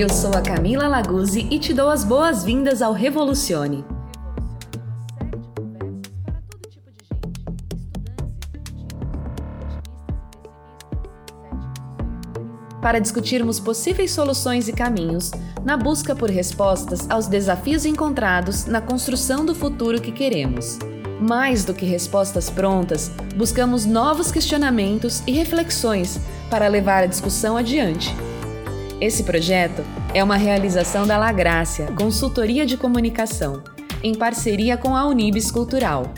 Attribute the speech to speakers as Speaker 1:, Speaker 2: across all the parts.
Speaker 1: Eu sou a Camila Laguzzi e te dou as boas-vindas ao Revolucione. Para discutirmos possíveis soluções e caminhos na busca por respostas aos desafios encontrados na construção do futuro que queremos. Mais do que respostas prontas, buscamos novos questionamentos e reflexões para levar a discussão adiante. Esse projeto é uma realização da Lagrácia, Consultoria de Comunicação, em parceria com a Unibis Cultural.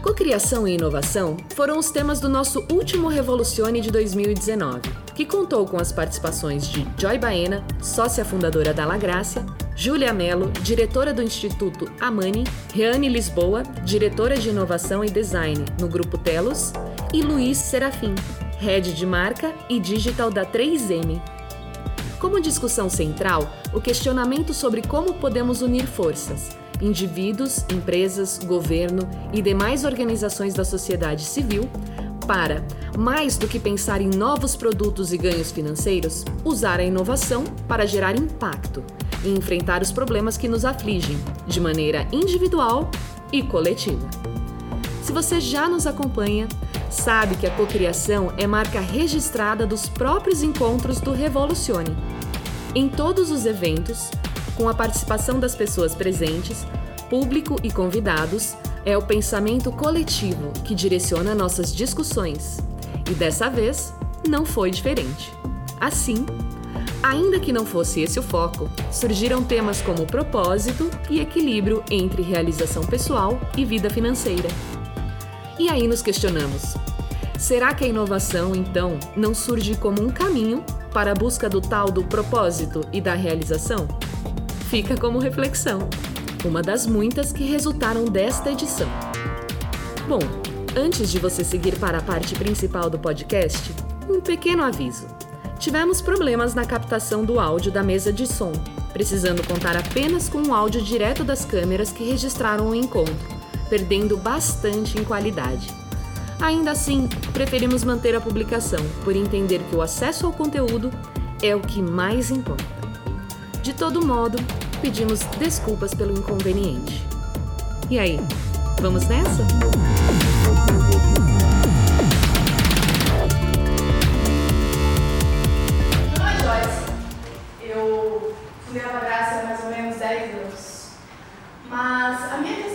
Speaker 1: Cocriação e inovação foram os temas do nosso último Revolucione de 2019, que contou com as participações de Joy Baena, sócia fundadora da Lagrácia, Júlia Mello, diretora do Instituto Amani, Reane Lisboa, diretora de Inovação e Design no Grupo Telos, e Luiz Serafim, head de marca e digital da 3M. Como discussão central, o questionamento sobre como podemos unir forças, indivíduos, empresas, governo e demais organizações da sociedade civil para, mais do que pensar em novos produtos e ganhos financeiros, usar a inovação para gerar impacto e enfrentar os problemas que nos afligem, de maneira individual e coletiva. Se você já nos acompanha, sabe que a cocriação é marca registrada dos próprios encontros do Revolucione. Em todos os eventos, com a participação das pessoas presentes, público e convidados, é o pensamento coletivo que direciona nossas discussões. E dessa vez, não foi diferente. Assim, ainda que não fosse esse o foco, surgiram temas como propósito e equilíbrio entre realização pessoal e vida financeira. E aí nos questionamos: será que a inovação, então, não surge como um caminho para a busca do tal do propósito e da realização? Fica como reflexão, uma das muitas que resultaram desta edição. Bom, antes de você seguir para a parte principal do podcast, um pequeno aviso. Tivemos problemas na captação do áudio da mesa de som, precisando contar apenas com o áudio direto das câmeras que registraram o encontro, perdendo bastante em qualidade. Ainda assim, preferimos manter a publicação, por entender que o acesso ao conteúdo é o que mais importa. De todo modo, pedimos desculpas pelo inconveniente. E aí, vamos nessa?
Speaker 2: Eu fui a Graça há mais ou menos 10 anos. Mas a minha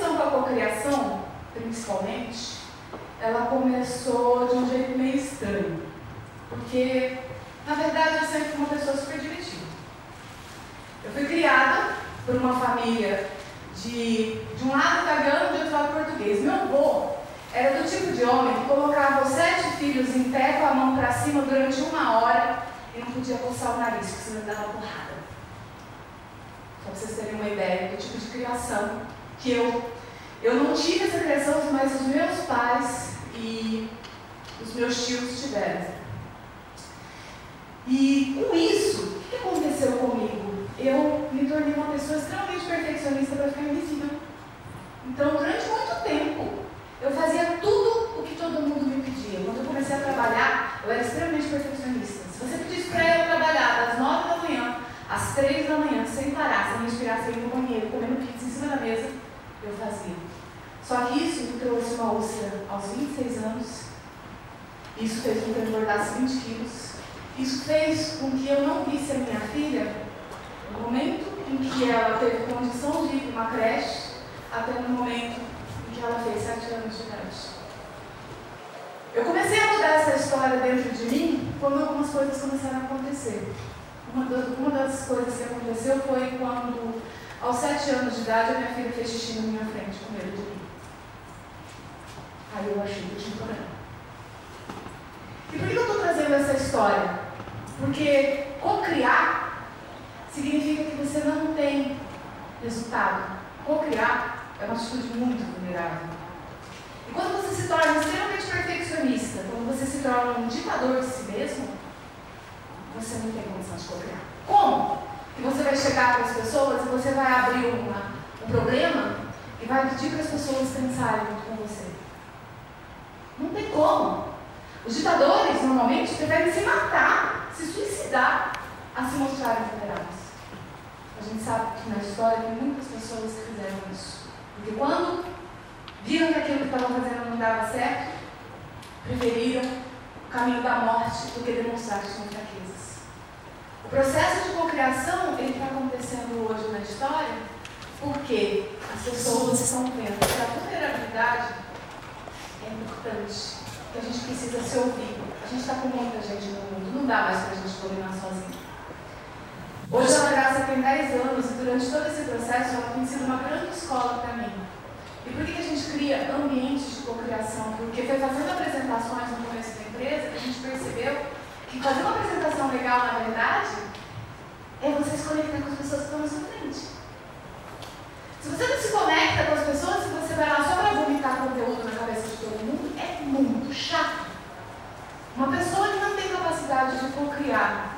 Speaker 2: cocriação, principalmente, ela começou de um jeito meio estranho. Porque, na verdade, eu sempre fui uma pessoa super divertida. Eu fui criada por uma família de, de um lado italiano e de outro lado português. Meu avô era do tipo de homem que colocava os sete filhos em pé com a mão para cima durante uma hora e não podia coçar o nariz, porque senão dava porrada. Só para vocês terem uma ideia do tipo de criação que eu. Eu não tive essa criação, mas os meus pais e os meus tios tiveram. E com isso, o que aconteceu comigo? Eu me tornei uma pessoa extremamente perfeccionista para ficar invisível. Então, durante muito tempo, eu fazia tudo o que todo mundo me pedia. Quando eu comecei a trabalhar, eu era extremamente perfeccionista. Se você pedisse para eu trabalhar das 9 da manhã às 3 da manhã, sem parar, sem respirar, sem ir no banheiro, comendo pizza em cima da mesa, eu fazia. Só que isso me trouxe uma úlcera aos 26 anos. Isso fez com que eu engordasse 20 quilos. Isso fez com que eu não visse a minha filha no momento em que ela teve condição de ir para uma creche, até no momento em que ela fez 7 anos de idade. Eu comecei a mudar essa história dentro de mim quando algumas coisas começaram a acontecer. Uma, das coisas que aconteceu foi quando, aos 7 anos de idade, a minha filha fez xixi na minha frente com medo de mim. Aí eu achei que tinha um problema. E por que eu estou trazendo essa história? Porque co-criar significa que você não tem resultado. Co-criar é uma atitude muito vulnerável. E quando você se torna extremamente perfeccionista, quando você se torna um ditador de si mesmo, você não tem condição de co-criar. Como? Você vai chegar para as pessoas e você vai abrir uma, um problema e vai pedir para as pessoas pensarem junto com você. Não tem como. Os ditadores normalmente preferem se matar, se suicidar, a se mostrarem vulneráveis. a gente sabe que na história tem muitas pessoas que fizeram isso. Porque quando viram que aquilo que estavam fazendo não dava certo, preferiram o caminho da morte do que demonstrar que tinham fraquezas. O processo de cocriação está acontecendo hoje na história porque as pessoas estão vendo que a vulnerabilidade é importante, que a gente precisa se ouvir. A gente está com muita gente no mundo, não dá mais para a gente dominar sozinho. Hoje a Graça tem 10 anos e durante todo esse processo ela tem sido uma grande escola para mim. E por que a gente cria ambientes de cocriação? Porque foi fazendo apresentações no começo da empresa que a gente percebeu que fazer uma apresentação legal, na verdade, é você se conectar com as pessoas que estão na sua frente. Se você não se conecta com as pessoas, se você vai lá só para vomitar conteúdo na cabeça de todo mundo, é muito chato. Uma pessoa que não tem capacidade de cocriar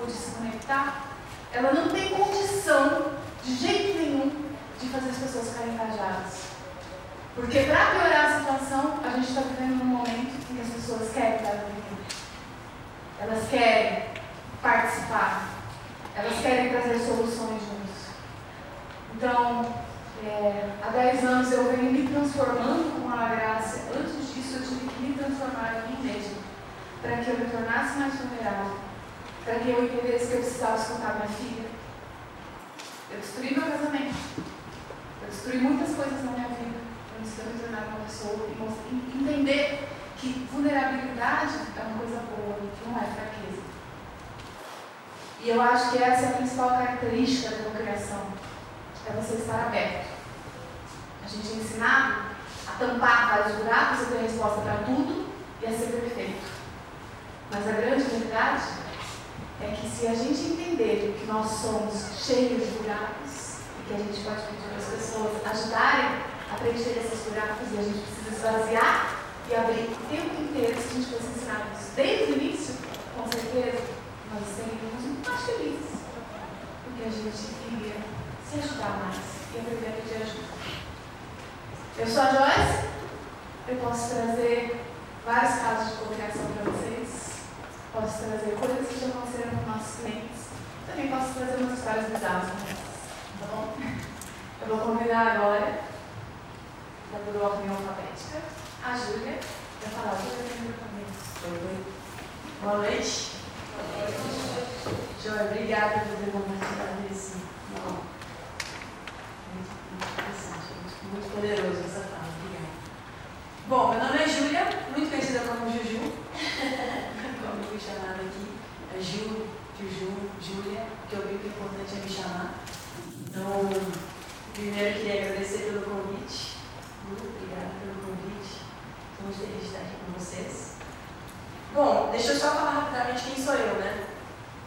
Speaker 2: ou de se conectar, ela não tem condição, de jeito nenhum, de fazer as pessoas ficarem engajadas. Porque para piorar a situação, a gente está vivendo num momento em que as pessoas querem estar Elas querem participar. Elas querem trazer soluções juntos. Então, é, há 10 anos eu venho me transformando com a graça. Antes disso, eu tive que me transformar em mim mesma. Para que eu me tornasse mais vulnerável para que eu entendesse que eu precisava escutar minha filha. Eu destruí meu casamento. Eu destruí muitas coisas na minha vida antes de eu me tornar uma pessoa e entender que vulnerabilidade é uma coisa boa, que não é fraqueza. E eu acho que essa é a principal característica da procriação. É você estar aberto. A gente é ensinado a tampar vários buracos e ter resposta para tudo e a ser perfeito. Mas a grande verdade é que se a gente entender que nós somos cheios de buracos e que a gente pode pedir para as pessoas ajudarem a preencher esses buracos e a gente precisa esvaziar e abrir o tempo inteiro, se a gente fosse ensinar isso desde o início, com certeza, nós seríamos mais felizes. Porque a gente iria se ajudar mais e aprender a pedir ajuda. Eu sou a Joyce, eu posso trazer vários casos de cocriação para vocês posso trazer coisas que já aconteceram com nossos clientes. Também posso trazer umas histórias bizarras tá bom? Eu vou convidar agora, da ordem alfabética, a Júlia, para falar o que eu tenho comigo. Boa noite. Boa noite. Joia, obrigada por ter compartilhado esse Muito, interessante, muito, muito poderoso essa fala. Obrigada. Bom, meu nome é Júlia, muito conhecida como Juju. como fui chamada aqui, é Ju, Juju, Júlia, que eu vi que o importante é me chamar. Então, primeiro queria agradecer pelo convite. Muito obrigada pelo convite. Muito feliz de estar aqui com vocês. Bom, deixa eu só falar rapidamente quem sou eu, né?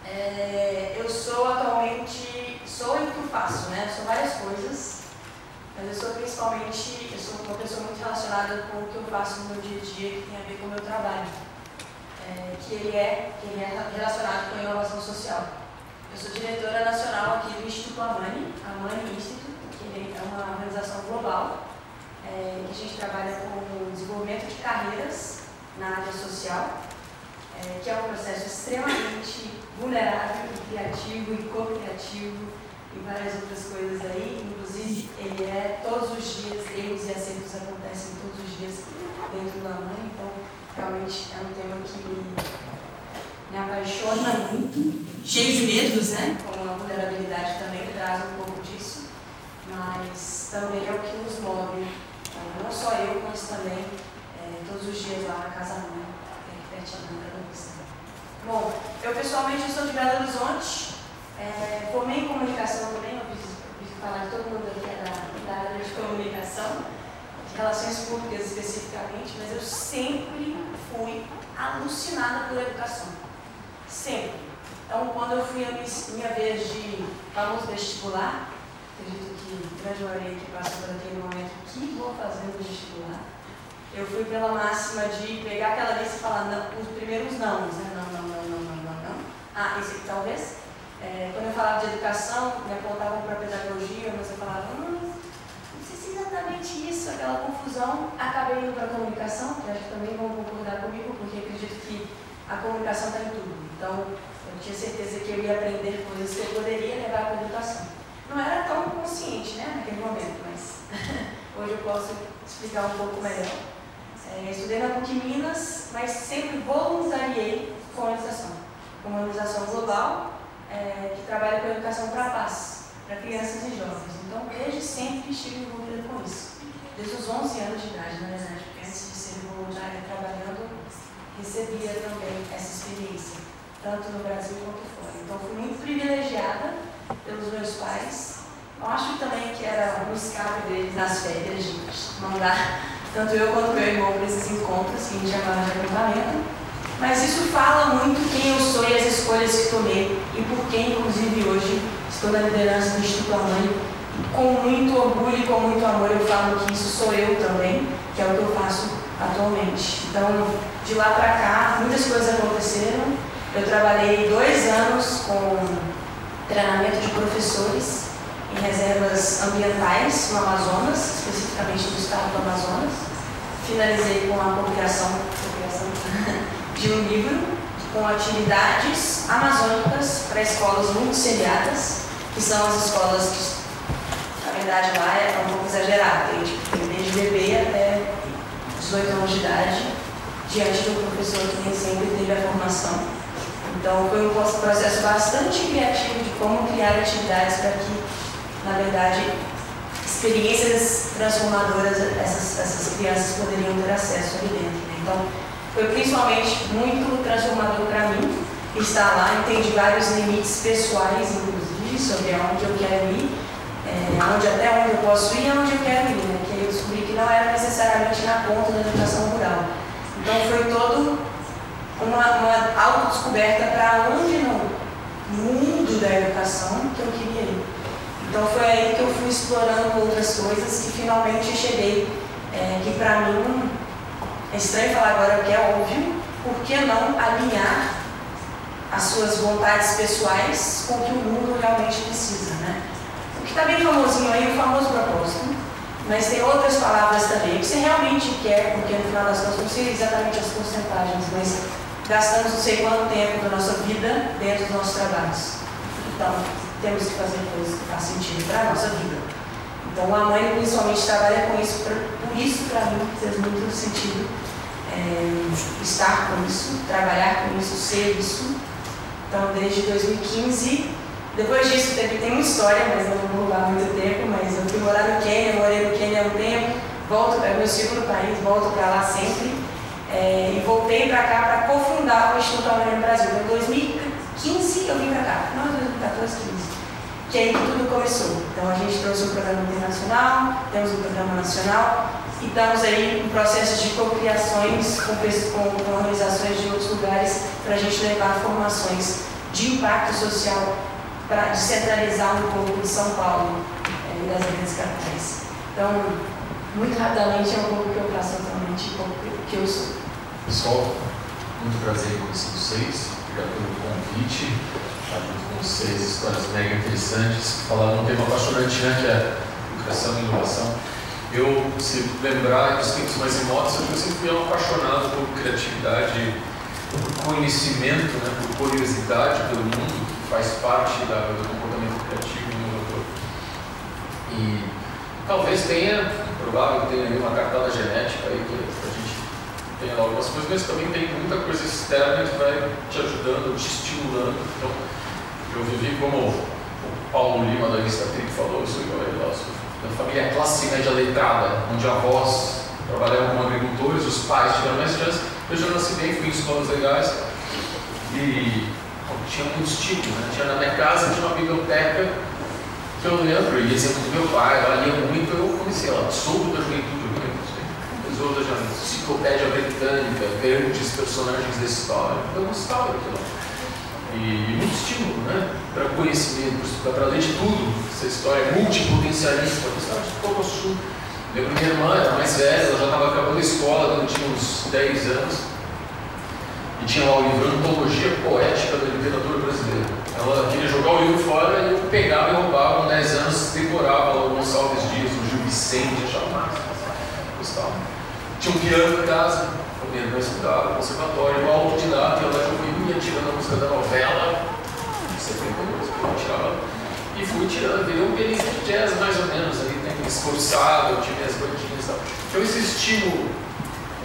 Speaker 2: É, eu sou atualmente, sou o que faço, né? Sou várias coisas, mas eu sou principalmente, eu sou uma pessoa muito relacionada com o que eu faço no meu dia a dia, que tem a ver com o meu trabalho é, que, ele é, que ele é relacionado com a inovação social. Eu sou diretora nacional aqui do Instituto Amani, Amani Institute, que é uma organização global, é, a gente trabalha com desenvolvimento de carreiras na área social, é, que é um processo extremamente vulnerável, criativo e co-criativo e várias outras coisas aí. Inclusive, ele é todos os dias, erros e acertos acontecem todos os dias dentro do Amani, então realmente é um tema que me, me apaixona muito, cheio de medos, né? Como a vulnerabilidade também traz um pouco disso, mas também é o que nos move, então, não só eu, mas também é, todos os dias lá na Casa Mãe, aqui pertinho da Luz. Bom, eu pessoalmente sou de Belo Horizonte, é, formei em comunicação também, eu preciso falar que todo mundo aqui é da, da área de comunicação relações públicas especificamente, mas eu sempre fui alucinada por educação. Sempre. Então, quando eu fui a minha vez de famoso vestibular, acredito que grande maioria que passou por aquele momento, o que vou fazer no vestibular? Eu fui pela máxima de pegar aquela lista e falar não, os primeiros não, né? Não, não, não, não, não, não, não. Ah, esse aqui talvez. É, quando eu falava de educação, me apontavam para pedagogia, mas eu falava, hum, exatamente isso, aquela confusão. Acabei indo para a comunicação, que acho que também vão concordar comigo, porque acredito que a comunicação está em tudo. Então, eu tinha certeza que eu ia aprender coisas que eu poderia levar para a educação.
Speaker 3: Não era tão consciente né, naquele momento, mas hoje eu posso explicar um pouco melhor. É, estudei na PUC Minas, mas sempre voluntariei com a organização. Uma organização global é, que trabalha com educação para a paz, para crianças e jovens. Então, desde sempre estive envolvida com isso. Desde os 11 anos de idade, na verdade, porque antes de ser voluntária trabalhando, recebia também essa experiência, tanto no Brasil quanto fora. Então, fui muito privilegiada pelos meus pais. Eu acho também que era um escape deles nas férias, de mandar tanto eu quanto meu irmão para esses encontros que a gente chamava de acampamento. Mas isso fala muito quem eu sou e as escolhas que tomei e por quem, inclusive, hoje estou na liderança do Instituto Amani. Com muito orgulho e com muito amor eu falo que isso sou eu também, que é o que eu faço atualmente. Então, de lá para cá, muitas coisas aconteceram. Eu trabalhei dois anos com treinamento de professores em reservas ambientais no Amazonas, especificamente no estado do Amazonas. Finalizei com a publicação, de um livro com atividades amazônicas para escolas muito seriadas, que são as escolas que, na verdade, lá é um pouco exagerado, tem, tipo, desde bebê até 18 anos de idade, diante de um professor que nem sempre teve a formação. Então, foi um processo bastante criativo de como criar atividades para que, na verdade, experiências transformadoras essas, essas crianças poderiam ter acesso ali dentro. Né? Então, foi principalmente muito transformador para mim estar lá, entendi vários limites pessoais, inclusive, sobre aonde eu quero ir, é, aonde, até onde eu posso ir e aonde eu quero ir, né? que eu descobri que não era necessariamente na ponta da educação rural. Então foi todo uma, uma autodescoberta para onde no mundo da educação que eu queria ir. Então foi aí que eu fui explorando outras coisas que finalmente cheguei, é, que para mim é estranho falar agora que é óbvio, por que não alinhar as suas vontades pessoais com o que o mundo realmente precisa, né? O que está bem famosinho aí, o famoso propósito, mas tem outras palavras também, que você realmente quer, porque no final das contas, não sei exatamente as porcentagens, mas gastamos não sei quanto tempo da nossa vida dentro dos nossos trabalhos. Então, temos que fazer coisas que fazem sentido para a nossa vida. Então, a mãe principalmente trabalha com isso, por isso para mim fez muito sentido é, estar com isso, trabalhar com isso, ser isso. Então, desde 2015, depois disso teve, tem uma história, mas não vou roubar muito tempo, mas eu fui morar no Quênia, morei no Quênia um tempo, volto, é meu segundo país, volto para lá sempre, é, e voltei para cá para cofundar o Instituto no Brasil. Em 2015 eu vim para cá, não 2014, 15 que é aí que tudo começou. Então a gente trouxe um programa internacional, temos um programa nacional e estamos aí em processo de cocriações com, com, com organizações de outros lugares para a gente levar formações de impacto social para descentralizar um pouco de São Paulo é, e das grandes capitais. Então, muito rapidamente é um pouco que eu faço atualmente, um pouco que eu sou.
Speaker 4: Pessoal, muito prazer em conhecer vocês. Obrigado pelo convite junto com vocês, histórias mega interessantes, falar um tema apaixonante, né, que é educação e inovação. Eu, se lembrar dos tempos mais remotos, eu sempre fui um apaixonado por criatividade, por conhecimento, né, por curiosidade pelo mundo, que faz parte da, do comportamento criativo e inovador. E talvez tenha, provável tenha aí uma cartada genética aí que a gente tenha algumas coisas, mas também tem muita coisa externa que vai te ajudando, te estimulando. Então, eu vivi como o Paulo Lima da Lista Trick falou, sou igual ele, da família classe média letrada, onde avós trabalhavam como agricultores, os pais tiveram mais chance. Eu já nasci bem, fui em escolas legais e tinha muitos tipos, né? Tinha na minha casa, tinha uma biblioteca que eu lembro, e exemplo do meu pai, ela lia muito, eu comecei lá, Souto da Juventude, Da Juventude, Enciclopédia Britânica, grandes personagens da história, eu gostava daquilo e muito estímulo né, para conhecimento, para além de tudo, essa história é multipotencialista, a história de Tocosu. Minha primeira irmã era mais velha, ela já estava acabando a escola quando tinha uns 10 anos, e tinha lá o livro Antologia Poética da Literatura Brasileira. Ela queria jogar o livro fora e eu pegava e roubava, com 10 anos, decorava o Gonçalves Dias, o Gil Vicente, achava massa, gostava. Tinha um piano em casa, minha irmã estudava, conservatório, autodidata, e ela já ouviu tirando a música da novela, 72, que eu tirava. E fui tirando, virei um pianista de jazz mais ou menos, ali, né, esforçado, tive minhas bandinhas e tal. Então esse estímulo,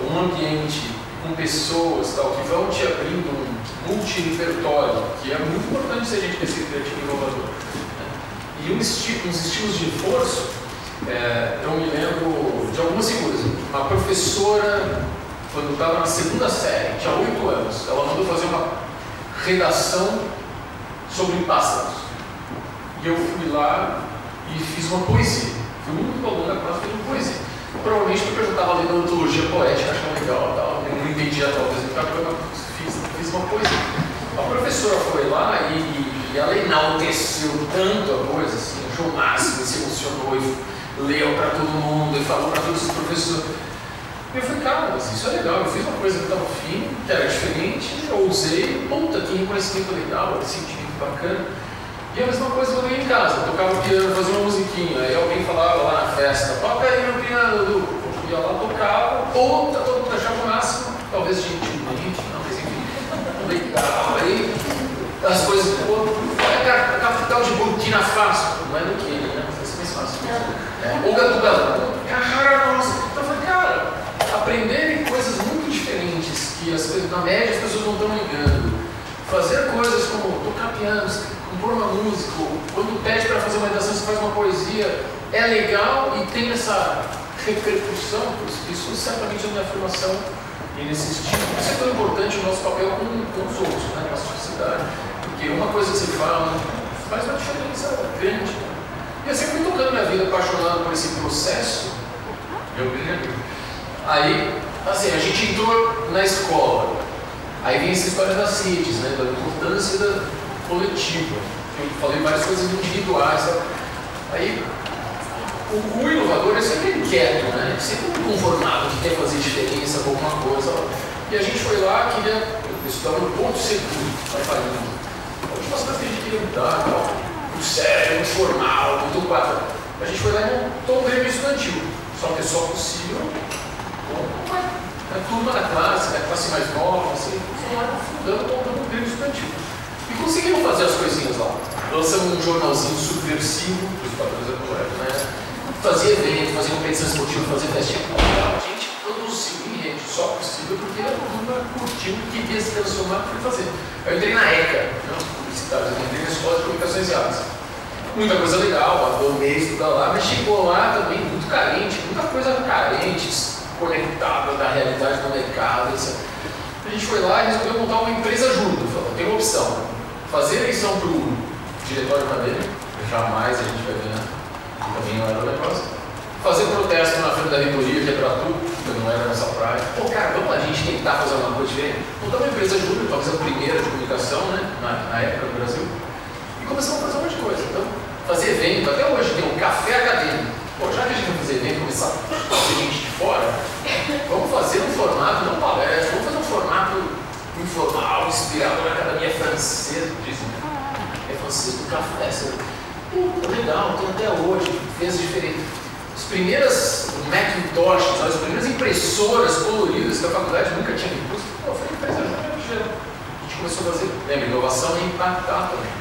Speaker 4: um ambiente com pessoas tal, que vão te abrindo um multi-repertório, que é muito importante se a gente quer ser criativo e inovador. Né? E um esti uns estímulos de esforço, é, eu me lembro de algumas figuras. Uma professora, quando estava na segunda série, tinha oito anos, ela mandou fazer uma redação sobre pássaros. E eu fui lá e fiz uma poesia. Fui o único aluno da classe que uma poesia. Provavelmente porque eu estava lendo antologia poética, achando legal, tal, eu não entendia talvez muita coisa, mas fiz, fiz uma poesia. A professora foi lá e, e ela enalteceu tanto a coisa, assim, achou o máximo, se emocionou e leu para todo mundo e falou para todos os professores. Eu falei, cara, isso é legal, eu fiz uma coisa que estava fim, que era diferente, eu usei, puta, que reconhecimento legal, que sentimento bacana. E a mesma coisa quando eu ia em casa, tocava piano, fazia uma musiquinha, aí alguém falava lá na festa, toca aí no piano, Du. Eu ia lá, tocava, puta, todo mundo achava o máximo, talvez gentilmente, não, mas enfim, legal, aí as coisas, pô, é a capital de Burkina Faso, não é do que, né? Vai ser mais fácil. É, Tugalã, cara, nossa, então eu falei, cara, aprender coisas muito diferentes, que as na média as pessoas não estão ligando, fazer coisas como tocar piano, compor uma música, quando pede para fazer uma redação, você faz uma poesia, é legal e tem essa repercussão, isso certamente na minha formação e nesse estilo. Isso é tão importante o nosso papel com, com os outros, né, na sociedade, porque uma coisa que você fala faz uma diferença grande. E eu fui tocando minha vida apaixonado por esse processo, meu brilho. Aí, assim, a gente entrou na escola, aí vem essa história das redes, né, da importância da coletiva. Eu falei várias coisas individuais. Sabe? Aí, o, o, inovador é sempre inquieto, né? sempre conformado que quer fazer diferença com alguma coisa. E a gente foi lá, queria estudar no ponto seguro, vai falindo. Onde nós que a gente queria mudar, tal. Muito sério, muito formal, muito quadro. A gente foi lá e montou um grêmio estudantil. Só que é só possível com a turma da classe, a classe mais nova, assim, fundando, montando um grêmio estudantil. E conseguimos fazer as coisinhas lá. Lançamos um jornalzinho subversivo, os patrões da né? Fazia evento, fazia competição esportiva, fazia festival. A gente produziu em rede, só possível, porque a turma curtiu e queria se transformar para fazer. Eu entrei na ECA, não publicitários, eu entrei na Escola de Comunicações e Artes. Muita coisa legal, adorei estudar lá, mas chegou lá também muito carente, muita coisa carente, conectada da realidade do mercado, etc. A gente foi lá e resolveu montar uma empresa junto. Falou, tem uma opção, fazer eleição para o diretório acadêmico, jamais a gente vai né? também não era o negócio. Fazer protesto na frente da reitoria, que é para tudo, que não era nessa praia. Pô, cara, vamos a gente tentar fazer uma coisa diferente. Montar uma empresa júnior, talvez a primeira de comunicação, né? Na, na época no Brasil. E começamos a fazer um monte de coisa. Então, fazer evento, até hoje tem um café acadêmico. Pô, já que a gente vai fazer evento, começar a fazer gente de fora, vamos fazer um formato, não palestra, vamos fazer um formato informal, inspirado na academia francesa, dizem, né? É francês do café, sabe? Puta, legal, tem até hoje, fez diferente. As primeiras Macintoshes, as primeiras impressoras coloridas que a faculdade nunca tinha visto, pô, foi empresa A gente começou a fazer, lembra, inovação e impactar também.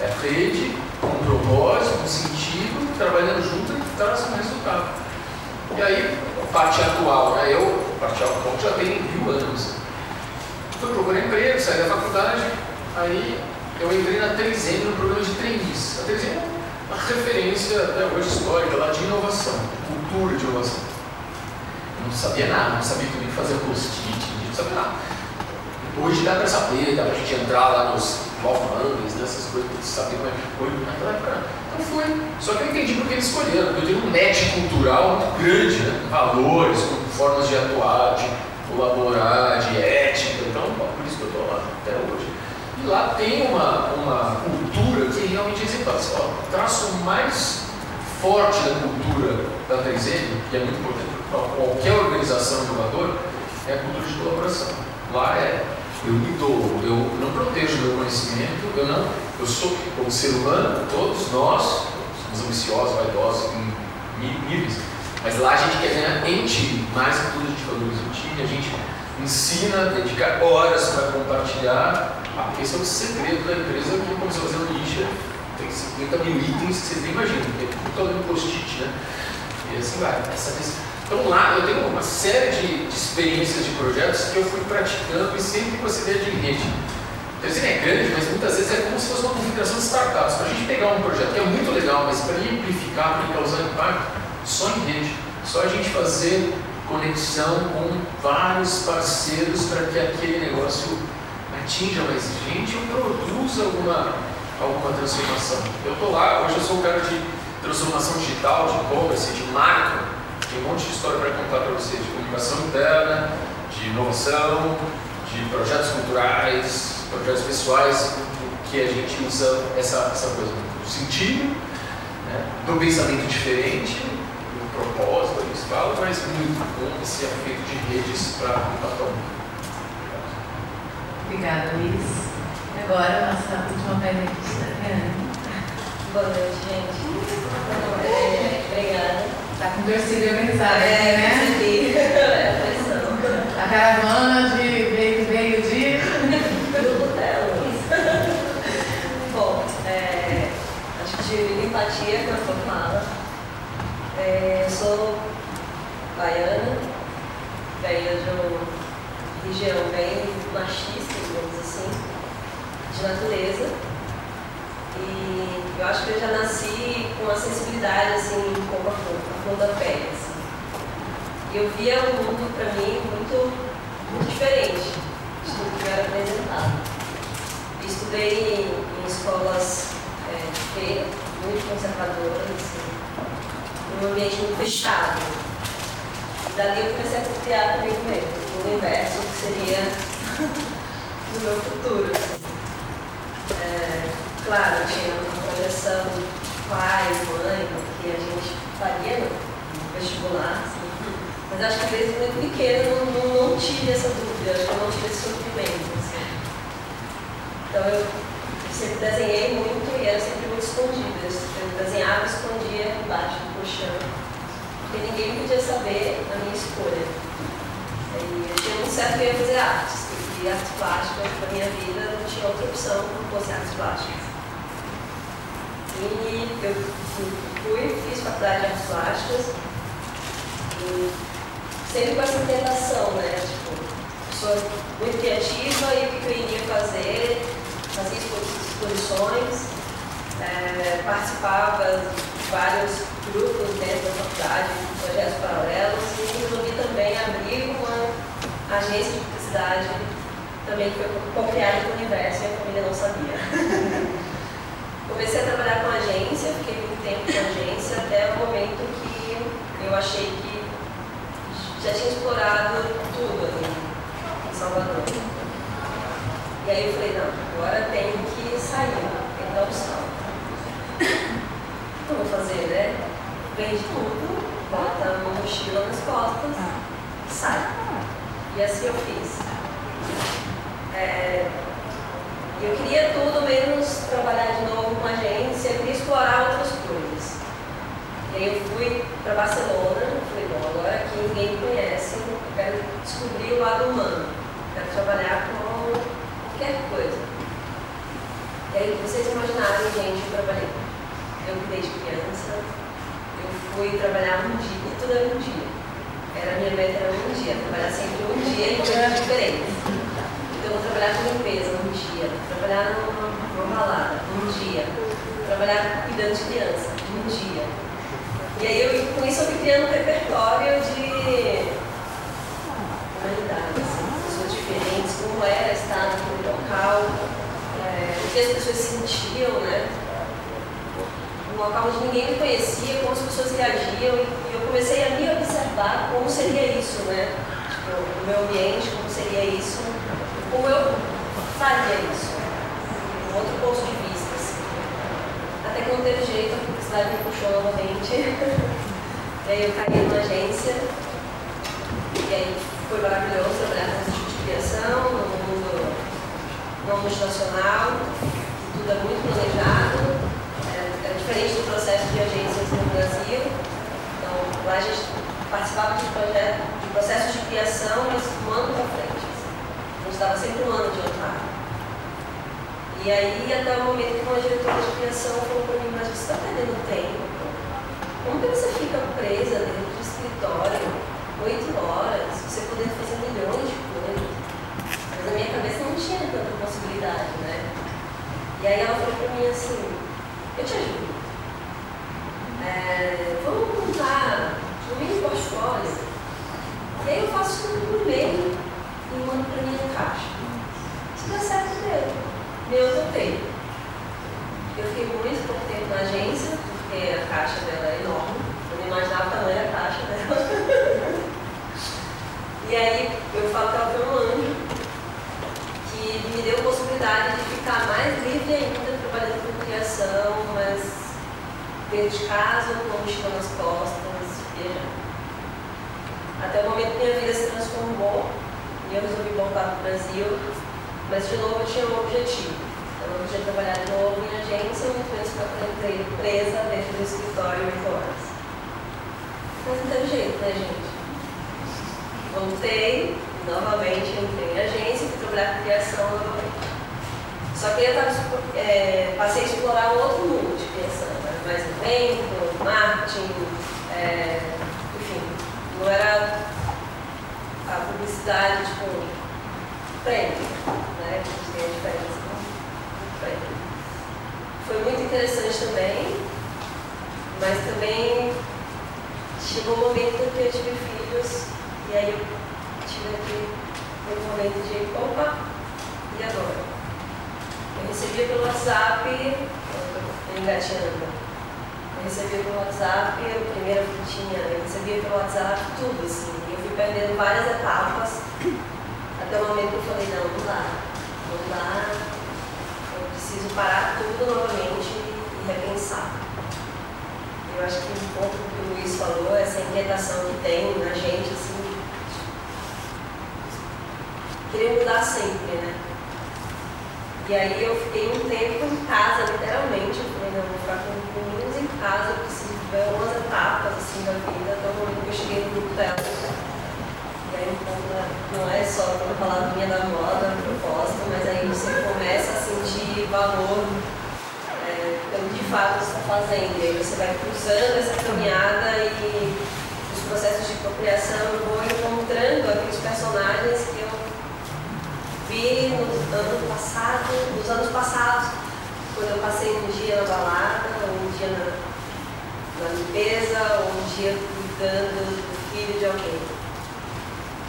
Speaker 4: É rede, com propósito, com sentido, trabalhando junto e traz um resultado. E aí, a parte atual, né? Eu, a parte atual já tem mil anos. Fui procurar emprego, saí da faculdade, aí eu entrei na 3M no programa de trainees. A 3M é uma referência até hoje histórica lá de inovação, cultura de inovação. Eu não sabia nada, não sabia também fazer post-it, não sabia nada. Hoje dá para saber, dá para a gente entrar lá nos Kaufmanns, nessas coisas, saber como é que foi. Naquela época, então foi. Só que eu entendi porque eles escolheram. Eu tenho um match cultural muito grande, né? valores, formas de atuar, de colaborar, de ética. Então, por isso que eu estou lá até hoje. Lá tem uma, uma cultura que realmente é exemplar. O traço mais forte da cultura da 3M, que é muito importante para qualquer organização inovadora, é a cultura de colaboração. Lá é eu me dou, eu não protejo meu conhecimento, eu não, eu sou, como ser humano, todos nós somos ambiciosos, vaidosos em níveis, mas lá a gente quer ganhar em time, mais que tudo a gente valoriza o time, a gente ensina, dedica horas para compartilhar, ah, esse é o segredo da empresa que começou fazendo lixa tem 50 mil itens que vocês nem imaginam, tem todo um post-it, né? E assim vai. Essa vez. Então lá eu tenho uma série de, de, experiências de projetos que eu fui praticando e sempre de rede. Então assim, é grande, mas muitas vezes é como se fosse uma configuração de startups. Para a gente pegar um projeto que é muito legal, mas para ele amplificar, para ele causar impacto, só em rede. Só a gente fazer conexão com vários parceiros para que aquele negócio atinja mais gente ou produza alguma, alguma transformação. Eu estou lá, hoje eu sou o cara de transformação digital, de e-commerce, de marca, tem um monte de história para contar para vocês, de comunicação interna, de inovação, de projetos culturais, projetos pessoais, que a gente usa essa, essa coisa do sentido, né, do pensamento diferente, do propósito, eles falam, mas muito com esse efeito de redes para o mundo.
Speaker 2: Obrigada, Luiz. Agora, nossa última painelista, Reane.
Speaker 5: Boa noite, gente. É, obrigada.
Speaker 2: Tá com torcida organizada, é, né?
Speaker 5: É.
Speaker 2: A caravana de veio, veio de.
Speaker 5: Grupo delas. Bom, é, acho que tive empatia com a sua fala. É, sou baiana, venho de uma região bem machista, assim, de natureza. E eu acho que eu já nasci com uma sensibilidade assim, como a flor, a flor da pele. Assim. E eu via o mundo para mim muito, muito diferente de tudo que era apresentado. Estudei em, escolas é, de feira, muito conservadoras, assim, num ambiente muito fechado. E dali eu comecei a criar comigo mesmo, o universo que seria o meu futuro. É, Claro, tinha uma projeção pai, mãe, que a gente faria no vestibular, assim. mas acho que desde muito pequena não, não, não tive essa dúvida, acho que eu não tive esse sofrimento. Assim. Então eu sempre desenhei muito e era sempre muito escondida. Eu desenhava e escondia embaixo do colchão, porque ninguém podia saber a minha escolha. E eu tinha muito certo que eu ia fazer artes, e artes plásticas para minha vida não tinha outra opção que fosse artes plásticas. E eu fui, fiz faculdade de artes plásticas sempre com essa tentação, né? Tipo, pessoa muito criativa e o que eu iria fazer, fazia exposições, é, participava de vários grupos dentro da faculdade, projetos paralelos e resolvi também abrir uma agência de publicidade também foi co-criada com o universo e a família não sabia. Comecei a trabalhar com agência, fiquei muito tempo com agência, até o momento que eu achei que já tinha explorado tudo ali em Salvador. E aí eu falei, não, agora tenho que sair, tem que dar um salto. O que eu vou fazer, né? Vende tudo, bota uma mochila nas costas e sai. E assim eu fiz. É, eu queria tudo menos trabalhar de novo com agência, eu queria explorar outras coisas. E aí eu fui para Barcelona, falei, bom, agora aqui ninguém me conhece, eu quero descobrir o lado humano, quero trabalhar com qualquer coisa. E aí vocês imaginarem, gente, eu trabalhei. Eu desde criança, eu fui trabalhar um dia, tudo era um dia. Era a minha meta era um dia, trabalhar sempre um dia em coisas diferentes. Então, vou trabalhar com limpeza um dia, trabalhar numa, numa balada um dia, trabalhar cuidando de criança um dia. E aí, eu, com isso, eu fui criando um repertório de humanidade, assim, pessoas diferentes, como era estar naquele local, é, o que as pessoas sentiam, né? Um local onde ninguém me conhecia, como as pessoas reagiam, e eu comecei a me observar como seria isso, né? Tipo, o meu ambiente, como seria isso como eu faria isso, um outro ponto de vista. Assim. Até que teve jeito, a publicidade me puxou novamente. e aí eu caí numa agência, e aí foi maravilhoso trabalhar com esse tipo de criação, no mundo não multinacional, tudo é muito planejado, é, é diferente do processo de agências no Brasil. Então, lá a gente participava de, projeto, de processos de criação, mas um ano para frente estava sempre um ano adiantado. E aí, até o momento que uma diretora de criação falou para mim, mas você está perdendo tempo? Como que você fica presa dentro do escritório, oito horas, você poder fazer milhões de coisas? Mas na minha cabeça não tinha tanta possibilidade, né? E aí ela falou para mim assim, eu te ajudo. É, vamos montar um mini portfólio. E aí eu faço tudo por e-mail e mando para minha caixa. Se der certo, deu. Meu topei. Eu fiquei muito pouco tempo na agência, porque a caixa dela é enorme. Eu não imaginava o tamanho da caixa dela. e aí eu falo que ela foi um anjo que me deu a possibilidade de ficar mais livre ainda trabalhando com criação, mas dentro de casa, com mochila nas costas, viajando. Até o momento minha vida se transformou eu resolvi voltar para o Brasil, mas de novo eu tinha um objetivo. Então eu podia trabalhar de novo em agência, muito menos ficar presa dentro do escritório 8 horas. Mas não teve jeito, né, gente? Voltei, novamente entrei em agência, fui trabalhar com criação novamente. Só que eu tava, é, passei a explorar um outro mundo de criação, né? mais evento, marketing, é, enfim, não era a publicidade, tipo, prêmio, né? Que tem a diferença do prêmio. Foi muito interessante também, mas também chegou um momento que eu tive filhos e aí eu tive aqui um momento de opa, e agora? Eu recebia pelo WhatsApp, engatinhando. Eu recebia pelo WhatsApp, a primeira frutinha, eu recebia pelo WhatsApp tudo assim. Perdendo várias etapas até o momento que eu falei, não, não dá, não dá, eu preciso parar tudo novamente e repensar. Eu acho que um pouco do que o Luiz falou, essa inquietação que tem na gente, assim, querer mudar sempre, né? E aí eu fiquei um tempo em casa, literalmente, eu falei, não, vou ficar com meninos em casa, eu preciso ver algumas etapas assim da vida, até o momento que eu cheguei no grupo dela não é só uma palavrinha da moda, proposta, mas aí você começa a sentir valor é, pelo de fato você está fazendo. E aí você vai cruzando essa caminhada e os processos de cocriação eu vou encontrando aqueles personagens que eu vi no ano passado, nos anos passados, quando eu passei um dia na balada, ou um dia na, na limpeza, ou um dia cuidando do filho de alguém.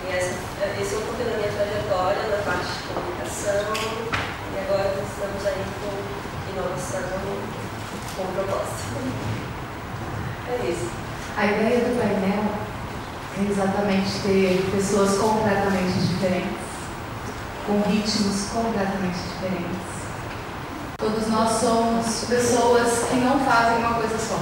Speaker 5: E essa, esse é um pouco da minha trajetória na parte de comunicação e agora estamos aí com inovação, com proposta. É isso.
Speaker 2: A ideia do painel é exatamente ter pessoas completamente diferentes, com ritmos completamente diferentes. Todos nós somos pessoas que não fazem uma coisa só.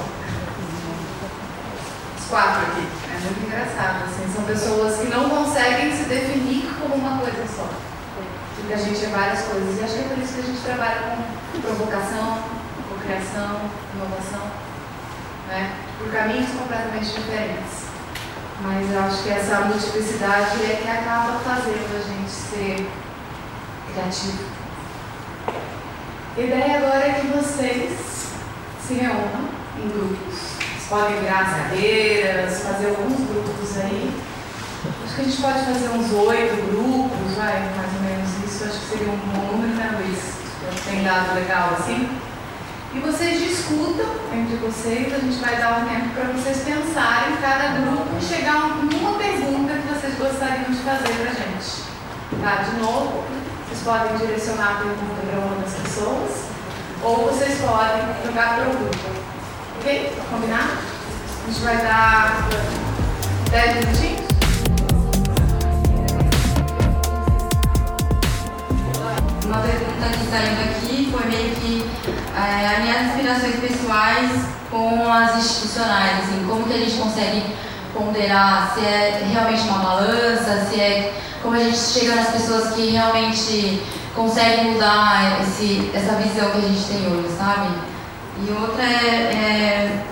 Speaker 2: Os quatro aqui muito engraçado. Assim, são pessoas que não conseguem se definir como uma coisa só. Porque a gente é várias coisas. E acho que é por isso que a gente trabalha com provocação, cocriação, inovação, né? por caminhos completamente diferentes. Mas eu acho que essa multiplicidade é que acaba fazendo a gente ser criativo. A ideia agora é que vocês se reúnam em grupos podem virar as cadeiras, fazer alguns grupos aí. Acho que a gente pode fazer uns oito grupos, vai, mais ou menos isso. Acho que seria um bom número, né, Luiz? Tem dado legal assim. E vocês discutam entre vocês, a gente vai dar um tempo para vocês pensarem cada grupo e chegar numa pergunta que vocês gostariam de fazer para a gente. Tá? De novo, vocês podem direcionar a pergunta para uma das pessoas ou vocês podem jogar para o grupo. Ok? Combinado? A gente vai dar 10 minutinhos.
Speaker 6: Uma pergunta que saiu daqui foi meio que é, as minhas inspirações pessoais com as institucionais, assim, como que a gente consegue ponderar se é realmente uma balança, se é como a gente chega nas pessoas que realmente conseguem mudar esse, essa visão que a gente tem hoje, sabe? E outra é, é,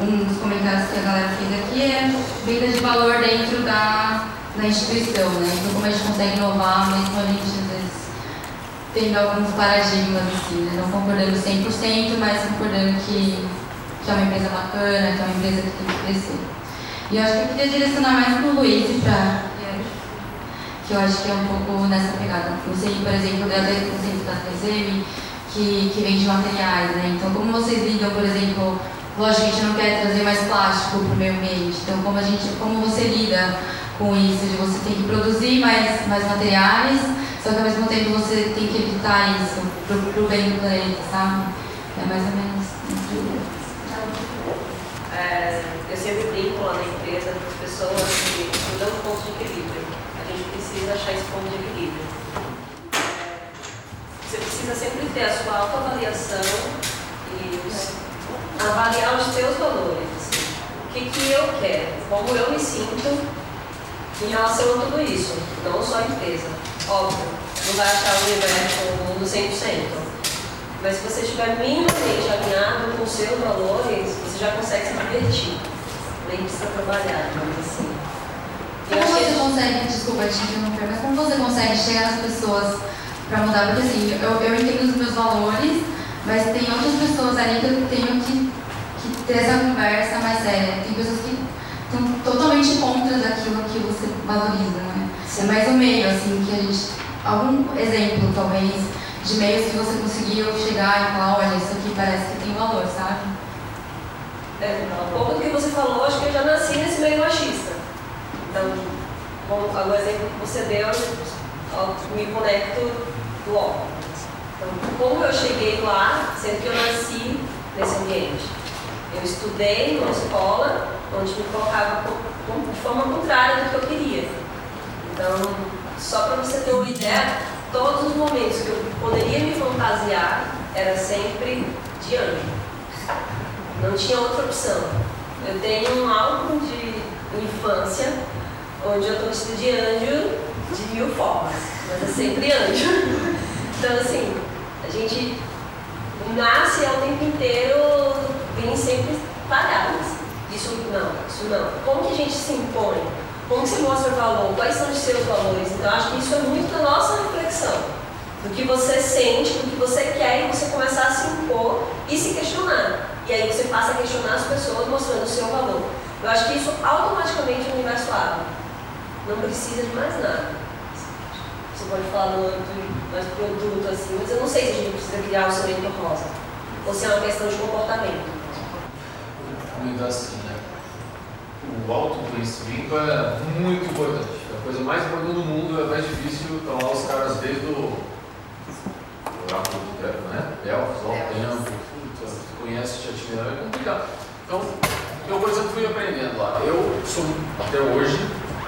Speaker 6: um dos comentários que a galera fez aqui é venda de valor dentro da, da instituição, né? Então como a gente consegue inovar, mesmo a gente às vezes tendo alguns paradigmas, assim, né? não concordando 100%, mas concordando que, que é uma empresa bacana, que é uma empresa que tem que crescer. E eu acho que eu queria direcionar mais para o Luiz, para que eu acho que é um pouco nessa pegada. Você, por exemplo, o exemplo da 3M, que, que vende materiais, né? Então, como vocês lidam, por exemplo, lógico a gente não quer trazer mais plástico para o meio ambiente, então como, a gente, como você lida com isso, de você ter que produzir mais, mais materiais, só que ao mesmo tempo você tem que evitar isso para o bem do planeta, sabe? É mais ou menos isso.
Speaker 5: É, eu sempre brinco lá na empresa com as pessoas que estudam o ponto de equilíbrio. A gente precisa achar esse ponto de equilíbrio. Você precisa sempre ter a sua autoavaliação e os, avaliar os seus valores. Assim. O que, que eu quero, como eu me sinto em relação a tudo isso, não só a empresa. Óbvio, não vai achar o universo, o mundo 100%. Mas se você estiver minimamente alinhado com os seus valores, você já consegue se divertir. Nem precisa trabalhar, mas assim.
Speaker 6: Como você consegue, desculpa te interromper, mas como você consegue chegar nas pessoas para mudar? Porque assim, eu, eu entendo os meus valores, mas tem outras pessoas ali que eu tenho que, que ter essa conversa mais séria. Tem pessoas que estão totalmente contra daquilo que você valoriza, né? É mais o meio, assim, que a gente. Algum exemplo, talvez, de meios que você conseguiu chegar e falar, olha, isso aqui parece que tem valor, sabe?
Speaker 5: É, um pouco do que você falou, acho que eu já nasci nesse meio machista. Então, com o exemplo que você deu, eu me conecto Então, como eu cheguei lá, sendo que eu nasci nesse ambiente? Eu estudei numa escola onde me colocava de forma contrária do que eu queria. Então, só para você ter uma ideia, todos os momentos que eu poderia me fantasiar era sempre de anjo. Não tinha outra opção. Eu tenho um álbum de infância onde eu estou vestida de anjo de mil formas, mas é sempre anjo. Então, assim, a gente nasce ao tempo inteiro, vem sempre falhadas. Isso não, isso não. Como que a gente se impõe? Como que você mostra o valor? Quais são os seus valores? Então, acho que isso é muito da nossa reflexão. Do que você sente, do que você quer e você começar a se impor e se questionar. E aí você passa a questionar as pessoas mostrando o seu valor. Eu acho que isso automaticamente o universo abre. Não precisa de mais nada você pode falar no âmbito mais produto, assim, mas eu não sei se a gente precisa criar um cimento rosa. Ou se é uma questão de comportamento.
Speaker 4: Comentar assim, né? O autoconhecimento é muito importante. É a coisa mais importante do mundo, é mais difícil. Estão lá os caras desde o oráculo do tempo, né? Delfos, ao tempo, você conhece te atividade, é complicado. Então, eu, por exemplo, fui aprendendo lá. Eu sou, até hoje,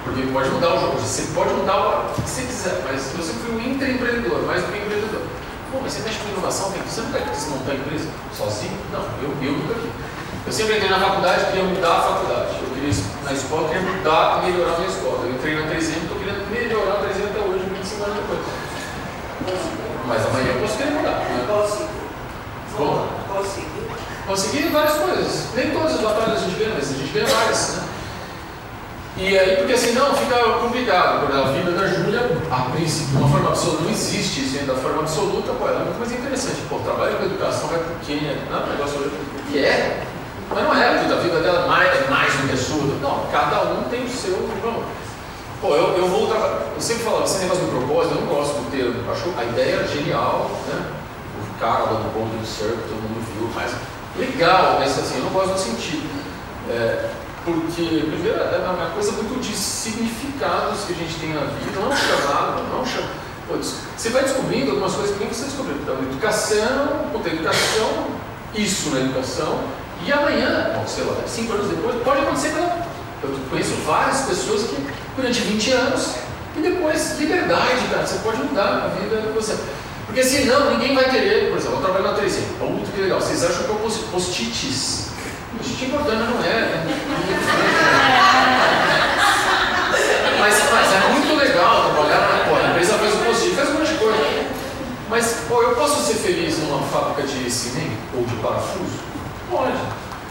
Speaker 4: porque pode mudar o jogo, você pode mudar o que você quiser, mas se você for um intraempreendedor, mais do que empreendedor. Pô, mas você mexe com inovação, você não quer desmontar a empresa sozinho? Não, eu, eu nunca vi. Eu sempre entrei na faculdade, queria mudar a faculdade. Eu queria, na escola, queria mudar, melhorar a minha escola. Eu entrei na 3M, estou querendo melhorar a 3M até hoje, 25 anos depois. Mas amanhã eu posso querer mudar. Né? Como?
Speaker 7: Conseguir.
Speaker 4: Conseguir várias coisas. Nem todas as batalhas a gente ganha, mas a gente ganha várias. Né? E aí, porque assim, não, fica complicado. Por a vida da Júlia, a princípio, uma forma absoluta, não existe isso ainda da forma absoluta, pô, ela é muito mais interessante. Pô, trabalho com educação, vai por Quênia, não é um negócio que é, mas não é, porque a vida dela é mais, é mais do que a sua. Não, cada um tem o seu, vamos. Pô, eu, eu vou trabalhar, eu sempre falava, esse negócio do propósito, eu não gosto do termo, acho a ideia é genial, né? O cara do ponto do surf, todo mundo viu, mas legal, mas assim, eu não gosto do sentido. É, porque, primeiro, é uma coisa muito de significados que a gente tem na vida, não chamado, não chamado. Você vai descobrindo algumas coisas que nem você descobriu. Então, educação, puta, educação, isso na educação, e amanhã, bom, sei lá, cinco anos depois, pode acontecer que eu conheço várias pessoas que durante 20 anos, e depois, liberdade, cara, você pode mudar a vida de você. Porque senão ninguém vai querer, por exemplo, eu trabalho na 3 muito que legal, vocês acham que eu post-its É importante, mas não é, né? mas, mas é muito legal trabalhar na pô, a empresa faz o post-it, faz um monte de coisa. Mas, pô, eu posso ser feliz numa fábrica de cimento ou de parafuso? Pode.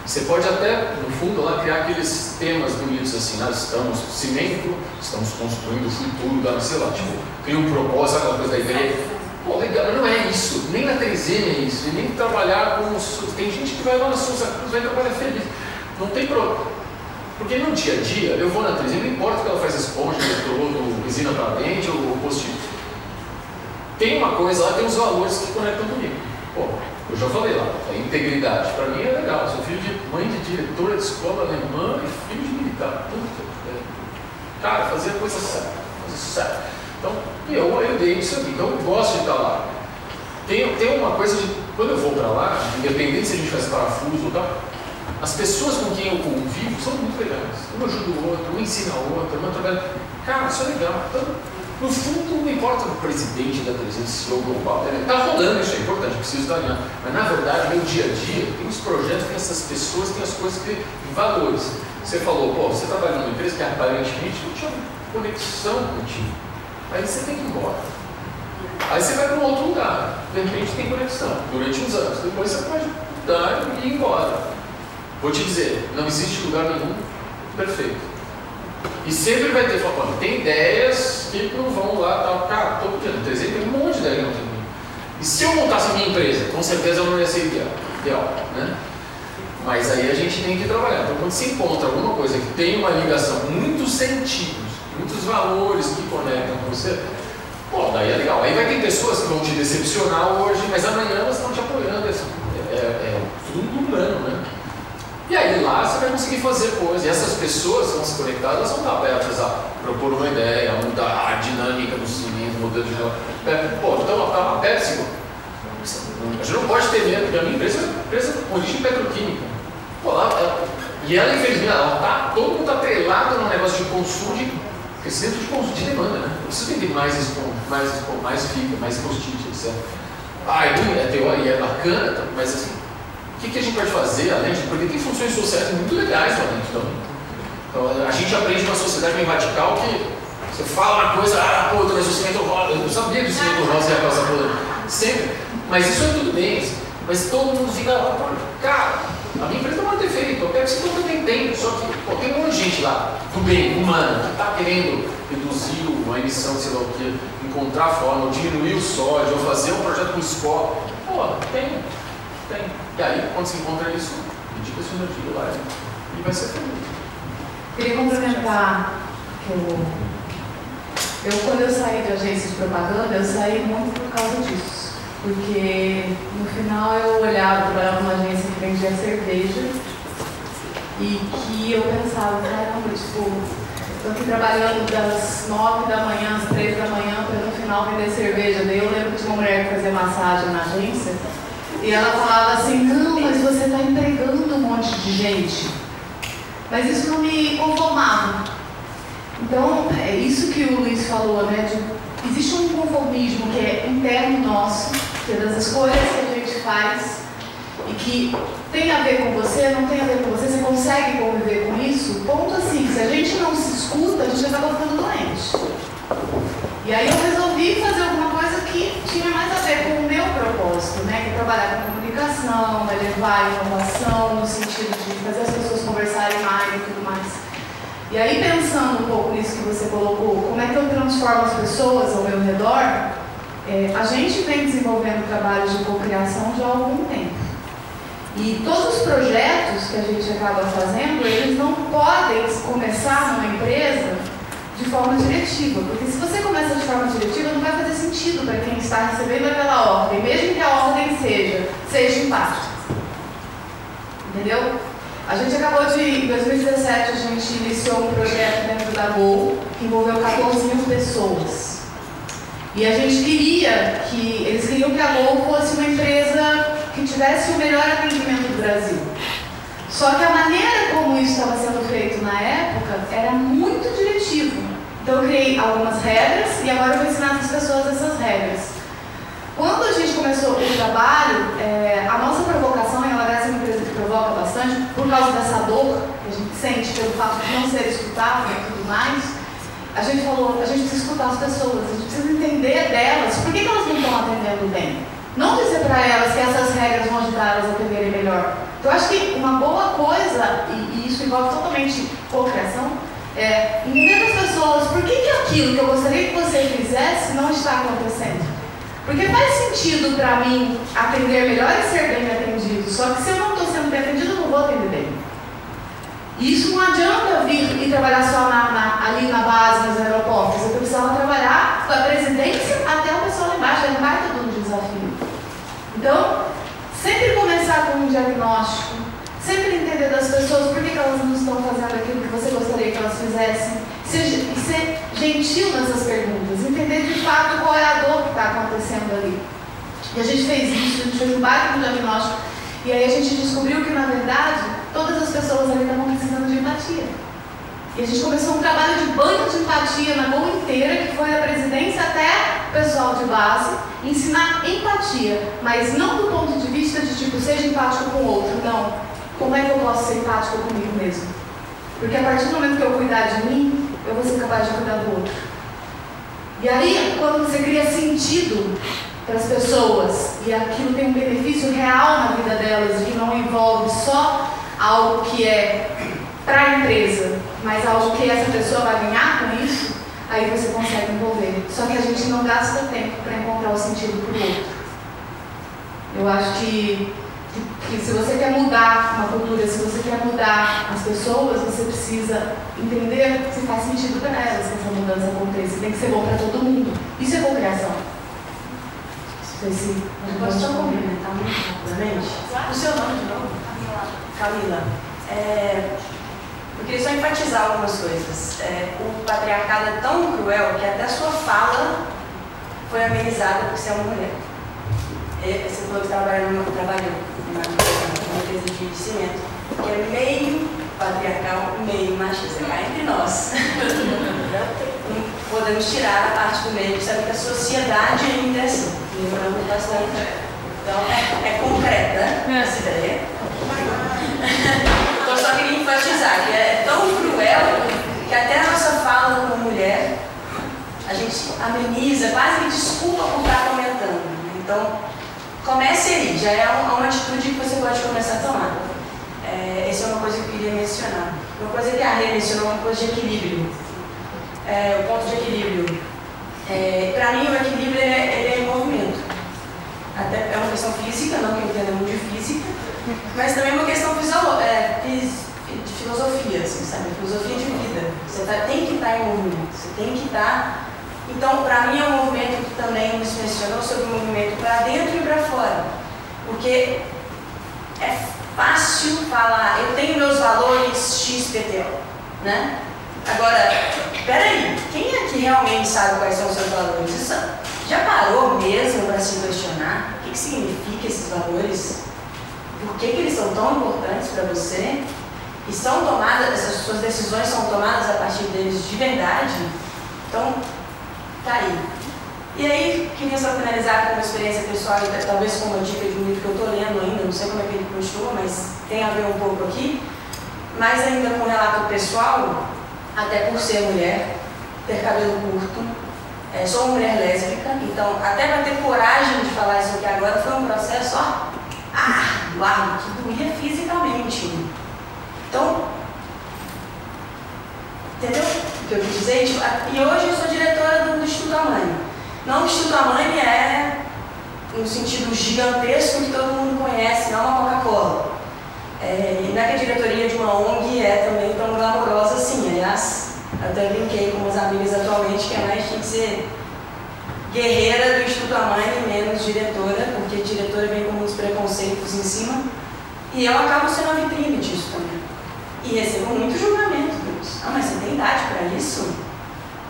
Speaker 4: Você pode até, no fundo, lá criar aqueles temas bonitos assim, nós estamos, cimento, estamos construindo o futuro da, sei lá, tipo, cria um propósito, aquela coisa da igreja. Pô, legal, não é isso, nem na 3M é isso, e nem trabalhar com. Tem gente que vai lá na Souza Cruz, vai trabalhar feliz. Não tem problema. Porque no dia a dia, eu vou na 3M, não importa que ela faz esponja, eletrodo, resina para dente ou, ou post-it. Tem uma coisa lá, tem uns valores que conectam comigo. Pô, eu já falei lá, a integridade. Para mim é legal. Sou filho de mãe de diretora de escola alemã e filho de militar. Tudo, é, cara, fazer a coisa certa. Fazer certo. Então, eu, eu dei isso aqui. Então, eu gosto de estar lá. Tem, tem uma coisa de. Quando eu vou para lá, independente se a gente faz parafuso ou tal, as pessoas com quem eu convivo são muito legais. Um ajuda o outro, um ensina o outro, um trabalha. Cara, isso é legal. Então, no fundo, não importa o presidente da 300 CEO global, está rodando isso, é importante, preciso estar alinhado. Mas na verdade, meu dia a dia, tem os projetos, tem essas pessoas, tem as coisas que valores. Você falou, pô, você trabalha numa empresa que aparentemente não tinha conexão contigo. Aí você tem que ir embora. Aí você vai para um outro lugar, de repente tem conexão, durante uns anos. Depois você pode mudar e ir embora. Vou te dizer, não existe lugar nenhum perfeito. E sempre vai ter, falando, tem ideias que não vão lá, tal, cara, estou exemplo, tem um monte de ideia que não tem. E se eu montasse a minha empresa, com certeza eu não ia ser ideal, ideal né? Mas aí a gente tem que trabalhar. Então, quando se encontra alguma coisa que tem uma ligação, muitos sentidos, muitos valores que conectam com você, pô, daí é legal. Aí vai ter pessoas que vão te decepcionar hoje, mas amanhã elas estão te apoiando. É, é, é tudo humano, né? E aí lá você vai conseguir fazer coisas. E essas pessoas que vão se conectar, elas vão estar abertas a propor uma ideia, a mudar a dinâmica do cilindro, modelo de é, Pô, então a Pepsi, a gente não pode ter medo, porque a minha empresa é uma empresa de origem petroquímica. Pô, lá, ela, e ela, infelizmente, ela tá, todo mundo está atrelado no negócio de consumo de crescimento de de demanda, né? Eu preciso vender mais mais mais fibra, mais post-it, etc. Ah, é, é teoria, é bacana, mas assim, que, que a gente pode fazer além de. Porque tem funções sociais muito legais lá dentro também. Então, a gente aprende uma sociedade meio radical que você fala uma coisa, ah, pô, mas o cimento rosa. Eu sabia que o cimento rosa ia passar por sempre. Mas isso é tudo bem. Mas todo mundo fica, cara, a minha empresa vai ter feito, eu quero que você também tem. Só que pô, tem um monte de gente lá, do bem, humana, que está querendo reduzir a emissão, sei lá o que, encontrar forma, ou diminuir o sódio, ou fazer um projeto com escola. Pô, tem. Tem. E aí, quando se encontra isso, indica essa energia lá e vai ser feliz.
Speaker 2: Queria complementar que eu, eu, quando eu saí de agência de propaganda, eu saí muito por causa disso. Porque no final eu olhava para uma agência que vendia cerveja e que eu pensava, caramba, tipo, estou aqui trabalhando das nove da manhã às três da manhã para no final vender cerveja. Daí eu lembro tinha uma mulher que fazia massagem na agência e ela falava assim, não, mas você está empregando um monte de gente. Mas isso não me conformava. Então, é isso que o Luiz falou, né? De, existe um conformismo que é interno nosso, que é das escolhas que a gente faz e que tem a ver com você, não tem a ver com você, você consegue conviver com isso? Ponto assim, se a gente não se escuta, a gente acaba ficando doente. E aí eu resolvi fazer alguma coisa que tinha mais a ver com o meu propósito, né? Que é trabalhar com comunicação, levar inovação no sentido de fazer as pessoas conversarem mais e tudo mais. E aí pensando um pouco nisso que você colocou, como é que eu transformo as pessoas ao meu redor, é, a gente vem desenvolvendo trabalhos de cocriação já há algum tempo. E todos os projetos que a gente acaba fazendo, eles não podem começar numa empresa de forma diretiva, porque se você começa de forma diretiva, não vai fazer sentido para quem está recebendo aquela ordem, mesmo que a ordem seja, seja empática. Entendeu? A gente acabou de, em 2017, a gente iniciou um projeto dentro da Gol, que envolveu 14 mil pessoas. E a gente queria que, eles queriam que a Gol fosse uma empresa que tivesse o melhor atendimento do Brasil. Só que a maneira como isso estava sendo feito na época era muito diretivo. Então eu criei algumas regras e agora eu vou ensinar as pessoas essas regras. Quando a gente começou o trabalho, é, a nossa provocação, e a Lagarça é uma empresa que provoca bastante, por causa dessa dor que a gente sente pelo fato de não ser escutado e tudo mais, a gente falou, a gente precisa escutar as pessoas, a gente precisa entender delas, por que, que elas não estão atendendo bem? Não dizer para elas que essas regras vão ajudar elas a atenderem melhor. Então, eu acho que uma boa coisa, e, e isso envolve totalmente co-criação, é, entender das pessoas por que, que aquilo que eu gostaria que você fizesse não está acontecendo. Porque faz sentido para mim atender melhor e ser bem atendido. Só que se eu não estou sendo bem atendido, eu não vou atender bem. Isso não adianta vir e trabalhar só na, na, ali na base, nos aeroportos. Eu precisava trabalhar da presidência até o pessoal lá embaixo. Ele vai todo um desafio. Então, sempre começar com um diagnóstico. Sempre entender das pessoas por que elas não estão fazendo aquilo que você gostaria que elas fizessem. Ser, ser gentil nessas perguntas. Entender de fato qual é a dor que está acontecendo ali. E a gente fez isso, a gente fez um baita diagnóstico. E aí a gente descobriu que, na verdade, todas as pessoas ali estavam precisando de empatia. E a gente começou um trabalho de banho de empatia na Gol inteira, que foi da presidência até o pessoal de base, ensinar empatia, mas não do ponto de vista de tipo, seja empático com o outro, não. Como é que eu posso ser empático comigo mesmo? Porque a partir do momento que eu cuidar de mim, eu vou ser capaz de cuidar do outro. E aí, quando você cria sentido para as pessoas e aquilo tem um benefício real na vida delas e não envolve só algo que é para a empresa, mas algo que essa pessoa vai ganhar com isso, aí você consegue envolver. Só que a gente não gasta tempo para encontrar o sentido para o outro. Eu acho que, que, que, se você quer mudar uma cultura, se você quer mudar as pessoas, você precisa entender se faz sentido para elas que essa mudança aconteça. Tem que ser bom para todo mundo. Isso é cocriação.
Speaker 3: Não sei se. Eu posso só complementar muito rapidamente? O seu nome de novo? Camila, é, eu queria só enfatizar algumas coisas. É, o patriarcado é tão cruel que até a sua fala foi amenizada por ser uma mulher. E, você falou que trabalhou numa, empresa de cimento, que é meio patriarcal, meio machista. Cá entre nós. Não podemos tirar a parte do meio, sabe que a sociedade ainda é assim. Lembrando bastante. Então, é, é concreta essa ideia. Então, só queria enfatizar que é tão cruel que até a nossa fala como mulher, a gente ameniza, quase que desculpa por estar comentando. Então, comece aí, já é uma, atitude que você pode começar a tomar. É, essa é uma coisa que eu queria mencionar. Uma coisa que a Rê mencionou, uma coisa de equilíbrio. É, o ponto de equilíbrio. É, Para mim, o equilíbrio ele é, ele é movimento. Até é uma questão física, não que eu entenda muito de física, mas também é uma questão é, de filosofia, assim, sabe? Filosofia de vida. Você tá, tem que estar em movimento, você tem que estar. Então, para mim, é um movimento que também nos mencionou sobre o movimento para dentro e para fora. Porque é fácil falar, eu tenho meus valores XPTO, né? Agora, peraí, quem é que realmente sabe quais são os seus valores? Isso, já parou mesmo para se questionar? O que, que significa esses valores? Por que, que eles são tão importantes para você e são tomadas, essas suas decisões são tomadas a partir deles de verdade. Então, tá aí. E aí, queria só finalizar com uma experiência pessoal, talvez com uma dica de um livro que eu estou lendo ainda, não sei como é que ele continua, mas tem a ver um pouco aqui. Mas ainda com relato pessoal, até por ser mulher, ter cabelo curto, é, sou mulher lésbica, então até para ter coragem de falar isso aqui agora foi um processo, ó, ah, que doía fisicamente. Então, entendeu o que eu quis dizer? Tipo, e hoje eu sou diretora do, Instituto Amani. Não o Instituto Amani é no sentido gigantesco que todo mundo conhece, não uma Coca-Cola. É, e não é que a diretoria de uma ONG é também tão glamourosa assim. Aliás, até brinquei com umas amigas atualmente que a mais tinha que ser guerreira do Instituto Amani, menos diretora, porque diretora vem com muitos preconceitos em cima. E eu acabo sendo a vitrine disso também. E recebo muito julgamento disso. Ah, mas você tem idade para isso?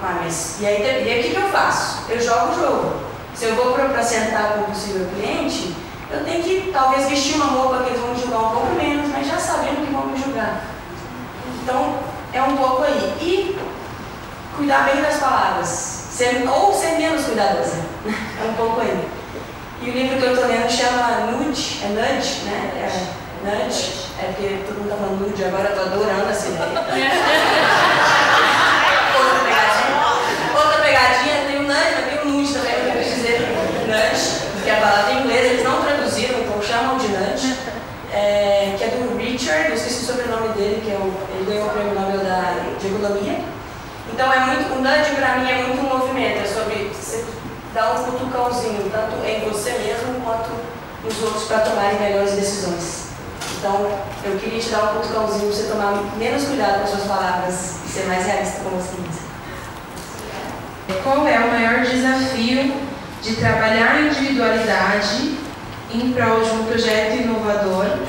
Speaker 3: Ah, mas e aí, o que, que eu faço? Eu jogo o jogo. Se eu vou para sentar com o possível cliente, eu tenho que talvez vestir uma roupa que eles vão me julgar um pouco menos, mas já sabendo que vão me julgar. Então, é um pouco aí. E cuidar bem das palavras ser, ou ser menos cuidadosa. É um pouco aí. E o livro que eu estou lendo chama Nude, é Nudge, né? É, nudge, é porque todo mundo está falando nude agora, eu estou adorando essa ideia. Outra pegadinha. Outra pegadinha, tem o nudge, mas tem o nude também, eu quero dizer nudge, que é a palavra em inglês, eles não traduziram, então chamam de nudge. É, que é do Richard, eu esqueci o sobrenome dele, que é o, ele ganhou o prêmio Nobel da, de Economia. Então é muito, o nudge para mim é muito um movimento, é sobre você dar um cutucãozinho, tanto em você mesmo quanto nos outros para tomarem melhores decisões. Então, eu queria te dar um cutucãozinho para você tomar menos cuidado com as suas palavras e ser mais realista com você mesmo.
Speaker 7: Qual é o maior desafio de trabalhar a individualidade em prol de um projeto inovador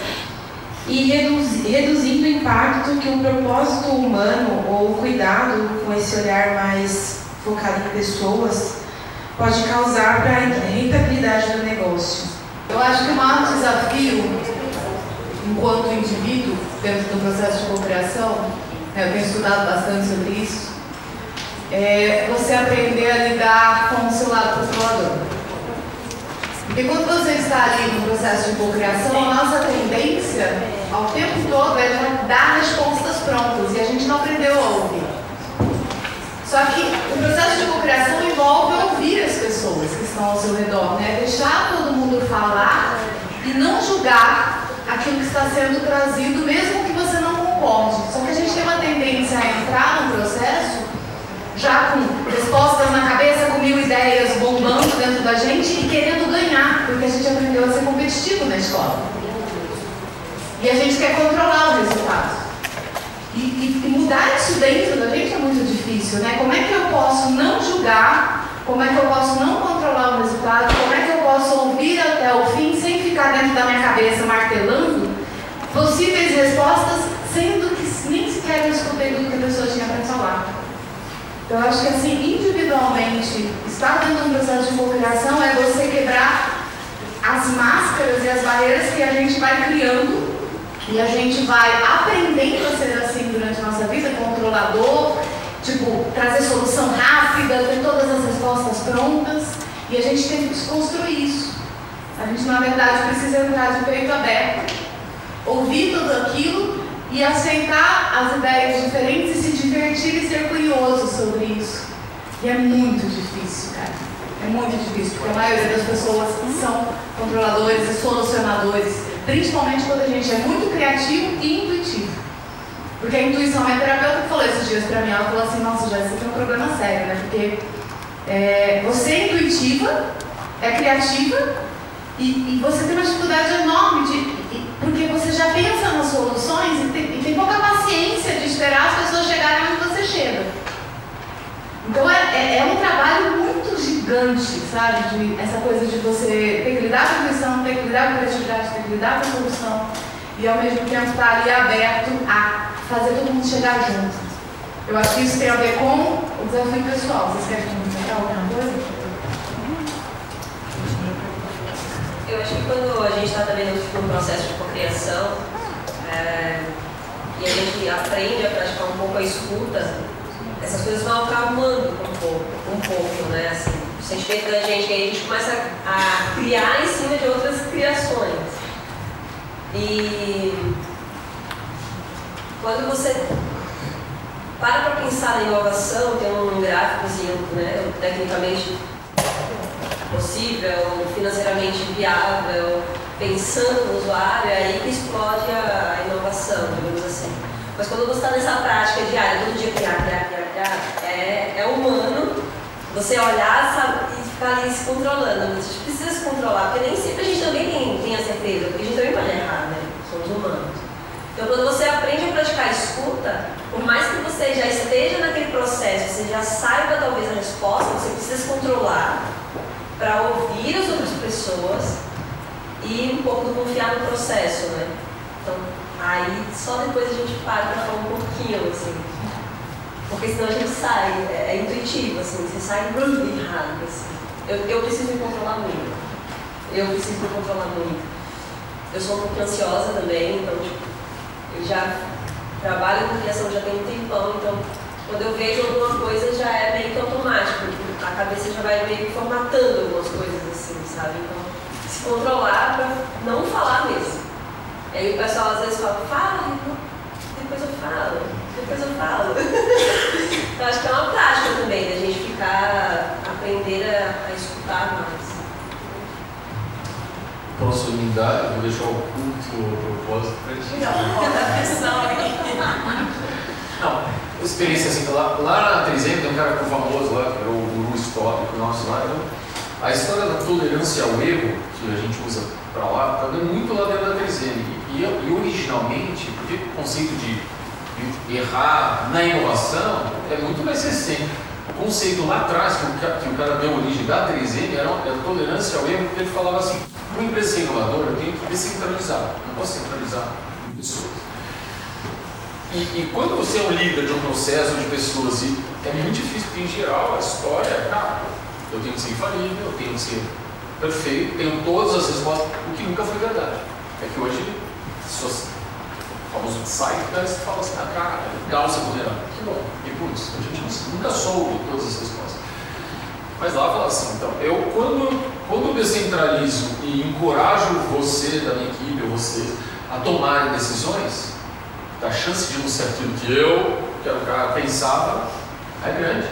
Speaker 7: e reduzindo o impacto que o propósito humano ou o cuidado com esse olhar mais focado em pessoas pode causar para a rentabilidade do negócio.
Speaker 2: Eu acho que o maior desafio, enquanto indivíduo, dentro do processo de cocriação, né, eu tenho estudado bastante sobre isso, é você aprender a lidar com o seu lado controlador. Porque quando você está ali no processo de cocriação, a nossa tendência ao tempo todo é dar respostas prontas e a gente não aprendeu a ouvir. Só que o processo de cocriação envolve ouvir as pessoas que estão ao seu redor, né? Deixar todo mundo falar e não julgar aquilo que está sendo trazido, mesmo que você não concorde. Só que a gente tem uma tendência a entrar no processo já com respostas na cabeça, com mil ideias bombando dentro da gente e querendo ganhar, porque a gente aprendeu a ser competitivo na escola. E a gente quer controlar o resultado. E, e, e, mudar isso dentro da gente é muito difícil, né? Como é que eu posso não julgar? Como é que eu posso não controlar o resultado? Como é que eu posso ouvir até o fim sem ficar dentro da minha cabeça martelando possíveis respostas, sendo que nem sequer eu escutei tudo que a pessoa tinha para falar? Então, eu acho que assim, individualmente, estar dentro de um processo de cocriação é você quebrar as máscaras e as barreiras que a gente vai criando e a gente vai aprendendo a ser assim durante a nossa vida, controlador, tipo, trazer solução rápida, ter todas as respostas prontas. E a gente tem que desconstruir isso. A gente, na verdade, precisa entrar de peito aberto, ouvir tudo aquilo e aceitar as ideias diferentes e se divertir e ser curioso sobre isso. E é muito difícil, cara. É muito difícil, porque a maioria das pessoas são controladores e solucionadores Principalmente quando a gente é muito criativo e intuitivo. Porque a intuição, é terapeuta falou esses dias pra mim, ela falou assim, nossa, já você tem um problema sério, né? Porque é, você é intuitiva, é criativa e, e, você tem uma dificuldade enorme de, porque você já pensa nas soluções e tem, e tem pouca paciência de esperar as pessoas chegarem onde você chega. Então é, é, é, um trabalho muito gigante, sabe? De, essa coisa de você ter que lidar com a intuição, ter que lidar com a criatividade, ter que lidar com a solução e ao mesmo tempo estar ali aberto a fazer todo mundo chegar junto. Eu acho que isso tem a ver com o desafio pessoal. Vocês querem comentar alguma coisa?
Speaker 5: Eu acho que quando a gente está também no processo de cocriação é, e a gente aprende a praticar um pouco a escuta, essas coisas vão acalmando um pouco, um pouco, né? Assim, o sentimento da gente, aí a gente começa a criar em cima de outras criações. E quando você para para pensar na inovação, tem um gráficozinho, né, tecnicamente possível, financeiramente viável, pensando no usuário, é aí que explode a inovação, digamos assim. Mas quando você está nessa prática diária, todo dia criar, criar, criar, criar, é, é humano você olhar sabe, e ficar ali se controlando. A gente precisa se controlar, porque nem sempre a gente também tem, tem a certeza, porque a gente também pode errar, né? Somos humanos. Então, quando você aprende a praticar a escuta, por mais que você já esteja naquele processo, você já saiba talvez a resposta, você precisa se controlar para ouvir as outras pessoas e um pouco confiar no processo, né? Então, Aí só depois a gente para para falar um pouquinho, assim. Porque senão a gente sai, é, é intuitivo, assim, você sai errado, assim. Eu, eu preciso me controlar muito. Eu preciso me controlar muito. Eu sou um pouco ansiosa também, então tipo, eu já trabalho com criação já tem um tempão, então quando eu vejo alguma coisa já é meio que automático, a cabeça já vai meio que formatando algumas coisas assim, sabe? Então, se controlar para não falar mesmo. E aí o pessoal às vezes fala, fala, depois eu falo, depois eu falo. então acho que é uma prática também, da gente ficar, aprender a, a escutar mais.
Speaker 4: Posso dar? vou deixar o culto o propósito para ti.
Speaker 3: Não, roda a pressão
Speaker 4: aqui. Não, experiência assim, lá, lá na 300 tem um cara famoso lá, que era o guru histórico nosso lá, eu, A história da tolerância ao erro, que a gente usa para lá, está muito lá dentro da 3M. E, e, originalmente, porque o conceito de, de, errar na inovação é muito mais recente. O conceito lá atrás, que o, que o cara deu origem da 3M, era, era tolerância ao erro, porque ele falava assim: uma empresa inovadora, tenho que descentralizar, não posso centralizar em pessoas. E, e, quando você é um líder de um processo de pessoas, e é muito difícil, porque em geral a história, cara, eu tenho que ser infalível, eu tenho que ser perfeito, tenho todas as respostas, o que nunca foi verdade. É que hoje, pessoas, famoso sites fala assim, ah, cara, é legal ser vulnerável. Que bom, e putz, a gente nunca soube todas as respostas. Mas lá fala assim, então, eu quando, quando descentralizo e encorajo você da minha equipe, ou você, a tomarem decisões, a chance de ser aquilo que eu, que era o cara, pensava, é grande.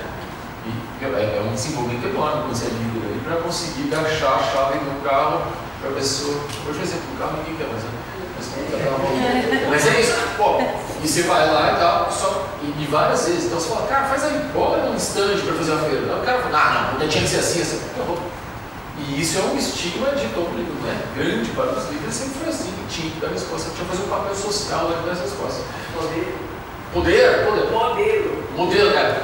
Speaker 4: E é, é um desenvolvimento enorme quando você é líder aí, para conseguir achar a chave no carro para a pessoa. Hoje, por exemplo, no carro ninguém quer né? Mas, mas é isso, pô, e você vai lá e tal, só, e, e várias vezes, então você fala, cara, faz aí, bora num stand para fazer a feira. O cara fala, ah, não, não tinha que ser assim, assim. E isso é um estigma de todo mundo, né? Grande para os líderes sempre foi assim, tinha que dar resposta, tinha que fazer um papel social né, das respostas.
Speaker 8: Poder.
Speaker 4: Poder? Poder.
Speaker 8: Modelo.
Speaker 4: Modelo, cara.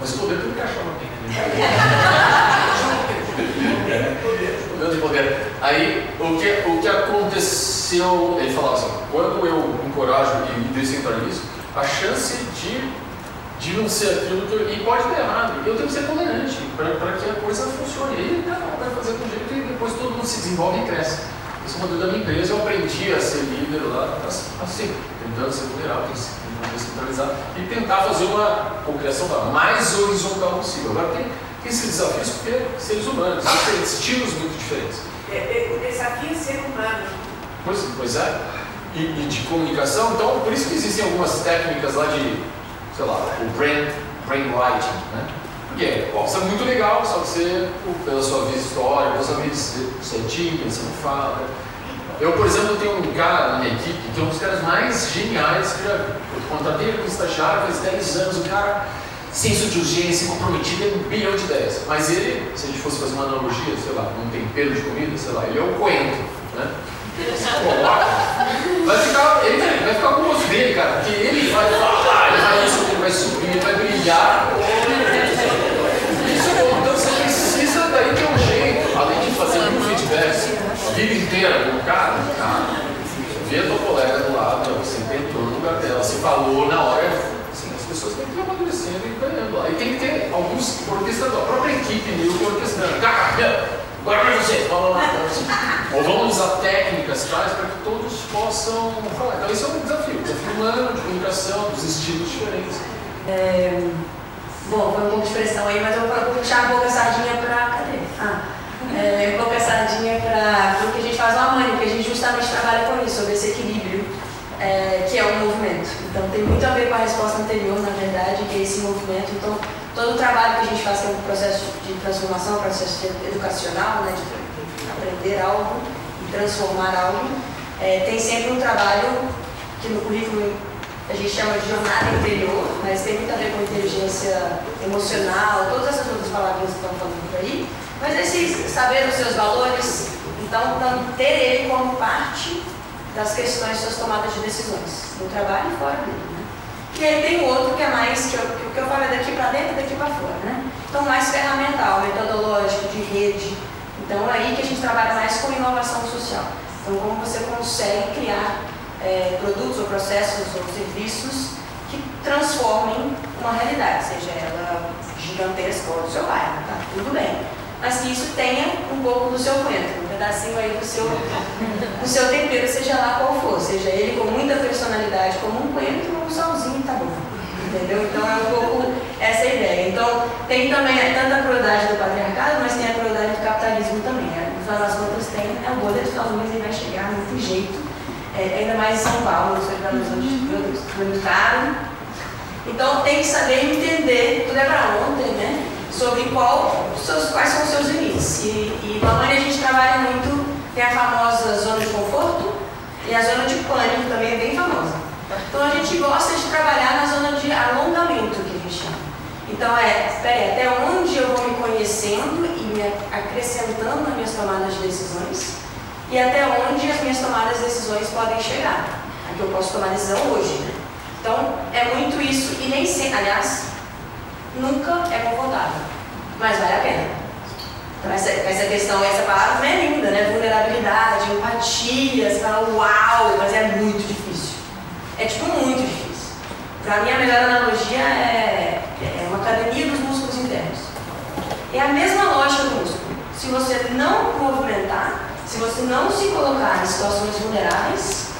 Speaker 4: Mas o poder tem que não tem, né? De poder. Aí, o que, o que aconteceu, ele falava assim, quando eu encorajo e descentralizo, a chance de de não ser aquilo que eu, e pode ter errado. Eu tenho que ser tolerante para que a coisa funcione. Aí cada um vai fazer com jeito e depois todo mundo se desenvolve e cresce. Esse é modelo da minha empresa, eu aprendi a ser líder lá assim, tentando ser vulnerável, tentando descentralizar e tentar fazer uma cocriação mais horizontal possível. Agora tem, tem esses desafios porque seres humanos, diferentes, estilos muito diferentes.
Speaker 8: É, é, o desafio é ser humano.
Speaker 4: Pois, pois é. E, e de comunicação, então por isso que existem algumas técnicas lá de sei lá, o brain, brainwriting, né? Porque pode ser muito legal, só que você, pela sua vida histórica, pela sua vida, você é tímido, você não fala. Eu, por exemplo, tenho um cara na minha equipe que é um dos caras mais geniais que já vi. Eu contratei ele como estagiário faz 10 anos, o cara, senso de urgência, comprometido, tem um bilhão de ideias. Mas ele, se a gente fosse fazer uma analogia, sei lá, um tempero de comida, sei lá, ele é o coentro, né? vai ficar, ele vai ficar com o gosto dele, cara, porque ele vai falar, isso, ele vai subir, vai brilhar. Isso é então você precisa daí ter um jeito, além de fazer mil feedbacks a vida inteira, cara, cara, vê a tua colega do lado, você tentou no lugar dela, você falou na hora, assim, as pessoas têm que ir amadurecendo e ganhando lá. E tem que ter alguns orquestradores, a própria equipe meio que orquestrando. Cara, Agora vai você, fala lá. Ou vamos usar técnicas tais para que todos possam falar. Então esse é um desafio, desafio humano, de comunicação, dos estilos diferentes.
Speaker 3: É, bom, foi um pouco de expressão aí, mas eu vou puxar um pouco a sardinha para. Cadê? Ah, é, um pouco a sardinha para o que a gente faz no Amani, porque a gente justamente trabalha com isso, sobre esse equilíbrio, é, que é o movimento. Então tem muito a ver com a resposta anterior, na verdade, que é esse movimento. Então, todo o trabalho que a gente faz, que é um processo de transformação, processo educacional, né, de aprender algo e transformar algo, é, tem sempre um trabalho que no currículo a gente chama de jornada interior, mas tem muito a ver com inteligência emocional, todas essas outras palavras que estão falando por aí, mas esse saber os seus valores, então ter ele como parte das questões das tomadas de decisões, no trabalho e fora dele. Né? E aí tem outro que é mais, que, eu, que eu falo é daqui para dentro daqui para fora, né? Então mais ferramental, metodológico, de rede. Então é aí que a gente trabalha mais com inovação social. Então como você consegue criar é, produtos ou processos ou serviços que transformem uma realidade, seja ela gigantesca ou do seu bairro, tá? Tudo bem. Mas que isso tenha um pouco do seu coentro, um pedacinho aí do seu, do seu tempero, seja lá qual for, seja ele com muita personalidade como um coentro ou um salzinho, tá bom. Entendeu? Então é um pouco essa ideia. Então tem também tanto a crueldade do patriarcado, mas tem a crueldade do capitalismo também. Né? No final das contas tem é o boleto dos Estados Unidos e vai chegar, tem jeito. É, ainda mais em São Paulo, você vai nos produtos, muito caro. Então tem que saber entender, tudo é para ontem, né? Sobre qual, quais são os seus limites. E, e na a gente trabalha muito, tem a famosa zona de conforto e a zona de pânico também é bem famosa. Então a gente gosta de trabalhar na zona de alongamento, que a gente chama. Então é, espera até onde eu vou me conhecendo e me acrescentando nas minhas tomadas de decisões e até onde as minhas tomadas de decisões podem chegar. Aqui eu posso tomar decisão hoje, né? Então é muito isso e nem sempre, aliás, nunca é confortável, mas vale a pena. Então essa, essa questão, essa palavra é linda, né? Vulnerabilidade, empatia, você fala uau, mas é muito difícil. É tipo muito difícil. Para mim a melhor analogia é, é uma academia dos músculos internos. É a mesma lógica do músculo. Se você não movimentar, se você não se colocar em situações vulneráveis,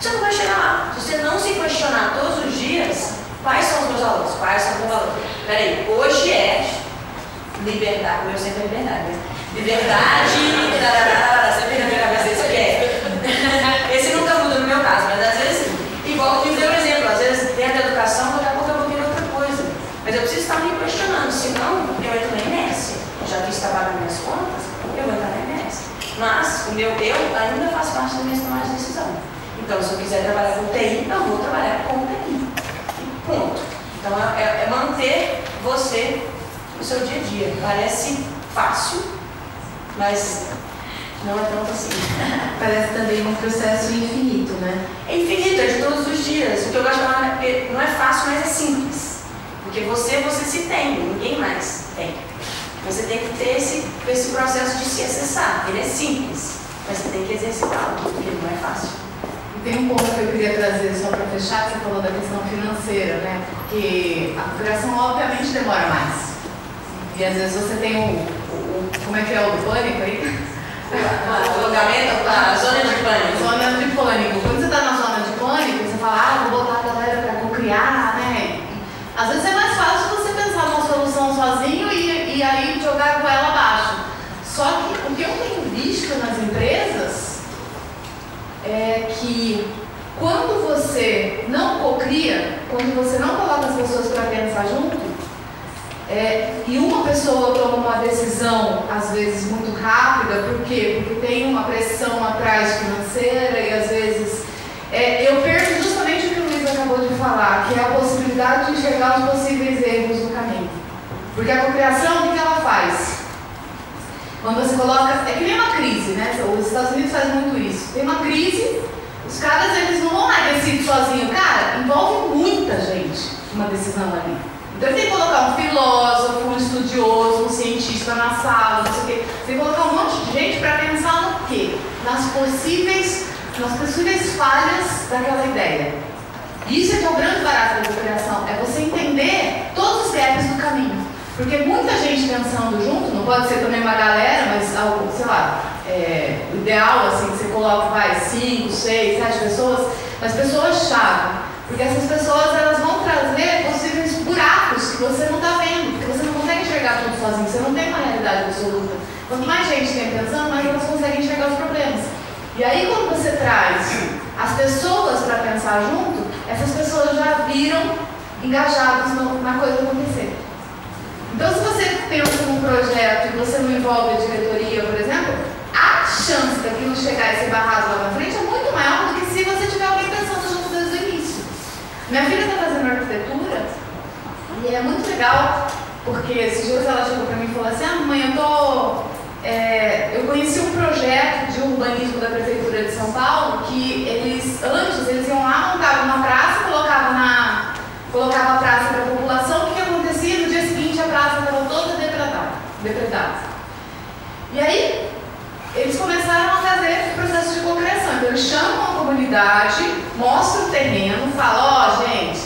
Speaker 3: você não vai chegar lá. Se você não se questionar todos os dias, quais são os meus valores? Quais são os meus valores? Peraí, hoje é liberdade, o meu sempre é liberdade, né? Liberdade, tarará, sempre na minha cabeça isso que é. Esse nunca muda no meu caso, mas às vezes, igual que deu um exemplo, às vezes dentro da educação, daqui a pouco eu vou querer outra coisa. Mas eu preciso estar me questionando, senão eu entro na inércia. Já fiz trabalho nas minhas contas, eu vou entrar na inércia. Mas o meu eu ainda faz parte das minhas tomadas de decisão. Então, se eu quiser trabalhar com TI, eu vou trabalhar com TI. Ponto. Então, é, é manter você no seu dia a dia. Parece fácil, mas não é tanto assim.
Speaker 7: Parece também um processo infinito, né?
Speaker 3: É infinito, é de todos os dias. O que eu gosto de falar é não é fácil, mas é simples. Porque você, você se tem, ninguém mais tem. Você tem que ter esse, esse processo de se acessar. Ele é simples, mas você tem que exercitá-lo, porque não é fácil.
Speaker 2: Tem um ponto que eu queria trazer só para fechar, que você falou da questão financeira, né? Porque a criação obviamente demora mais. E às vezes você tem o, como é que é o pânico aí?
Speaker 3: O alongamento, a zona de pânico.
Speaker 2: Zona de pânico. Quando você está na zona de pânico, você fala, ah, vou botar a galera para cocriar, né? Às vezes é mais fácil você pensar numa solução sozinho e, e aí jogar com ela abaixo. Só que o que eu tenho visto nas empresas é que quando você não cocria, quando você não coloca as pessoas para pensar junto, é, e uma pessoa toma uma decisão, às vezes muito rápida, por quê? Porque tem uma pressão atrás financeira e às vezes é, eu perco justamente o que o Luiz acabou de falar, que é a possibilidade de enxergar os possíveis erros no caminho. Porque a cocriação, o que ela faz? Quando você coloca. É que nem uma crise, né? Os Estados Unidos fazem muito isso. Tem uma crise, os caras eles não vão lá decidem sozinho. Cara, envolve muita gente uma decisão ali. Então ele tem que colocar um filósofo, um estudioso, um cientista na sala, não sei o quê. Você tem que colocar um monte de gente para pensar no quê? Nas possíveis, nas possíveis falhas daquela ideia. Isso é que é o grande barato da criação, é você entender todos os gaps do caminho. Porque muita gente pensando junto, não pode ser também uma galera, mas algo, sei lá, é, o ideal assim, que você coloca, vai, cinco, seis, sete pessoas, mas pessoas-chave. Porque essas pessoas elas vão trazer buracos que você não está vendo, porque você não consegue enxergar tudo sozinho, você não tem uma realidade absoluta. Quanto mais gente tem pensando, mais elas conseguem enxergar os problemas. E aí quando você traz as pessoas para pensar junto, essas pessoas já viram engajadas na coisa acontecer. Então se você pensa num projeto e você não envolve a diretoria, por exemplo, a chance daquilo chegar e ser barrado lá na frente é muito maior do que se você tiver alguém pensando junto desde o início. Minha filha está fazendo e é muito legal porque esses dias ela chegou para mim e falou assim: Ah, mãe, eu tô. É, eu conheci um projeto de urbanismo da Prefeitura de São Paulo que eles, antes, eles iam lá, montavam uma praça, colocavam, na, colocava a praça para a população, o que, acontecia? No dia seguinte a praça estava toda depredada. E aí, eles começaram a fazer o processo de cocriação. Então, eles chamam a comunidade, mostram o terreno, falam: Ó, oh, gente,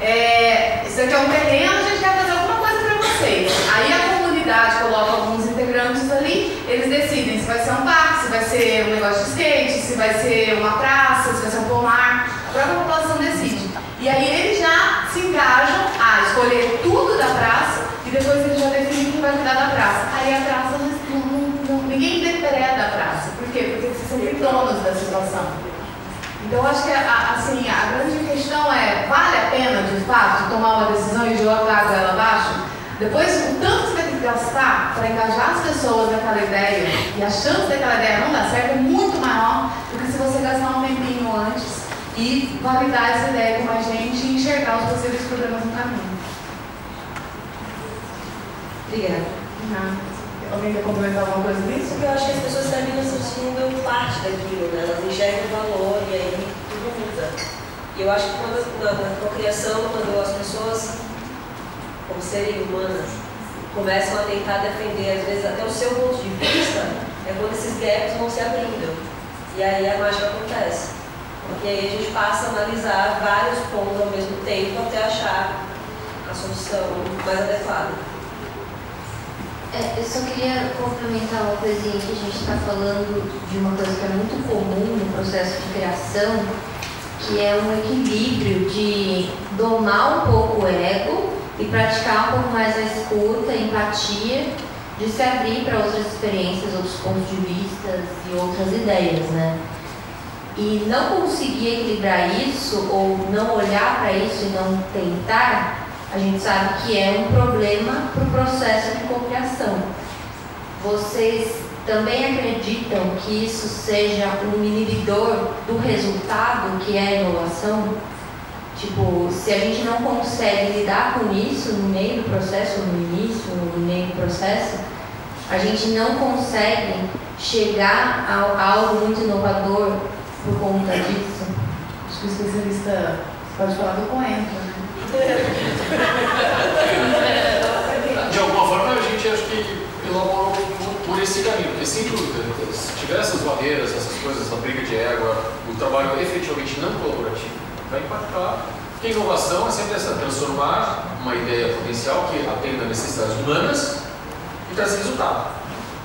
Speaker 2: é, isso aqui é um terreno, a gente quer fazer alguma coisa para vocês. Aí a comunidade coloca alguns integrantes ali, eles decidem se vai ser um parque, se vai ser um negócio de skate, se vai ser uma praça, se vai ser um pomar. A própria população decide. E aí eles já se engajam a escolher tudo da praça e depois eles já definem quem vai cuidar da praça. Aí a praça não, não, ninguém depreda a praça. Por quê? Porque vocês são donos da situação. Então, acho que assim, a grande questão é: vale a pena, de fato, tomar uma decisão e jogar a ela abaixo? Depois, o tanto que você ter que gastar para engajar as pessoas naquela ideia e a chance daquela ideia não dar certo é muito maior do que se você gastar um tempinho antes e validar essa ideia com a gente e enxergar os possíveis problemas no caminho.
Speaker 6: Obrigada.
Speaker 2: Alguém quer complementar alguma coisa disso?
Speaker 5: Eu acho que as pessoas terminam se sentindo parte daquilo, né? Elas enxergam o valor e aí tudo muda. E eu acho que quando, na, na procriação, quando as pessoas, como serem humanas, começam a tentar defender, às vezes, até o seu ponto de vista, é quando esses gaps vão se abrindo. E aí a mágica acontece. Porque aí a gente passa a analisar vários pontos ao mesmo tempo até achar a solução mais adequada.
Speaker 9: É, eu só queria complementar uma coisinha que a gente está falando de uma coisa que é muito comum no processo de criação, que é um equilíbrio de domar um pouco o ego e praticar um pouco mais a escuta, a empatia, de se abrir para outras experiências, outros pontos de vista e outras ideias, né? E não conseguir equilibrar isso ou não olhar para isso e não tentar a gente sabe que é um problema para o processo de cocriação. Vocês também acreditam que isso seja um inibidor do resultado que é a inovação? Tipo, se a gente não consegue lidar com isso no meio do processo, no início, no meio do processo, a gente não consegue chegar a algo muito inovador por conta disso.
Speaker 2: Acho que o especialista pode falar do coentro, né?
Speaker 4: De alguma forma a gente acho que elaborou por esse caminho, porque sem dúvida, se tiver essas barreiras, essas coisas, essa briga de égua, o trabalho efetivamente não colaborativo vai impactar. Porque a inovação é sempre essa, transformar uma ideia potencial que atenda necessidades humanas e trazer resultado.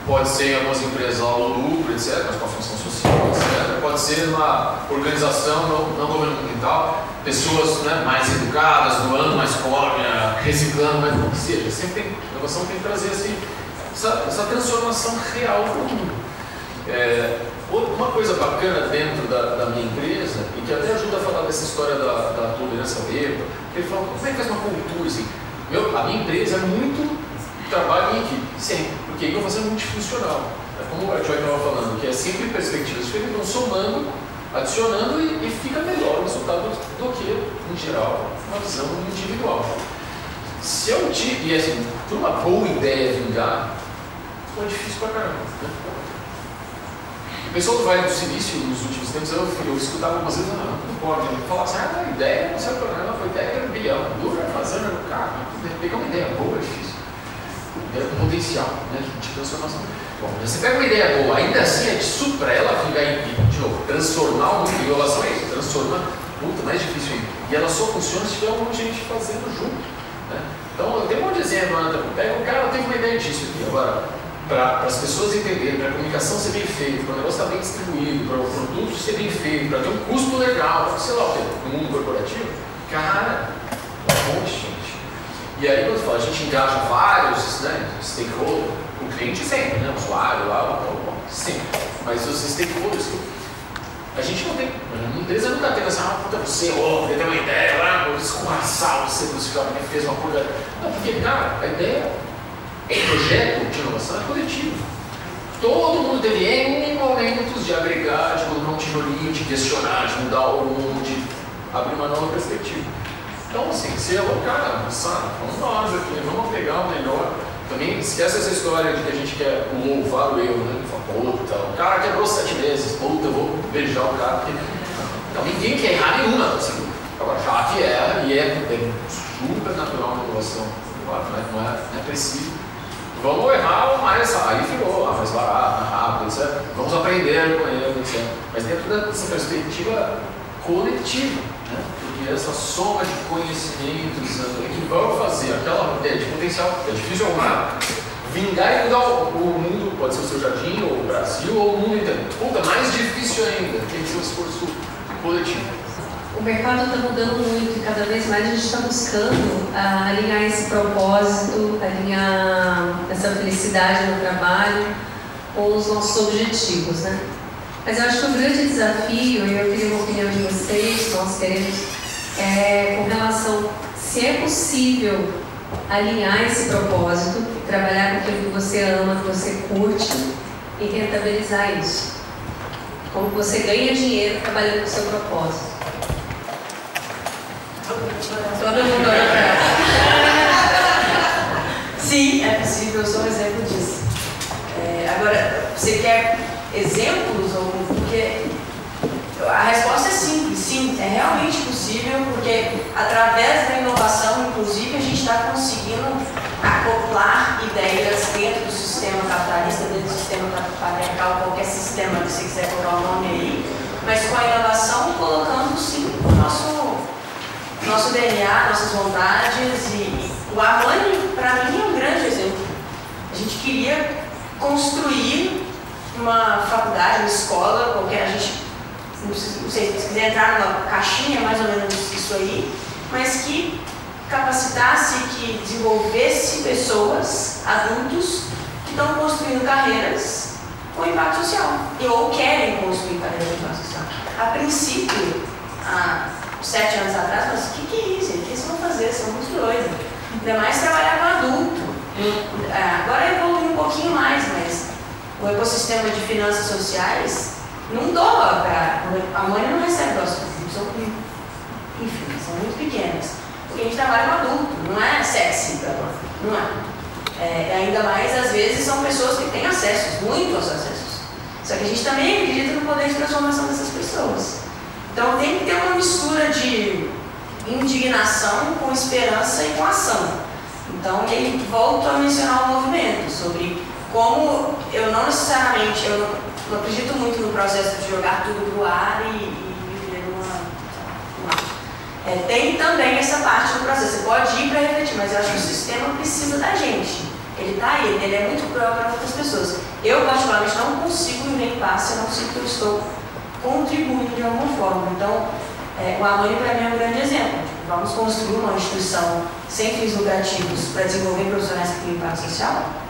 Speaker 4: Pode ser em algumas empresas ao lucro, etc., mas com a função social, etc. Pode ser uma organização não, não governamental, pessoas né, mais educadas, doando mais córnea, reciclando, mas o que seja. Sempre tem, a inovação tem que trazer assim, essa, essa transformação real para o mundo. É, uma coisa bacana dentro da, da, minha empresa, e que até ajuda a falar dessa história da, da tolerância erro, ele fala, como é que faz uma cultura assim? Meu, a minha empresa é muito trabalho em equipe, sempre, porque a inovação é multifuncional. É como a Joy estava falando, que é sempre perspectivas diferentes, vão somando adicionando e, e fica melhor o resultado do que, em geral, uma visão individual. Se eu tive, e assim, por uma boa ideia vingar, foi difícil pra caramba. Né? O pessoal do Vale do Silício, nos últimos tempos, eu, eu escutava algumas vezes, não, não pode, ele falava assim, ah, a ideia não serve para nada, foi ideia era um bilhão, dura fazendo no carro, pegar uma ideia boa é com potencial né, de transformação. Bom, você pega uma ideia boa, ainda assim é de supra ela ficar em, de novo, transformar o mundo, inovação é isso, transformar, muito mais difícil ainda. E ela só funciona se tiver um monte de gente fazendo junto. Né? Então, tem um monte de exemplo, né? pega o cara, tem uma ideia disso aqui, agora, para as pessoas entenderem, para a comunicação ser bem feita, para o negócio estar bem distribuído, para o produto ser bem feito, para ter um custo legal, sei lá o que, no mundo corporativo, cara, um monte de gente. E aí, quando fala, a gente engaja vários né, stakeholders, o cliente sempre, né? O usuário lá, sempre. Mas os stakeholders, a gente não tem. A empresa nunca tem assim, ah, puta, você, ó, oh, tem uma ideia lá, vou escorraçar você, você fez uma coisa. Não, porque, cara, a ideia, em projeto de inovação é coletivo. Todo mundo teve N momentos de agregar, de colocar um tijolinho, de questionar, de mudar o mundo, de abrir uma nova perspectiva. Então, assim, você é cara, sabe? Vamos nós aqui, vamos pegar o melhor também esquece essa história de que a gente quer louvar o erro, né? Fala, puta, o cara quebrou sete vezes, puta, eu vou beijar o cara. Porque... Não, ninguém quer errar nenhuma, assim. Agora, já que é, e é, é super natural na inovação, claro, né? não, é, não é preciso. Vamos errar mais, aí ficou mais barato, mais rápido, etc. Vamos aprender com ele, etc. Mas dentro dessa perspectiva coletiva, né? Essa soma de conhecimentos é que vai fazer aquela ideia de potencial, é difícil arrumar, vingar e mudar o, mundo, pode ser o seu jardim, ou o Brasil, ou o mundo inteiro. Puta, mais difícil ainda, tem que ser um esforço coletivo.
Speaker 3: O mercado está mudando muito e cada vez mais a gente está buscando uh, alinhar esse propósito, alinhar essa felicidade no trabalho com os nossos objetivos, né? Mas eu acho que o grande desafio, e eu queria uma opinião de vocês, nós queremos é, com relação se é possível alinhar esse propósito, trabalhar com aquilo que você ama, que você curte e rentabilizar isso. Como você ganha dinheiro trabalhando com o seu propósito. Todo mundo olha pra
Speaker 5: Sim, é possível.
Speaker 3: Eu sou um exemplo disso. É, agora, você quer exemplos? Ou, porque a resposta é simples, sim, é realmente possível, porque através da inovação, inclusive, a gente está conseguindo acoplar ideias dentro do sistema capitalista, dentro do sistema patriarcal, qualquer sistema que você quiser colocar o nome aí, mas com a inovação colocando sim o nosso, nosso DNA, nossas vontades e, o Armani, para mim, é um grande exemplo. A gente queria construir uma faculdade, uma escola, qualquer, a gente não sei se quiser entrar numa caixinha, mais ou menos isso aí, mas que capacitasse, que desenvolvesse pessoas, adultos, que estão construindo carreiras com impacto social, ou querem construir carreiras com impacto social. A princípio, há sete anos atrás, mas o que, é isso? O que eles vão fazer? São muito doidos. Ainda mais trabalhar com adulto. É, agora evolui um pouquinho mais, mas o ecossistema de finanças sociais não doa para. A mãe não recebe doações, são, enfim, são muito pequenas. Porque a gente trabalha com adulto, não é sexy para não é. É, ainda mais, às vezes, são pessoas que têm acessos, muitos acessos. Só que a gente também acredita no poder de transformação dessas pessoas. Então tem que ter uma mistura de indignação com esperança e com ação. Então, ele volto a mencionar o movimento sobre como eu não necessariamente, eu não, não acredito muito no processo de jogar tudo pro ar e, e viver numa. É, tem também essa parte do processo. Você pode ir para refletir, mas eu acho que o sistema precisa da gente. Ele está aí, ele é muito cruel para muitas pessoas. Eu, particularmente, não consigo me ver em paz se eu não sinto que eu estou contribuindo de alguma forma. Então, é, o Amani, para mim, é um grande exemplo. Tipo, vamos construir uma instituição sem fins lucrativos para desenvolver profissionais que têm impacto social?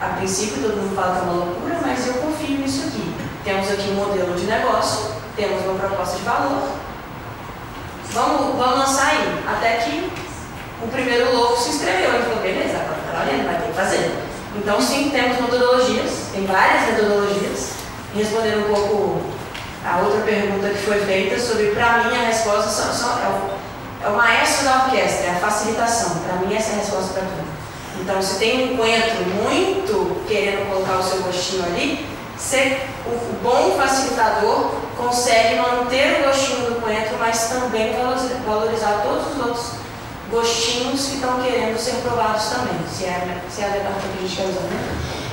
Speaker 3: A princípio, todo mundo fala que é uma loucura, mas eu confio nisso aqui. Temos aqui um modelo de negócio, temos uma proposta de valor. Vamos, vamos lançar aí. Até que o primeiro louco se inscreveu. Ele falou, beleza, agora está valendo, vai ter que fazer. Então, sim, temos metodologias, tem várias metodologias. Respondendo um pouco a outra pergunta que foi feita sobre, para mim, a resposta é, o, é o maestro da orquestra, é a facilitação. Para mim, essa é a resposta para tudo. Então, se tem um coentro muito querendo colocar o seu gostinho ali, ser o, bom facilitador consegue manter o gostinho do coentro, mas também valorizar todos os outros gostinhos que estão querendo ser provados também. Se é, se é a metáfora que a gente quer usar, né?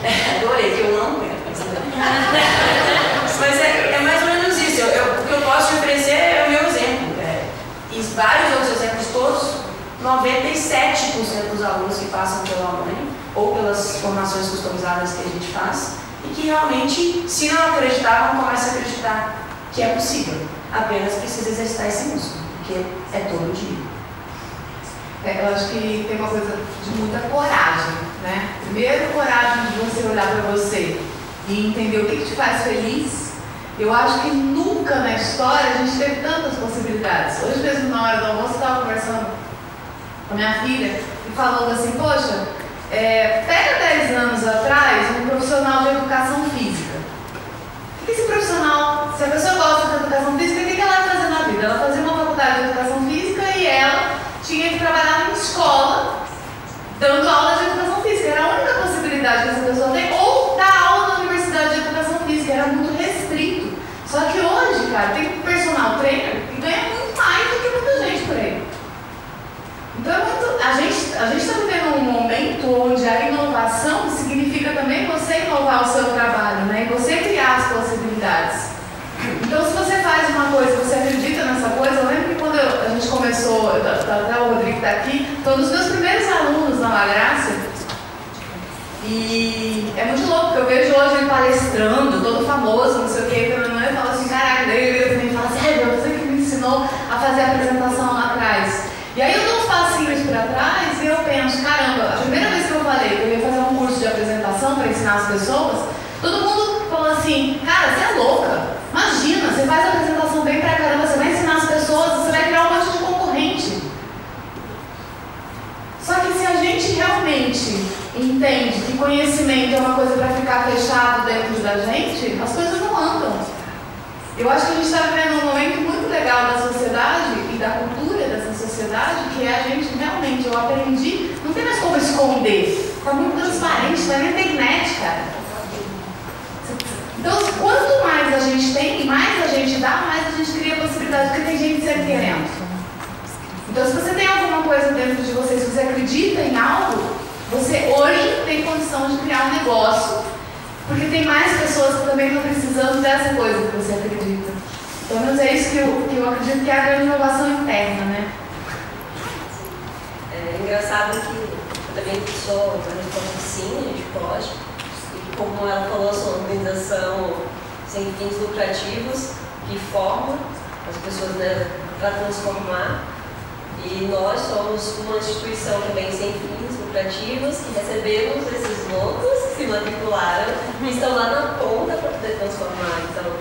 Speaker 3: Adorei, que eu não aguento. Mas é, é, mais ou menos isso. Eu, eu, o que eu posso te oferecer é o meu exemplo. É, e vários outros exemplos, todos, 97% dos alunos que passam pela mãe ou pelas formações customizadas que a gente faz e que realmente, se não acreditavam, começam a acreditar que é possível. Apenas precisa exercitar esse músculo, porque é todo dia.
Speaker 2: É, eu acho que tem uma coisa de muita coragem, né? Primeiro, coragem de você olhar para você e entender o que, que te faz feliz. Eu acho que nunca na história a gente teve tantas possibilidades. Hoje mesmo, na hora do almoço, estava conversando com a minha filha e falando assim, poxa, é, pega 10 anos atrás um profissional de educação física. O que esse profissional, se a pessoa gosta de educação física, o que ela vai fazer na vida? Ela fazia uma faculdade de educação física e ela tinha que trabalhar em escola dando aula de educação física. Era a única possibilidade que essa pessoa tem, ou dar aula na universidade de educação física. Era muito restrito. Só que hoje, cara, tem personal trainer que ganha muito mais do que muita gente por aí. Então. A gente a está vivendo um momento onde a inovação significa também você inovar o seu trabalho, né? Você criar as possibilidades. Então, se você faz uma coisa, você acredita nessa coisa, eu lembro que quando eu, a gente começou, até o Rodrigo está aqui, foi um dos meus primeiros alunos na La. E é muito louco, porque eu vejo hoje ele palestrando, todo famoso, não sei o que, e eu falo assim, caraca, daí ele também fala assim, é você que me ensinou a fazer a apresentação lá atrás. E aí eu dou uns passinhos para trás e eu penso, caramba, a primeira vez que eu falei que eu ia fazer um curso de apresentação para ensinar as pessoas, todo mundo falou assim, cara, você é louca. Imagina, você faz a apresentação bem pra caramba, você vai ensinar as pessoas, você vai criar um monte de concorrente. Só que se a gente realmente entende que conhecimento é uma coisa para ficar fechado dentro da gente, as coisas não andam. Eu acho que a gente está vivendo um momento muito legal da sociedade e da cultura dessa sociedade, que é a gente realmente, eu aprendi, não tem mais como esconder. Tá muito transparente, tá na internet, cara. Então, quanto mais a gente tem, mais a gente dá, mais a gente cria possibilidade, porque tem gente sempre querendo. Então, se você tem alguma coisa dentro de você, se você acredita em algo, você hoje tem condição de criar um negócio, porque tem mais pessoas que também estão precisando dessa coisa que você acredita. Pelo menos é isso que eu, que eu acredito que é a grande inovação interna, né?
Speaker 5: É engraçado que também sou resposta sim, a gente pode. E como ela falou, sou uma organização sem fins lucrativos que forma as pessoas né, para transformar. E nós somos uma instituição também sem fins lucrativos que recebemos esses loucos que se matricularam e estão lá na ponta para poder transformar. Então,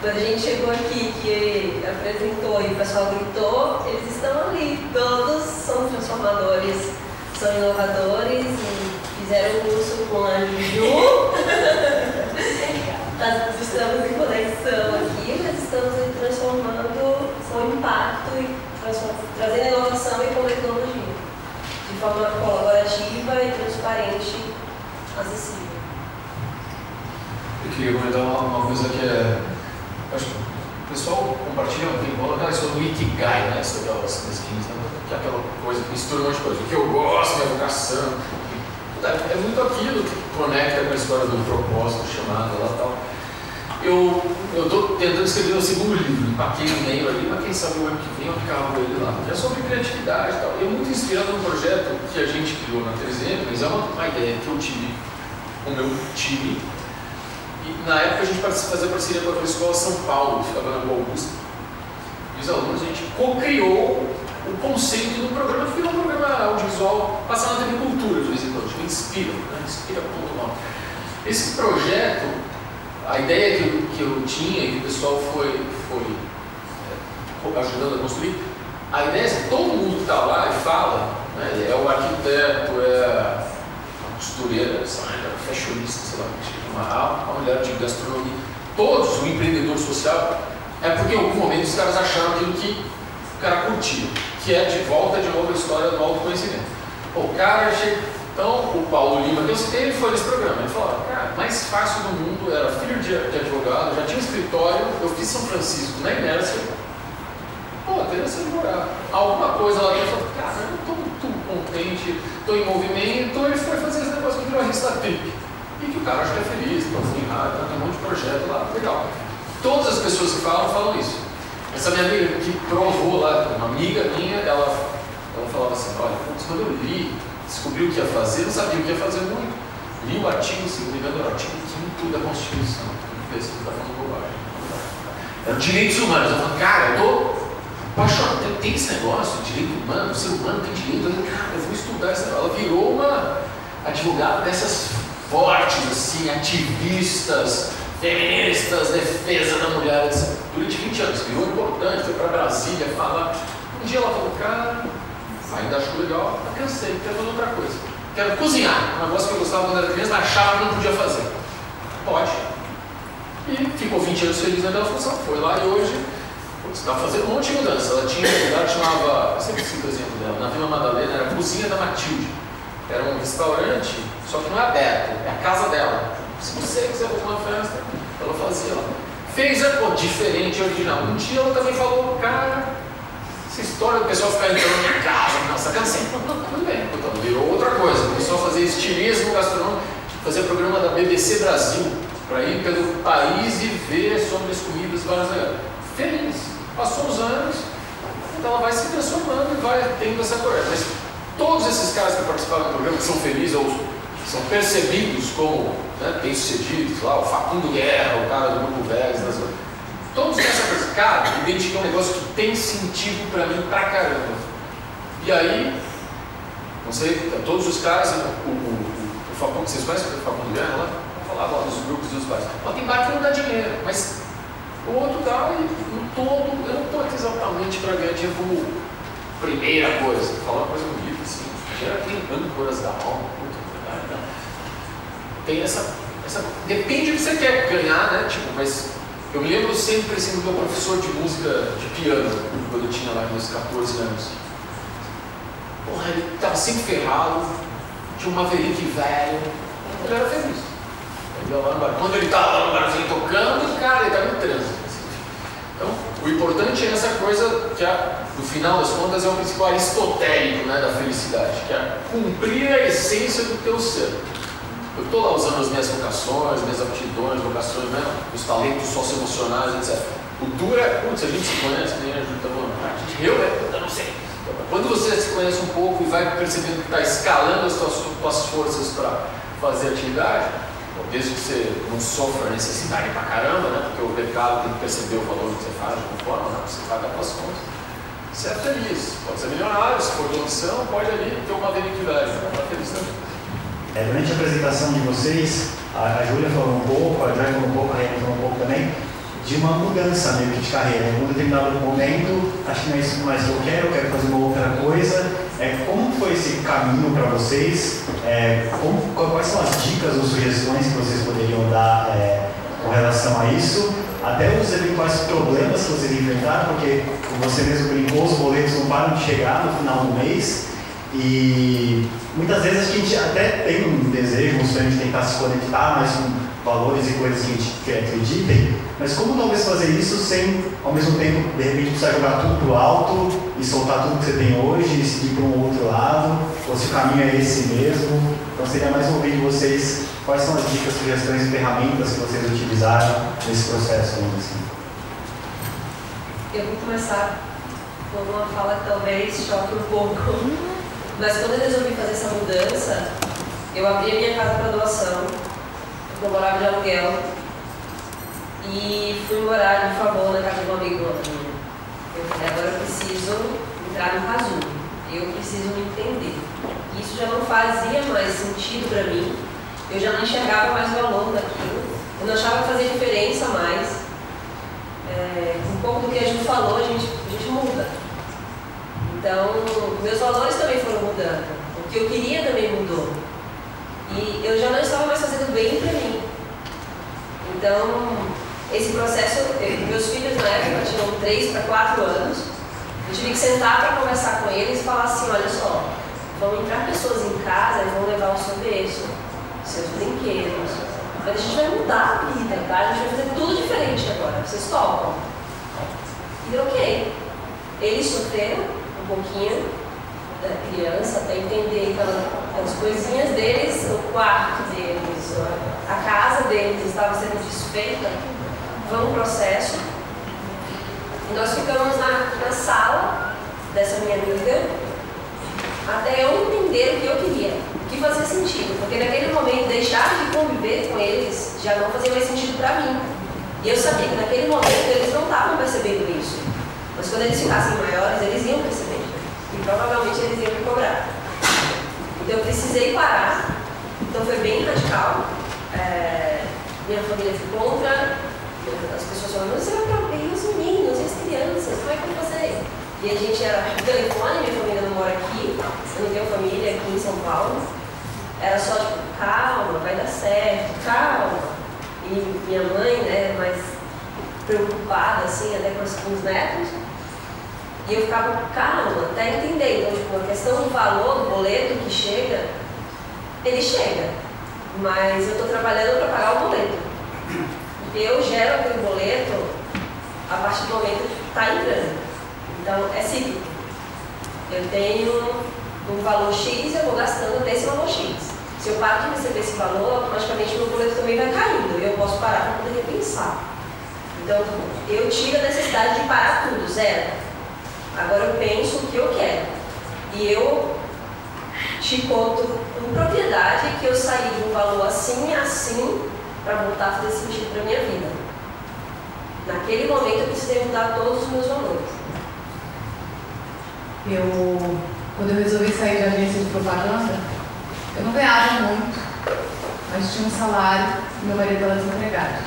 Speaker 5: quando a gente chegou aqui, que apresentou e o pessoal gritou, eles estão ali. Todos são transformadores, são inovadores e fizeram um curso com a Juju. Nós estamos em conexão aqui, mas estamos transformando com impacto e trazendo inovação e com tecnologia. De forma colaborativa e transparente, acessível.
Speaker 4: Eu queria comentar uma, uma coisa que é Acho que o pessoal compartilha um tempo, ah, isso é o Ikigai, né? Sobre as skins, né? Que é aquela coisa que mistura um monte de coisa. O que eu gosto, minha vocação. É muito aquilo que conecta com a história do propósito, chamada lá tal. Eu estou tentando escrever o segundo livro, empaquei no meio ali, mas quem sabe o ano que vem eu acabo ele lá. É sobre criatividade e tal. Eu muito inspirado num projeto que a gente criou na 300, mas é uma, uma ideia que eu tive com o meu time e na época a gente fazia parceria com a Escola São Paulo, que ficava na Rua Augusta. E os alunos, a gente co-criou o conceito do programa, que virou um programa audiovisual passado na TV Cultura de vez em quando, Inspira, né? Inspira.com. Esse projeto, a ideia que eu, que eu tinha e que o pessoal foi, foi é, ajudando a construir, a ideia é que todo mundo que está lá e fala, né, é o arquiteto, é a costureira, é a fashionista, sei lá, uma, uma mulher de gastronomia, todos, o empreendedor social, é porque em algum momento os caras acharam aquilo que o cara curtia, que é de volta de novo a história do autoconhecimento. O cara chega. Então, o Paulo Lima, que eu citei, ele foi nesse programa. Ele falou: cara, mais fácil do mundo, era filho de, advogado, já tinha um escritório, eu fiz São Francisco na inércia. Pô, teria sido advogado. Alguma coisa lá dentro, falou: cara, eu estou muito contente, estou em movimento. Ele foi fazer esse negócio que virou a revista Trip e que o cara acha que é feliz, está assim, ah, tem um monte de projeto lá, legal. Todas as pessoas que falam, falam isso. Essa minha amiga que provou lá, uma amiga minha, ela, ela falava assim, olha, quando eu li, descobri o que ia fazer, não sabia o que ia fazer muito. Li o artigo, se não me engano, era o artigo 5 da Constituição, que está falando bobagem. Era direitos humanos. Eu falei, cara, eu tô apaixonado, tem, tem esse negócio, direito humano, o ser humano tem direito, eu falei, cara, eu vou estudar isso. Ela virou uma advogada dessas fortes, assim, ativistas, feministas, defesa da mulher, etc. Durante 20 anos, virou importante, foi para Brasília falar. Um dia ela falou, cara, ainda acho legal, mas cansei, quero fazer outra coisa. Quero cozinhar, um negócio que eu gostava quando era criança, mas achava que não podia fazer. Pode. E ficou 20 anos feliz naquela função. Foi lá e hoje estava fazendo um monte de mudança. Ela tinha um lugar que chamava, eu sempre cito o exemplo dela, na Vila Madalena, era a Cozinha da Matilde. Era um restaurante só que não é aberto, é a casa dela. Se você quiser fazer uma festa, ela fazia lá. Fez a pô, diferente, original. Um dia ela também falou, cara, essa história do pessoal ficar entrando minha casa, nossa, cansei. Tudo bem, então virou outra coisa. Começou a fazer estilismo gastronômico, fazer programa da BBC Brasil, para ir pelo país e ver sobre as comidas lugares. Feliz. Passou os anos, então ela vai se transformando e vai tendo essa coisa. Mas todos esses caras que participaram do programa, que são felizes ou são percebidos como né, bem-sucedidos, lá, o Facundo Guerra, o cara do Grupo Vegas, das... todos essa coisa, cara, identificar um negócio que tem sentido para mim pra caramba. E aí, não sei, todos os caras, o, o, o, o Facundo, vocês conhecem o Facundo Guerra lá? Vou falar lá dos grupos dos pais. Ó, tem bar que não dá dinheiro, mas o outro dá e no todo, eu não estou aqui exatamente para ganhar dinheiro como primeira coisa, falar uma coisa bonita assim, gera tem âncoras da alma, tem essa, essa. Depende do que você quer ganhar, né? Tipo, mas eu me lembro sempre assim, do meu professor de música de piano, quando eu tinha lá meus 14 anos. Porra, ele estava sempre ferrado, Tinha um Maverick velho, ele era feliz. Quando ele estava lá no barzinho tocando, cara, ele estava em trânsito. Então, o importante é essa coisa que, a, no final das contas, é o princípio aristotélico né, da felicidade, que é cumprir a essência do teu ser. Eu estou lá usando as minhas vocações, minhas aptidões, vocações, né, os talentos socioemocionais, etc. O duro é, putz, a gente se conhece, a Ju tá a gente, eu, eu não sei. Quando você se conhece um pouco e vai percebendo que está escalando as suas, suas forças para fazer atividade, desde que você não sofra necessidade pra caramba, né? Porque o mercado tem que perceber o valor que você faz de alguma forma, né? Você paga as contas. Você é feliz, pode ser milionário, se for de opção, pode ali ter uma vida velho, né? Tá feliz também.
Speaker 10: É, durante a apresentação de vocês, a, a Júlia falou um pouco, a Joy falou um pouco, a Reina falou um pouco também, de uma mudança meio que de carreira. Em um determinado momento, acho que não é isso mais que eu quero, eu quero fazer uma outra coisa. É, como foi esse caminho para vocês? É, como, quais são as dicas ou sugestões que vocês poderiam dar é, com relação a isso? Até os eventuais problemas que vocês enfrentaram, porque você mesmo brincou, os boletos não param de chegar no final do mês. E muitas vezes a gente até tem um desejo, um sonho de tentar se conectar mais com valores e coisas que a gente acreditem, mas como talvez fazer isso sem, ao mesmo tempo, de repente precisar jogar tudo pro alto e soltar tudo que você tem hoje e seguir para um outro lado, ou se o caminho é esse mesmo. Então seria mais ouvir de vocês. Quais são as dicas, sugestões e ferramentas que vocês utilizaram nesse processo, assim.
Speaker 5: Eu vou começar com uma fala que talvez choque um pouco, mas quando eu resolvi fazer essa mudança, eu abri a minha casa para doação eu morava de aluguel e fui morar de favor na casa de um amigo meu. Eu falei, agora eu preciso entrar no casulo, eu preciso me entender. Isso já não fazia mais sentido para mim, eu já não enxergava mais valor daquilo, eu não achava que fazia diferença mais. É, um pouco do que a gente falou, a gente, a gente muda. Então, meus valores também foram mudando. O que eu queria também mudou. E eu já não estava mais fazendo bem para mim. Então, esse processo, eu, meus filhos na época tinham 3 para 4 anos, eu tive que sentar para conversar com eles e falar assim, olha só, vão entrar pessoas em casa e vão levar o seu berço, seus brinquedos, mas a gente vai mudar a vida, tá? A gente vai fazer tudo diferente agora, vocês topam. E ok. Eles sofreram pouquinho, da criança para entender as coisinhas deles, o quarto deles, a casa deles estava sendo desfeita, foi um processo. E nós ficamos na, na sala dessa minha amiga até eu entender o que eu queria, o que fazia sentido, porque naquele momento deixar de conviver com eles já não fazia mais sentido para mim. E eu sabia que naquele momento eles não estavam percebendo isso, mas quando eles ficassem maiores, eles iam perceber e provavelmente eles iam me cobrar. Então eu precisei parar, então foi bem radical. É, minha família foi contra, as pessoas falaram, você vai para e os meninos, e as crianças, como é que eu vou fazer? E a gente era por telefone, minha família não mora aqui, eu não tenho família aqui em São Paulo. Era só tipo, calma, vai dar certo, calma. E minha mãe, né, mais preocupada, assim, até com os netos. E eu ficava calma até entender. Então, tipo, a questão do valor do boleto que chega, ele chega. Mas eu estou trabalhando para pagar o boleto. Eu gero aquele boleto a partir do momento que está entrando. Então, é cíclico. Eu tenho um valor X, eu vou gastando desse valor X. Se eu paro de receber esse valor, automaticamente meu boleto também vai caindo. Eu posso parar para poder repensar. Então, eu tiro a necessidade de parar tudo, zero. Agora eu penso o que eu quero. E eu te conto com propriedade que eu saí de um valor assim e assim para voltar a fazer sentido para minha vida. Naquele momento eu precisei mudar todos os meus valores.
Speaker 2: Eu, quando eu resolvi sair da agência de propaganda, eu não ganhava muito, mas tinha um salário e meu marido era desempregado.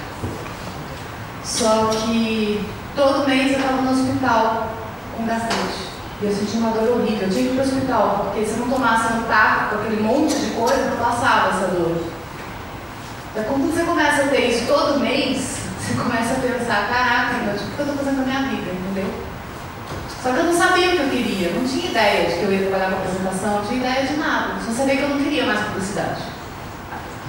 Speaker 2: Só que todo mês eu estava no hospital com gastrite. E eu senti uma dor horrível. Eu tinha que ir para o hospital, porque se eu não tomasse um taco com aquele monte de coisa, não passava essa dor. Então, quando você começa a ter isso todo mês, você começa a pensar: caraca, o que eu estou fazendo na minha vida, entendeu? Só que eu não sabia o que eu queria, não tinha ideia de que eu ia trabalhar com apresentação, não tinha ideia de nada. Só sabia que eu não queria mais publicidade.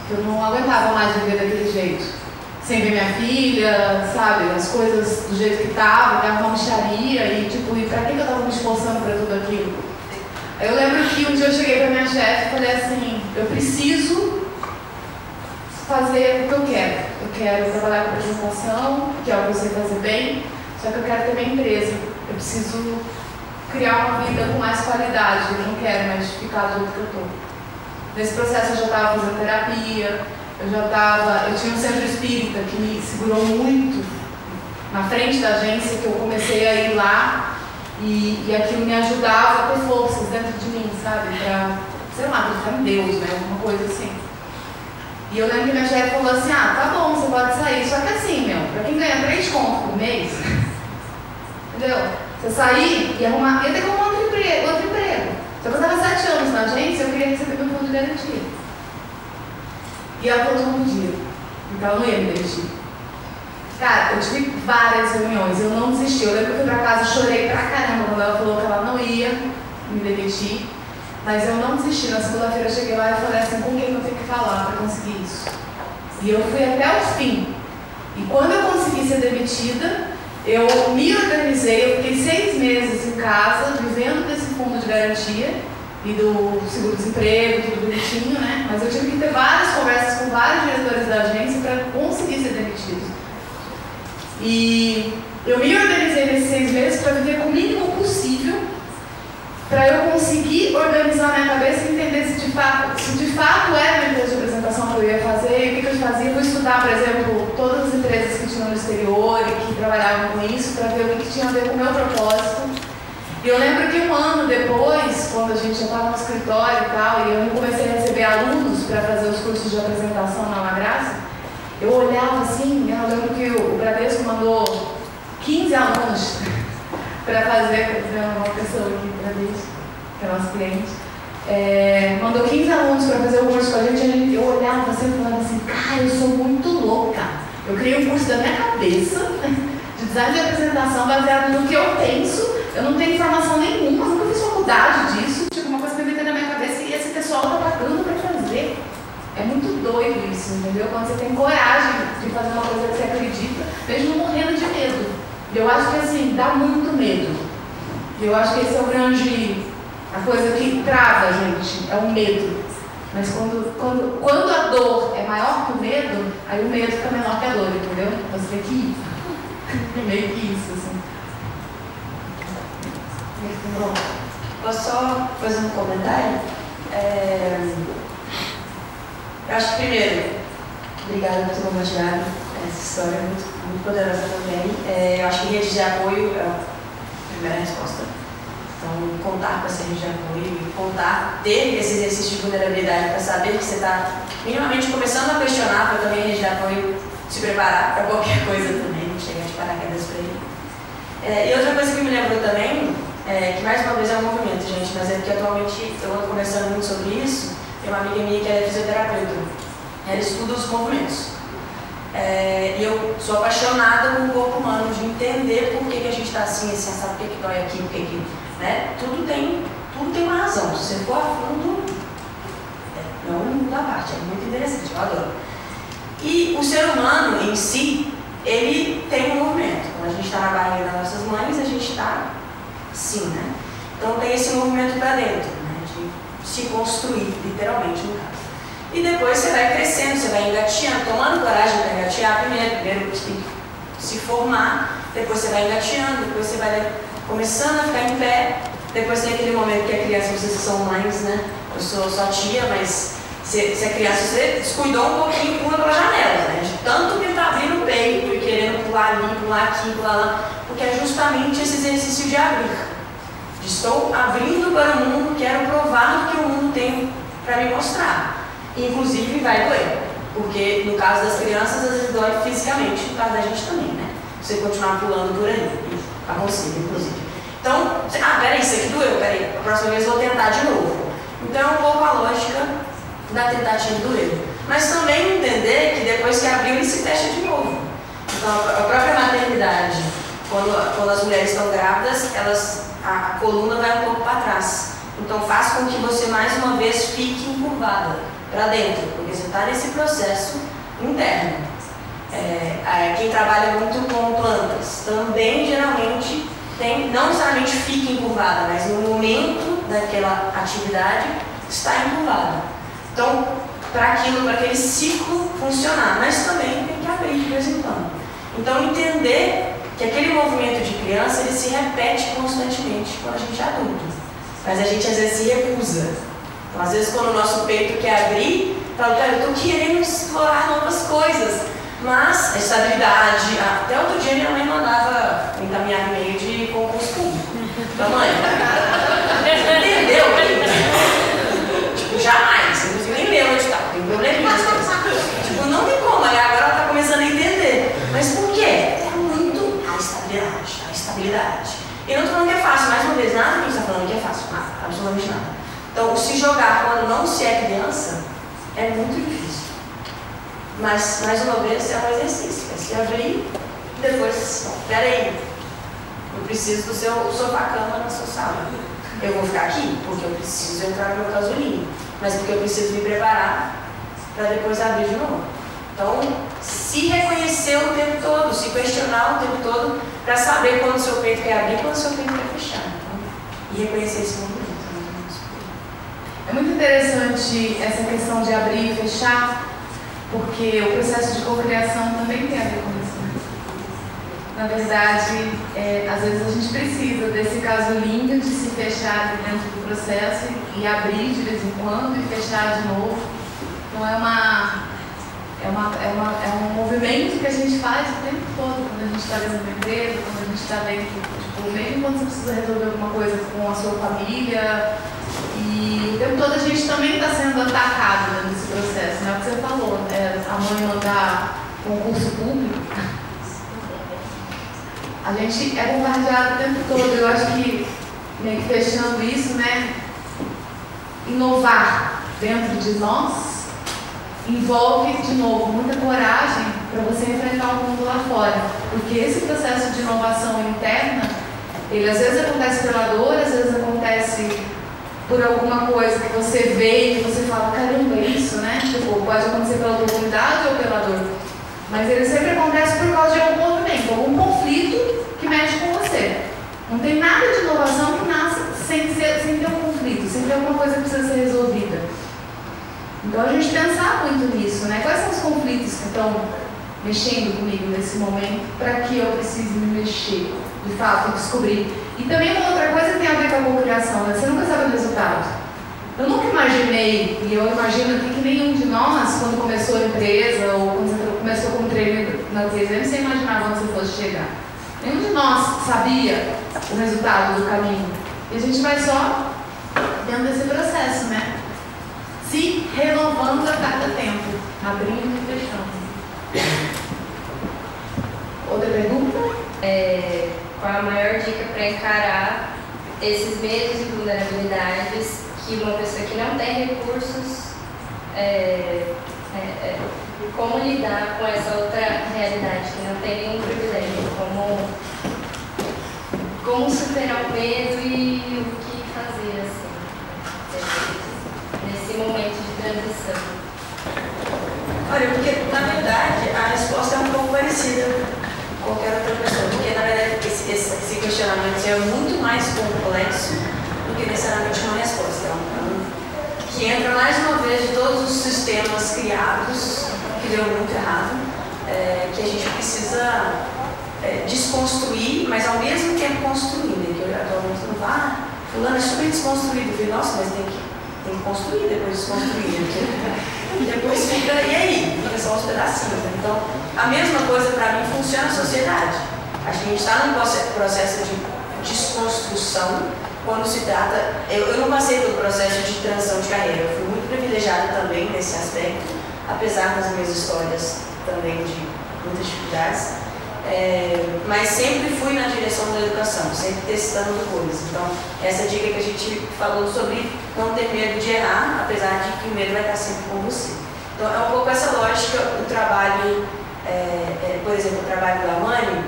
Speaker 2: Que eu não aguentava mais viver daquele jeito. Sem ver minha filha, sabe? As coisas do jeito que estava, que era uma micharia e tipo, e pra que eu estava me esforçando para tudo aquilo? Eu lembro que um dia eu cheguei para minha chefe e falei assim, eu preciso fazer o que eu quero. Eu quero trabalhar com apresentação, que é o que eu sei fazer bem, só que eu quero ter minha empresa. Eu preciso criar uma vida com mais qualidade. Eu não quero mais ficar do jeito que eu estou. Nesse processo eu já estava fazendo terapia, eu já estava. Eu tinha um centro espírita que me segurou muito na frente da agência, que eu comecei a ir lá e, e aquilo me ajudava a ter forças dentro de mim, sabe? Para, sei lá, acreditar em Deus, né? Alguma coisa assim. E eu lembro que minha chefe falou assim, ah, tá bom, você pode sair. Só que assim, meu, pra quem ganha três contos por mês, entendeu? Você sair e arrumar, ia ter como outro emprego, outro emprego. Que eu estava sete anos na agência, eu queria receber meu fundo de garantia. E ela falou não podia. Então ela não ia me demitir. Cara, eu tive várias reuniões, eu não desisti. Eu lembro que eu fui pra casa, chorei pra caramba quando ela falou que ela não ia me demitir. Mas eu não desisti. Na segunda-feira eu cheguei lá e falei assim, com quem eu tenho que falar para conseguir isso? E eu fui até o fim. E quando eu consegui ser demitida, eu me organizei, eu fiquei seis meses em casa, vivendo desse fundo de garantia e do seguro-desemprego, tudo bonitinho, né? Mas eu tive que ter várias conversas com vários diretores da agência para conseguir ser demitido. E eu me organizei nesses seis meses para viver com o mínimo possível para eu conseguir organizar minha cabeça e entender se de fato, se de fato era uma empresa de apresentação que eu ia fazer, o que, eu fazia. Eu vou estudar, por exemplo, todas as empresas que tinham no exterior e que trabalhavam com isso, para ver o que tinha a ver com o meu propósito. E eu lembro que um ano depois, quando a gente já estava no escritório e tal, e eu comecei a receber alunos para fazer os cursos de apresentação na La Graça, eu olhava assim, eu lembro que o Bradesco mandou 15 alunos para fazer, uma pessoa aqui, Bradesco, que é nosso cliente, é, mandou 15 alunos para fazer o curso com a gente, eu olhava assim e falava assim, cara, eu sou muito louca. Eu criei um curso da minha cabeça de design de apresentação baseado no que eu penso. Eu não tenho informação nenhuma, nunca fiz faculdade disso. Tipo, uma coisa que eu na minha cabeça e esse pessoal está pagando para fazer. É muito doido isso, entendeu? Quando você tem coragem de fazer uma coisa que você acredita, mesmo morrendo de medo. Eu acho que assim, dá muito medo. Eu acho que esse é o grande. a coisa que trava a gente, é o medo. Mas quando, quando, quando a dor é maior que o medo, aí o medo fica menor que a dor, entendeu? Você tem que ir. Meio que isso, assim.
Speaker 3: Bom, posso só fazer um comentário? É... Eu acho que primeiro, obrigada por ter compartilhado essa história muito, muito poderosa também. É, eu acho que rede de apoio é a primeira resposta. Então, contar com essa rede de apoio e contar, ter esse exercício de vulnerabilidade para saber que você está minimamente começando a questionar, para também a rede de apoio se preparar para qualquer coisa também, chegar de paraquedas para ele. É, e outra coisa que me lembrou também, é, que mais uma vez é um movimento, gente, mas é porque atualmente eu ando conversando muito sobre isso, tem uma amiga minha que é fisioterapeuta, ela estuda os movimentos. É, e eu sou apaixonada com o corpo humano, de entender por que, que a gente está assim, assim, sabe por que, que dói aqui, por que, que. Né? Tudo, tem, tudo tem uma razão. Se você for a fundo, é, é um da parte, é muito interessante, eu adoro. E o ser humano em si, ele tem um movimento. Quando a gente está na barriga das nossas mães, a gente está assim, né? Então tem esse movimento para dentro, né? De se construir, literalmente, no caso. E depois você vai crescendo, você vai engateando, tomando coragem para engatear primeiro, primeiro você tem que se formar, depois você vai engateando, depois você vai começando a ficar em pé, depois tem aquele momento que a criança, vocês são mães, né? Eu sou sua tia, mas se, se a criança você descuidou um pouquinho, pula pela janela, né? De tanto que está abrindo o peito pular ali, pular aqui, pular lá, porque é justamente esse exercício de abrir. Estou abrindo para o mundo, quero provar o que o mundo tem para me mostrar. Inclusive vai doer, porque no caso das crianças, às vezes dói fisicamente, no caso da gente também, né? Você continuar pulando por aí, aconselho, inclusive. Então, ah, peraí, isso aqui doeu, peraí, a próxima vez eu vou tentar de novo. Então é um pouco a lógica da tentativa do erro. Mas também entender que depois que abriu, ele se fecha de novo. Então a própria maternidade, Quando, quando as mulheres estão grávidas, elas, a, a coluna vai um pouco para trás. Então faz com que você mais uma vez fique encurvada para dentro, porque você está nesse processo interno. É, quem trabalha muito com plantas também geralmente tem, não necessariamente fica encurvada, mas no momento daquela atividade está encurvada. Então, para aquilo, para aquele ciclo funcionar, mas também tem que abrir de vez em quando. Então, entender que aquele movimento de criança ele se repete constantemente quando a gente é adulto, mas a gente às vezes se recusa. Então, às vezes, quando o nosso peito quer abrir, fala, cara, eu estou querendo explorar novas coisas, mas a estabilidade. Até outro dia minha mãe mandava encaminhar e-mail de concurso público. Então, mãe, entendeu? tipo, jamais. Inclusive nem leu o edital, tem probleminhas. tipo, não tem como. Agora ela está começando a entender. Mas por quê? É muito a estabilidade. E não estou falando que é fácil, mais uma vez, nada que a gente está falando que é fácil. Nada, absolutamente nada. Então, se jogar quando não se é criança é muito difícil. Mas, mais uma vez, é um exercício. É se abrir e depois, bom, peraí, eu preciso do seu sofá-cama na sua sala. Eu vou ficar aqui porque eu preciso entrar no meu casulinho, mas porque eu preciso me preparar para depois abrir de novo. Então, se reconhecer o tempo todo, se questionar o tempo todo, para saber quando o seu peito quer abrir e quando o seu peito quer fechar. Então, e reconhecer esse movimento.
Speaker 2: É muito interessante essa questão de abrir e fechar, porque o processo de cocriação também tem a ver com isso. Né? Na verdade, é, às vezes a gente precisa desse casulinho de se fechar dentro do processo e abrir de vez em quando e fechar de novo. Então é uma, é, uma, é, uma, é um movimento que a gente faz o tempo todo, quando a gente está dentro quando a gente está dentro, tipo, mesmo quando você precisa resolver alguma coisa com a sua família. E o tempo todo a gente também está sendo atacado desse processo, né? O que você falou, é, a mãe mandar concurso público. A gente é bombardeado o tempo todo. Eu acho que, meio que fechando isso, né? Inovar dentro de nós envolve, de novo, muita coragem para você enfrentar o mundo lá fora. Porque esse processo de inovação interna, ele às vezes acontece pela dor, às vezes acontece por alguma coisa que você vê e você fala, caramba, é isso, né? Tipo, pode acontecer pela oportunidade ou pela dor. Mas ele sempre acontece por causa de algum movimento, algum conflito que mexe com você. Não tem nada de inovação que nasce sem, ser, sem ter um conflito, sem ter alguma coisa que precisa ser resolvida. Então a gente pensar muito nisso, né? Quais são os conflitos que estão mexendo comigo nesse momento para que eu precise me mexer, de fato, descobrir. E também uma outra coisa que tem a ver com a cocriação, né? Você nunca sabe o resultado. Eu nunca imaginei, e eu imagino que, nenhum de nós, quando começou a empresa, ou quando você começou como treino na 3M, você imaginava onde você fosse chegar. Nenhum de nós sabia o resultado do caminho. E a gente vai só dentro desse processo, né? Se renovando a cada tempo, abrindo e fechando. Outra pergunta?
Speaker 9: É, qual a maior dica para encarar esses medos e vulnerabilidades que uma pessoa que não tem recursos, é, é, é, como lidar com essa outra realidade, que não tem nenhum privilégio, como, como superar o medo e o que fazer assim, nesse momento de transição.
Speaker 3: Olha, porque na verdade a resposta é um pouco parecida com qualquer outra pessoa, porque na verdade esse, esse, questionamento é muito mais complexo do que necessariamente uma resposta. É um, que entra mais uma vez de todos os sistemas criados, que deu muito errado, é, que a gente precisa é, desconstruir, mas ao mesmo tempo construir, né? Que eu atualmente não vá, ah, fulano é super desconstruído, eu nossa, mas tem que, tem que construir depois de desconstruir. Né? depois fica, e aí? Fica só os pedacinhos. Né? Então, a mesma coisa para mim funciona na sociedade. A gente está num processo de desconstrução quando se trata. Eu, eu não passei pelo processo de transição de carreira, eu fui muito privilegiada também nesse aspecto, apesar das minhas histórias também de muitas dificuldades. É, mas sempre fui na direção da educação, sempre testando coisas. Então, essa dica que a gente falou sobre não ter medo de errar, apesar de que o medo vai estar sempre com você. Então, é um pouco essa lógica, o trabalho, é, é, por exemplo, o trabalho da mãe,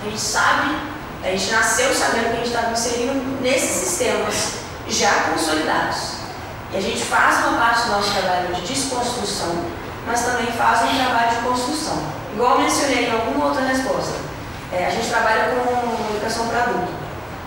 Speaker 3: A gente sabe, a gente nasceu sabendo que a gente estava inserindo nesses sistemas já consolidados. E a gente faz uma parte do nosso trabalho de desconstrução, mas também faz um trabalho de construção. Igual mencionei em alguma outra resposta, é, a gente trabalha com educação para adulto.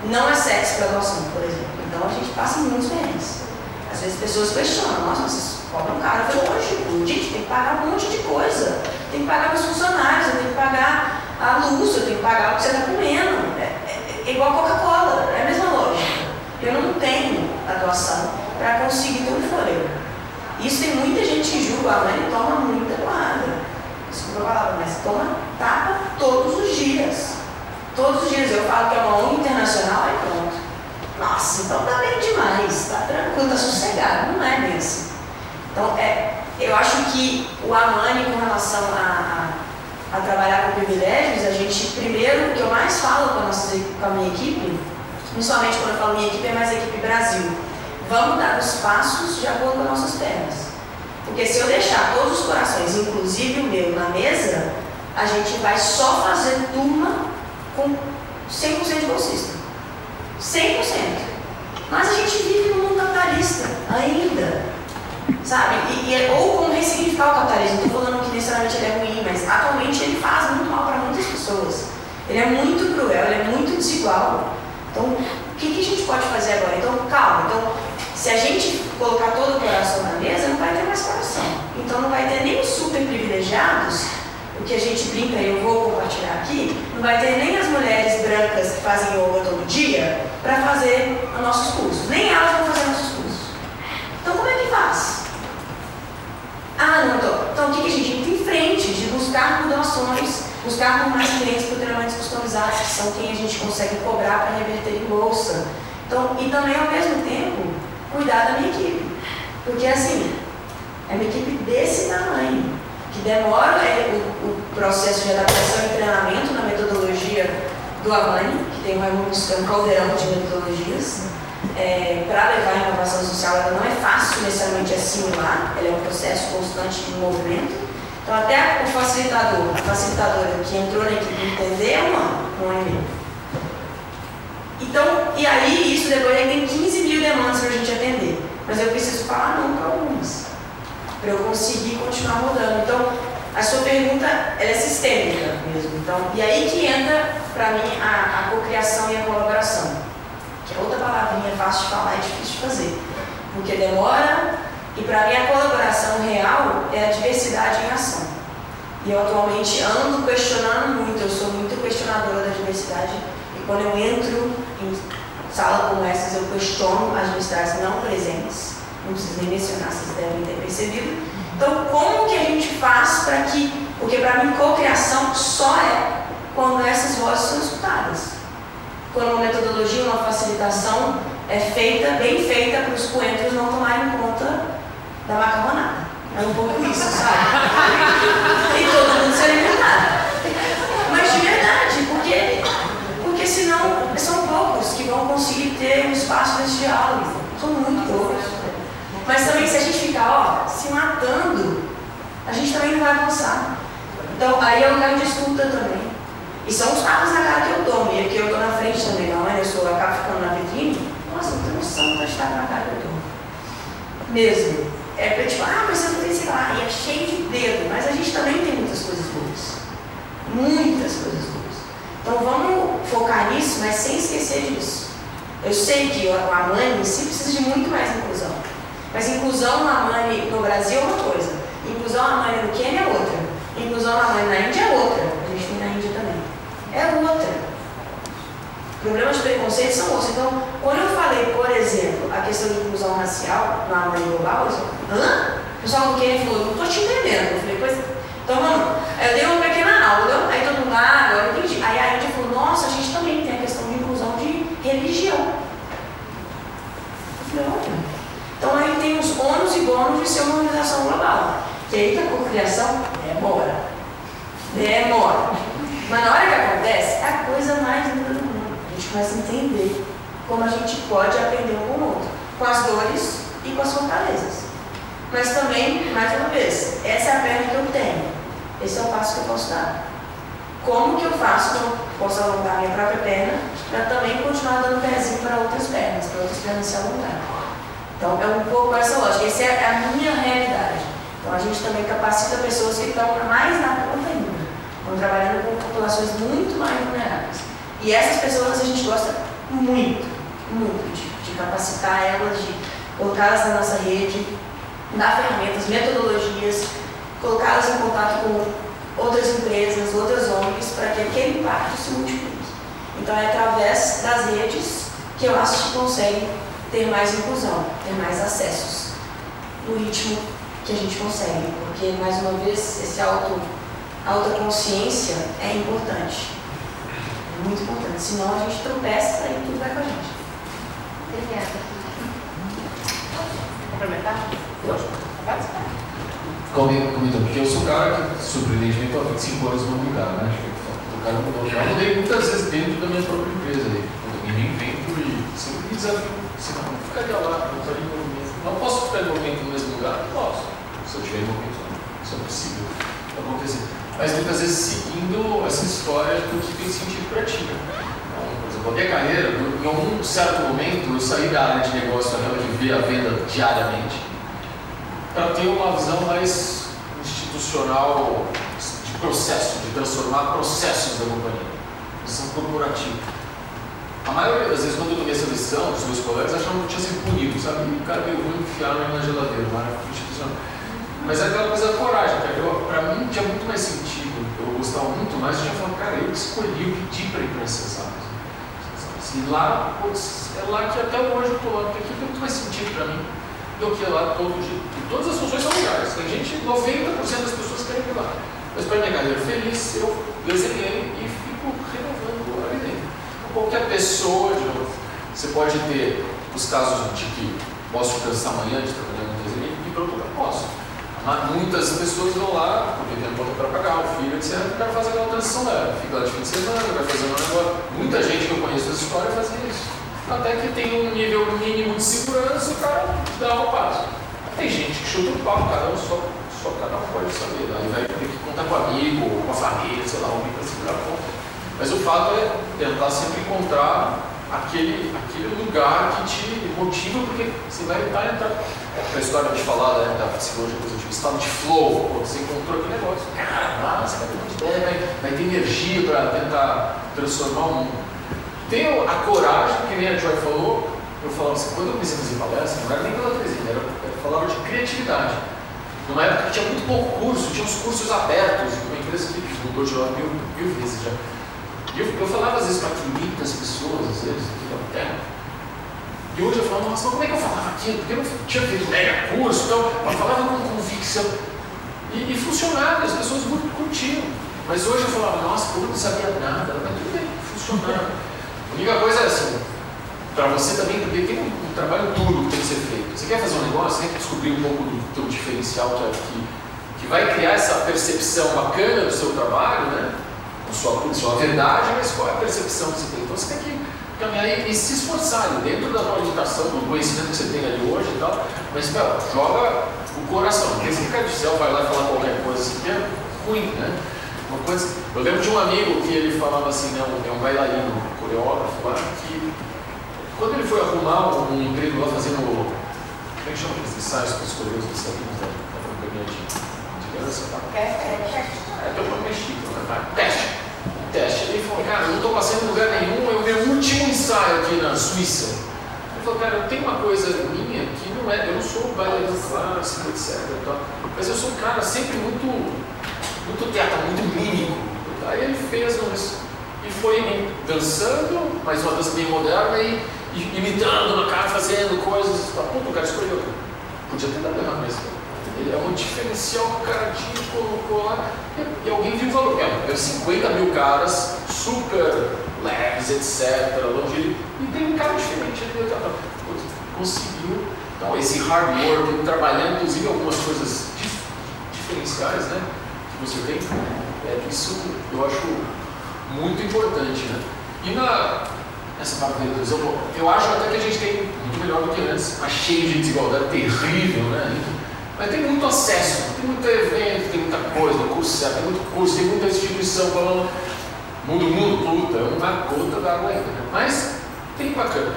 Speaker 3: Não é sexo para adoção, por exemplo. Então a gente passa muitos bens. Às vezes pessoas questionam, nossa, vocês cobram caro. Eu lógico, gente, tem que pagar um monte de coisa. Tem que pagar os funcionários, tenho que pagar a luz, eu tenho que pagar o que você está comendo. É, é, é igual Coca-Cola, é a mesma lógica. Eu não tenho a doação para conseguir ter um fôlego. Isso tem muita gente que julga, a mãe toma muita porrada. Desculpa a palavra, mas toma tapa todos os dias. Todos os dias eu falo que é uma ONG internacional, aí pronto. Nossa, então tá bem demais, tá tranquilo, tá sossegado. Não é assim. Então, é, eu acho que o Amani, com relação a, a, trabalhar com privilégios, a gente, primeiro, o que eu mais falo com a, nossa, com a minha equipe, principalmente quando eu falo minha equipe, é mais a equipe Brasil. Vamos dar os passos de acordo com as nossas pernas. Porque se eu deixar todos os corações, inclusive o meu, na mesa, a gente vai só fazer turma com 100% de bolsista. 100%. Mas a gente vive num mundo capitalista ainda. Sabe? E, e, é, ou como ressignificar o capitalismo. Não estou falando que necessariamente ele é ruim, mas atualmente ele faz muito mal para muitas pessoas. Ele é muito cruel, ele é muito desigual. Então, o que, que a gente pode fazer agora? Então, calma. Então, se a gente colocar todo o coração na mesa, não vai ter mais coração. Então, não vai ter nem os super privilegiados, o que a gente brinca e eu vou compartilhar aqui, não vai ter nem as mulheres brancas que fazem yoga todo dia para fazer os nossos cursos. Nem elas vão fazer nossos cursos. Então, como é que faz? Ah, não, então, então o que, que a gente entra em frente de buscar por doações, buscar por mais clientes por treinamentos customizados, que são quem a gente consegue cobrar para reverter em bolsa. Então, e também ao mesmo tempo, cuidar da minha equipe. Porque assim, é uma equipe desse tamanho, que demora é, o, o, processo de adaptação e treinamento na metodologia do Amani, que tem um, um caldeirão de metodologias é, para levar a inovação social, ela não é fácil necessariamente assimilar, ela é um processo constante de movimento. Então, até o facilitador, a facilitadora que entrou na equipe entender é um um e meio. Então, e aí, isso depois aí tem 15 mil demandas para a gente atender. Mas eu preciso falar não para algumas, para eu conseguir continuar rodando. Então, a sua pergunta é sistêmica mesmo. Então, e aí que entra, para mim, a, a cocriação e a colaboração que é outra palavrinha fácil de falar e difícil de fazer, porque demora e para mim a colaboração real é a diversidade em ação. E eu atualmente ando questionando muito, eu sou muito questionadora da diversidade quando eu entro em sala como essas eu questiono as diversidades não presentes, não preciso nem mencionar, vocês devem ter percebido. Então como que a gente faz para que, porque para mim cocriação só é quando essas vozes são escutadas quando uma metodologia, uma facilitação é feita, bem feita, para os coentros não tomarem conta da macarronada. É um pouco isso, sabe? e todo mundo se alimentar. Mas de verdade, porque, porque senão são poucos que vão conseguir ter um espaço nesse diálogo. São muito poucos. Mas também se a gente ficar ó, se matando, a gente também não vai avançar. Então aí é um lugar de escuta também. E são os tapas na cara que eu tomo. E aqui eu estou na frente também, não é? Eu sou, acabo ficando na vitrine. Nossa, não tenho noção de tapas na cara que eu tomo. Mesmo. É pra tipo, ah, mas você não tem, sei lá, e é cheio de dedo. Mas a gente também tem muitas coisas boas. Muitas coisas boas. Então vamos focar nisso, mas sem esquecer disso. Eu sei que a Mani em si precisa de muito mais inclusão. Mas inclusão na Mani no Brasil é uma coisa. Inclusão na Mani no Quênia é outra. Inclusão na Mani na Índia é outra é outra. Problemas de preconceito são outros. Então, quando eu falei, por exemplo, a questão de inclusão racial na mãe global, eu falei, hã? O pessoal não quer falou, não estou te entendendo. Eu falei, pois. Então vamos. Eu dei uma pequena aula, aí todo agora eu entendi. Aí a Índia falou, nossa, a gente também tem a questão de inclusão de religião. Então aí tem os ônus e bônus de ser uma organização global. Que aí que a cocriação demora. Demora. Mas na hora que acontece, é a coisa mais linda do mundo. A gente começa a entender como a gente pode aprender um com o outro, com as dores e com as fortalezas. Mas também, mais uma vez, essa é a perna que eu tenho. Esse é o passo que eu posso dar. Como que eu faço que eu possa alongar minha própria perna para também continuar dando pezinho para outras pernas, para outras pernas se alongarem. Então é um pouco essa lógica, essa é a minha realidade. Então a gente também capacita pessoas que estão mais na ponta ainda, estão trabalhando com populações muito mais vulneráveis. E essas pessoas a gente gosta muito, muito de, de capacitar elas, de colocá-las na nossa rede, dar ferramentas, metodologias, colocá-las em contato com outras empresas, outras ONGs, para que aquele impacto se multiplique. Então é através das redes que eu acho que consegue ter mais inclusão, ter mais acessos no ritmo que a gente consegue, porque mais uma vez esse auto autoconsciência é importante. É muito importante, senão a gente tropeça e tudo vai com a gente.
Speaker 9: Obrigada.
Speaker 3: Complementar?
Speaker 4: Lógico.
Speaker 3: Pode
Speaker 4: Comentou, porque eu sou um cara que, surpreendentemente, há 25 anos no lugar, né? O cara mudou. Já mudei muitas vezes dentro da minha própria empresa. Aí. Eu me reinvento e sempre me desafio. Se não, ficaria lá, não estaria movimento. Não posso ficar movimento no mesmo lugar? Posso. Se eu estiver movimento, isso é possível acontecer. Mas muitas vezes seguindo essa história do que tem sentido para ti. Né? Então, a minha carreira, em algum certo momento, eu saí da área de negócio, de ver a venda diariamente para ter uma visão mais institucional de processo, de transformar processos da companhia, visão corporativa. A maioria das vezes, quando eu tomei essa decisão, os meus colegas achavam que eu tinha sido punido, sabe? O cara meio ruim enfiaram na geladeira, lá na institucional. Mas é aquela coisa da coragem, cara. Para mim tinha muito mais sentido, eu gostava muito mais, eu tinha falado, cara, eu escolhi, eu pedi para ir para essas áreas. E lá, é lá que até hoje eu estou lá, porque aqui tem muito mais sentido para mim do que lá todo dia. Todas as funções são legais. Tem gente, 90% das pessoas querem ir lá. Mas para minha carreira feliz, eu desenhei e fico renovando ali dentro. Qualquer pessoa, de novo, você pode ter os casos de que posso cansar amanhã de trabalhar no desenho e outro posso. Mas muitas pessoas vão lá, porque tem conta para pagar, o filho, etc. O cara faz aquela transição dela. Fica lá de fim de semana, vai fazer um negócio. Muita gente que eu conheço essa história fazia isso até que tem um nível mínimo de segurança, o cara dá um passo. Tem gente que chuta o pau, cada um só, só cada um pode saber. Aí vai ter que contar com amigo, ou com a família, sei lá, alguém para segurar a ponta. Mas o fato é tentar sempre encontrar aquele, aquele lugar que te motiva, porque você vai estar entrando. A história de falar né, da psicologia positiva, estado de flow, quando você encontrou aquele negócio, cara, massa, vai ter uma ideia, vai, vai ter energia para tentar transformar o mundo. Tenho a coragem, que nem a Joy falou, eu falava assim, quando eu comecei a fazer palestra, não era nem pela trezinha, era, eu falava de criatividade. Numa época que tinha muito pouco curso, tinha uns cursos abertos, uma empresa que mudou de lá mil, mil vezes já. E eu, eu falava às vezes para 500 pessoas, às vezes, terra. E hoje eu falo, nossa, mas como é que eu falava aquilo? Porque eu não tinha feito mega curso, então eu falava com convicção. E, e funcionava, as pessoas muito curtiam. Mas hoje eu falava, nossa, como eu não sabia nada, mas tudo bem, funcionava. A única coisa é assim, para você também, porque tem um, um, trabalho duro que tem que ser feito. Você quer fazer um negócio, você tem que descobrir um pouco do teu diferencial que, que, que vai criar essa percepção bacana do seu trabalho, né? A sua, sua verdade, mas qual é a percepção que você tem? Então você tem que caminhar e, e se esforçar ali, dentro da tua limitação, do conhecimento que você tem ali hoje e tal, mas meu, joga o coração, porque se ficar de céu, vai lá falar qualquer coisa assim, que é ruim, né? Uma coisa, eu lembro de um amigo que ele falava assim, né, um, é um bailarino, um coreógrafo lá, que quando ele foi arrumar um emprego lá fazendo, como é que chama aqueles ensaios para escolher os dançarinos da, da companhia de, de dança? Tá? É, tem um nome chique, né? Tá? Teste. Teste. Ele falou, cara, eu não estou passando em lugar nenhum, é o meu último ensaio aqui na Suíça. Ele falou, cara, eu tenho uma coisa minha que não é, eu não sou bailarino clássico, etc. Mas eu sou um cara sempre muito muito teatro, muito mímico. Aí ele fez uns, e foi dançando, mas uma dança bem moderna e imitando uma cara, fazendo coisas. Tá, Pô, o cara escolheu. Podia ter dado errado mesmo. Ele é um diferencial que o cara tinha, colocou lá e, e alguém viu o valor. É, 50 mil caras, super leves, etc. Longe e tem um cara diferente ali. Conseguiu. Então, esse hard work, trabalhando inclusive algumas coisas dif diferenciais, né? você tem, é, isso eu acho muito importante. Né? E na, nessa parte da televisão, eu acho até que a gente tem muito melhor do que antes, mas cheio de desigualdade terrível, né? Mas tem muito acesso, tem muito evento, tem muita coisa, curso certo, tem muito curso, tem muita instituição falando. mundo, mundo, puta, é uma gota d'água ainda. Né? Mas tem bacana.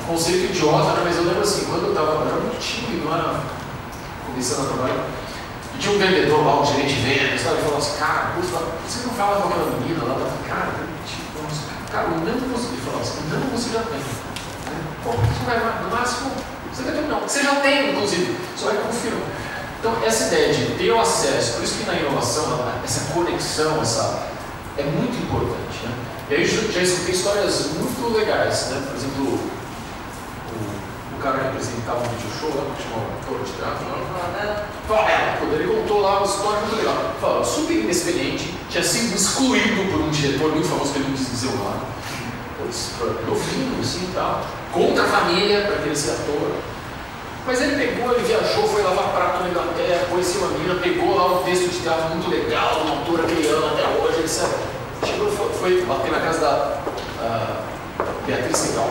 Speaker 4: Um conceito idiota, né? mas eu lembro assim, quando eu estava, eu era muito tímido lá, começando a trabalhar, e tinha um vendedor lá, um gerente de vendas, sabe? Ele falou assim, cara, você não fala com aquela menina lá, cara, tipo, cara, o não você falar assim, o não você já tem. Né? Pô, você vai, no máximo, você vai ter não. Você já tem, inclusive, só vai confirmar. Então, essa ideia de ter o acesso, por isso que na inovação, essa conexão, essa, é muito importante. Né? E aí já escutei histórias muito legais, né? por exemplo, o, o cara que apresentava um vídeo show, que chamava Toro de Teatro, quando ele contou lá uma história muito legal. Falou, super inexperiente, tinha sido excluído por um diretor muito famoso que ele não quis dizer o nome. Novinho, assim e tal, contra a família para querer ser ator. Mas ele pegou, ele viajou, foi lavar prato na Inglaterra, conheceu uma menina, pegou lá um texto de teatro muito legal, uma autora que ele ama até hoje, etc. Chegou, foi, foi bater na casa da Beatriz Segal.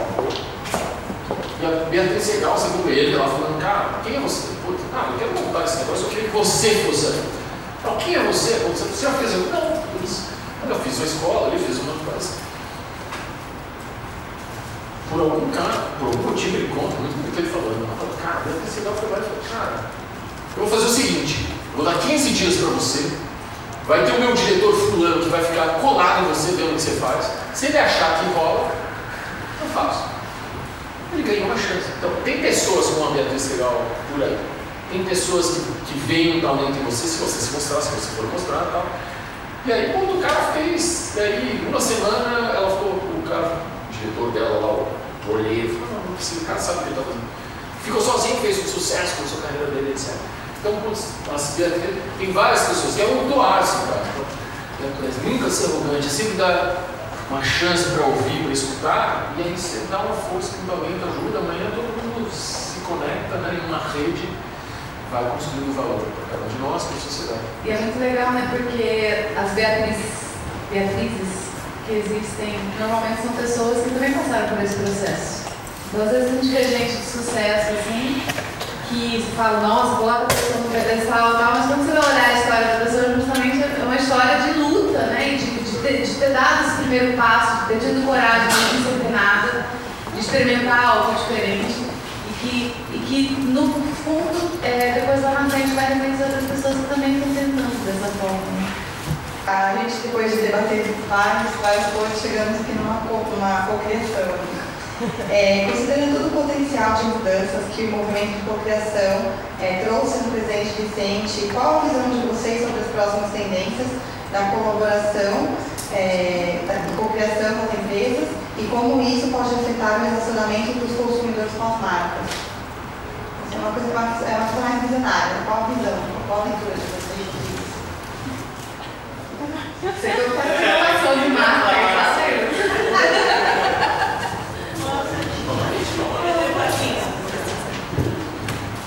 Speaker 4: E a Beatriz Segal, segundo ele, ela falando, cara, quem é você? Putz, ah, eu quero montar esse negócio, eu queria que você fosse. Não, quem é você? Você já fez? Não, eu fiz uma escola, ele fez uma coisa por algum cara, por algum motivo ele conta, muito muito ele falando, ela fala, cara, deve ter sido foi lá e falou, cara, eu vou fazer o seguinte, eu vou dar 15 dias para você, vai ter o meu diretor fulano que vai ficar colado em você, vendo o que você faz, se ele achar que rola, eu faço. Ele ganha uma chance. Então, tem pessoas com uma Beatriz legal por aí. Tem pessoas que, que veem um talento em você, se você se mostrar, se você for mostrar e tal. E aí, quando o cara fez, daí uma semana, ela ficou, o cara, o diretor dela lá, o olheiro, falou, não, não precisa, o cara sabe o que ele está fazendo. Ficou sozinho, fez um sucesso, começou a carreira dele, etc. Então, putz, tem várias pessoas que é um doar-se, cara. Nunca ser arrogante, sempre dar uma chance para ouvir, para escutar, e aí você dá uma força, um talento, ajuda, amanhã todo mundo se conecta né, em uma rede, vai construindo valor para cada um de nós, para a sociedade.
Speaker 2: E é muito legal, né, porque as Beatriz, Beatrizes que existem, normalmente são pessoas que também passaram por esse processo. Então, às vezes a gente vê gente de sucesso, assim, que fala, nossa, coloca a pessoa no pedestal e tal, mas quando você vai olhar a história da pessoa, justamente é uma história de luta, né, de ter, de ter dado esse primeiro passo, de ter tido coragem de não ser nada, de experimentar algo diferente e que, e que no fundo, é, depois lá na frente vai reconhecer outras pessoas também estão tentando dessa forma.
Speaker 11: A gente, depois de debater vários, vários pontos, chegamos aqui numa, numa cocriação. É, considerando todo o potencial de mudanças que o movimento de cocriação é, trouxe no presente recente, qual a visão de vocês sobre as próximas tendências da colaboração é, da cocriação das empresas e como isso pode afetar o relacionamento dos consumidores com as marcas. É uma coisa mais, é uma coisa mais visionária. Qual visão, qual leitura de vocês?
Speaker 2: Você colocou a inovação de marca?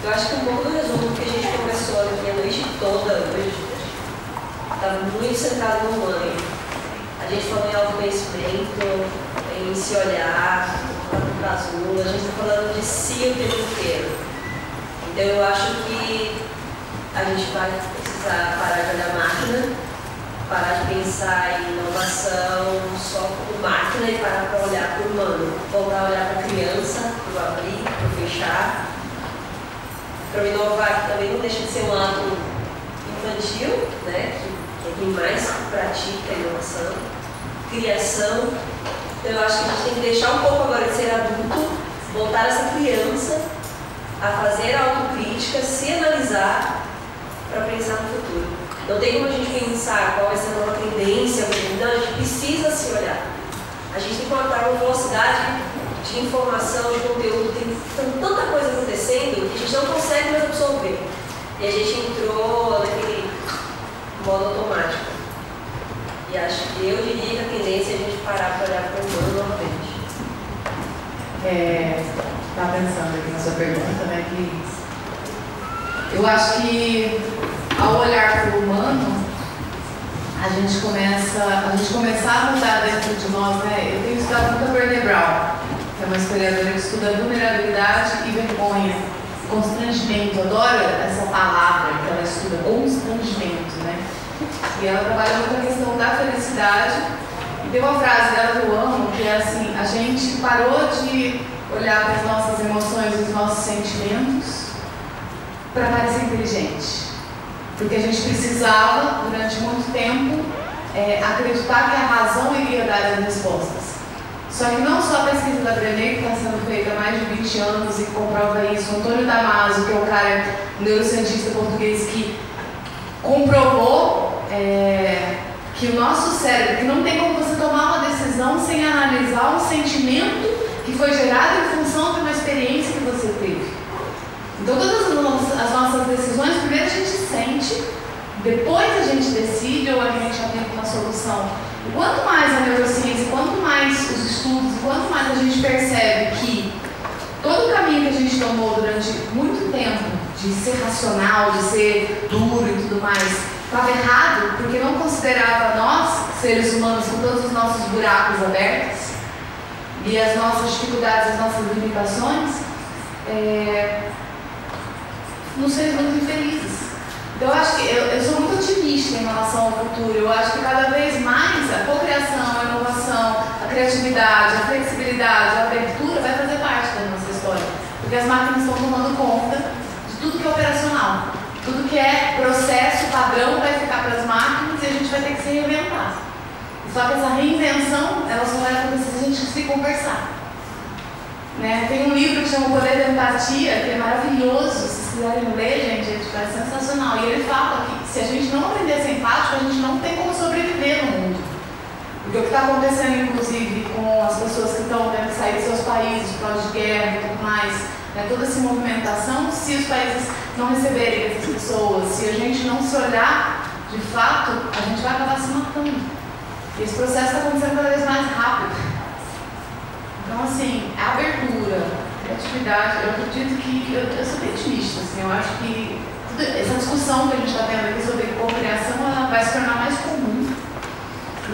Speaker 5: Eu acho que um pouco do resumo que a gente começou aqui a noite toda hoje estava muito centrado no humano a gente falou em autoconhecimento, em se olhar, para as ruas, a gente está falando de si o tempo inteiro. Eu acho que a gente vai precisar parar de olhar máquina, parar de pensar em inovação só como máquina e parar para olhar para o humano, voltar a olhar para a criança, para o abrir, para o fechar. Para inovar, que também não deixa de ser um ato infantil, né? que, é quem mais pratica a inovação criação. Então eu acho que a gente tem que deixar um pouco agora de ser adulto, voltar essa criança a fazer a autocrítica, se analisar para pensar no futuro. Não tem como a gente pensar qual vai ser a nova tendência, não, a gente precisa se olhar. A gente tem que contar uma velocidade de informação, de conteúdo, tem tanta coisa acontecendo que a gente não consegue mais absorver. E a gente entrou naquele modo automático. E acho que eu diria que a tendência é a gente parar para olhar para o humano novamente.
Speaker 2: É, estava pensando aqui na sua pergunta, né, que eu acho que ao olhar para o humano, a gente começa, a gente começar a mudar dentro de nós, né? Eu tenho estudado muito a Brené Brown, que é uma historiadora que estuda vulnerabilidade e vergonha, constrangimento. Adoro essa palavra que ela estuda, constrangimento, né? E ela trabalha muito a questão da felicidade E tem uma frase dela que eu amo, que é assim, a gente parou de olhar para as nossas emoções e os nossos sentimentos para parecer inteligente. Porque a gente precisava, durante muito tempo, é, acreditar que a razão iria dar as respostas. Só que não só a pesquisa da Brené, que está sendo feita há mais de 20 anos e comprova isso, Antônio Damaso, que é o cara neurocientista português que comprovou é, que o nosso cérebro, que não tem como você tomar uma decisão sem analisar um sentimento que foi gerado em função de uma experiência que você teve. Então todas as nossas decisões, primeiro a gente sente, depois a gente decide ou a gente já tem uma solução. E quanto mais a neurociência, quanto mais os estudos, quanto mais a gente percebe que todo o caminho que a gente tomou durante muito tempo de ser racional, de ser duro e tudo mais, estava errado porque não considerava nós, seres humanos, com todos os nossos buracos abertos e as nossas dificuldades, as nossas limitações, é, nos fez muito infelizes. Então, eu acho que eu, eu, sou muito otimista em relação ao futuro. Eu acho que cada vez mais a cocriação, a inovação, a criatividade, a flexibilidade, a abertura vai fazer parte da nossa história. Porque as máquinas estão tomando conta de tudo que é operacional. Tudo que é processo, padrão, vai ficar para as máquinas e a gente vai ter que se reinventar. Só que essa reinvenção, ela só vai acontecer se a gente se conversar. Né? Tem um livro que chama O Poder da Empatia, que é maravilhoso. Se vocês quiserem ler, gente, é sensacional. E ele fala que se a gente não aprender a ser empático, a gente não tem como sobreviver no mundo. Porque o que está acontecendo, inclusive, com as pessoas que estão tendo que sair dos seus países por causa de guerra e tudo mais, né? toda essa movimentação, se os países não receberem essas pessoas, se a gente não se olhar de fato, a gente vai acabar se matando. E esse processo está acontecendo cada vez mais rápido. Então, assim, abertura, criatividade, eu acredito que, eu, eu sou bem otimista, assim, eu acho que essa discussão que a gente está tendo aqui sobre cocriação, vai se tornar mais comum.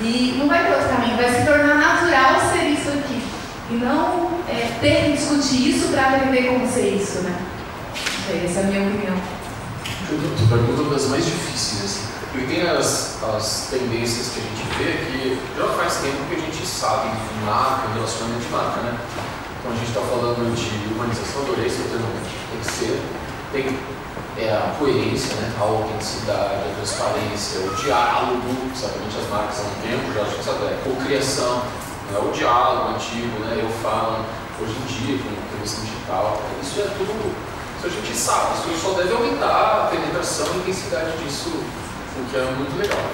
Speaker 2: E não vai ter outro caminho, vai se tornar natural ser isso aqui. E não é, ter que discutir isso para aprender como ser isso, né? Essa é a minha opinião.
Speaker 4: Tu pergunta das mais difíceis, assim. Porque tem as, as tendências que a gente vê que já faz tempo que a gente sabe em marca, relacionamento de marca, né? Então a gente está falando de humanização, esse termo, tem que ser, tem é, a coerência, né? a autenticidade, a transparência, o diálogo, certamente as marcas há um tempo já que sabe, é cocriação, né? o diálogo antigo, né? eu falo, hoje em dia, com a televisão digital, isso é tudo, isso a gente sabe, isso só deve aumentar a penetração e a intensidade disso o que é muito legal.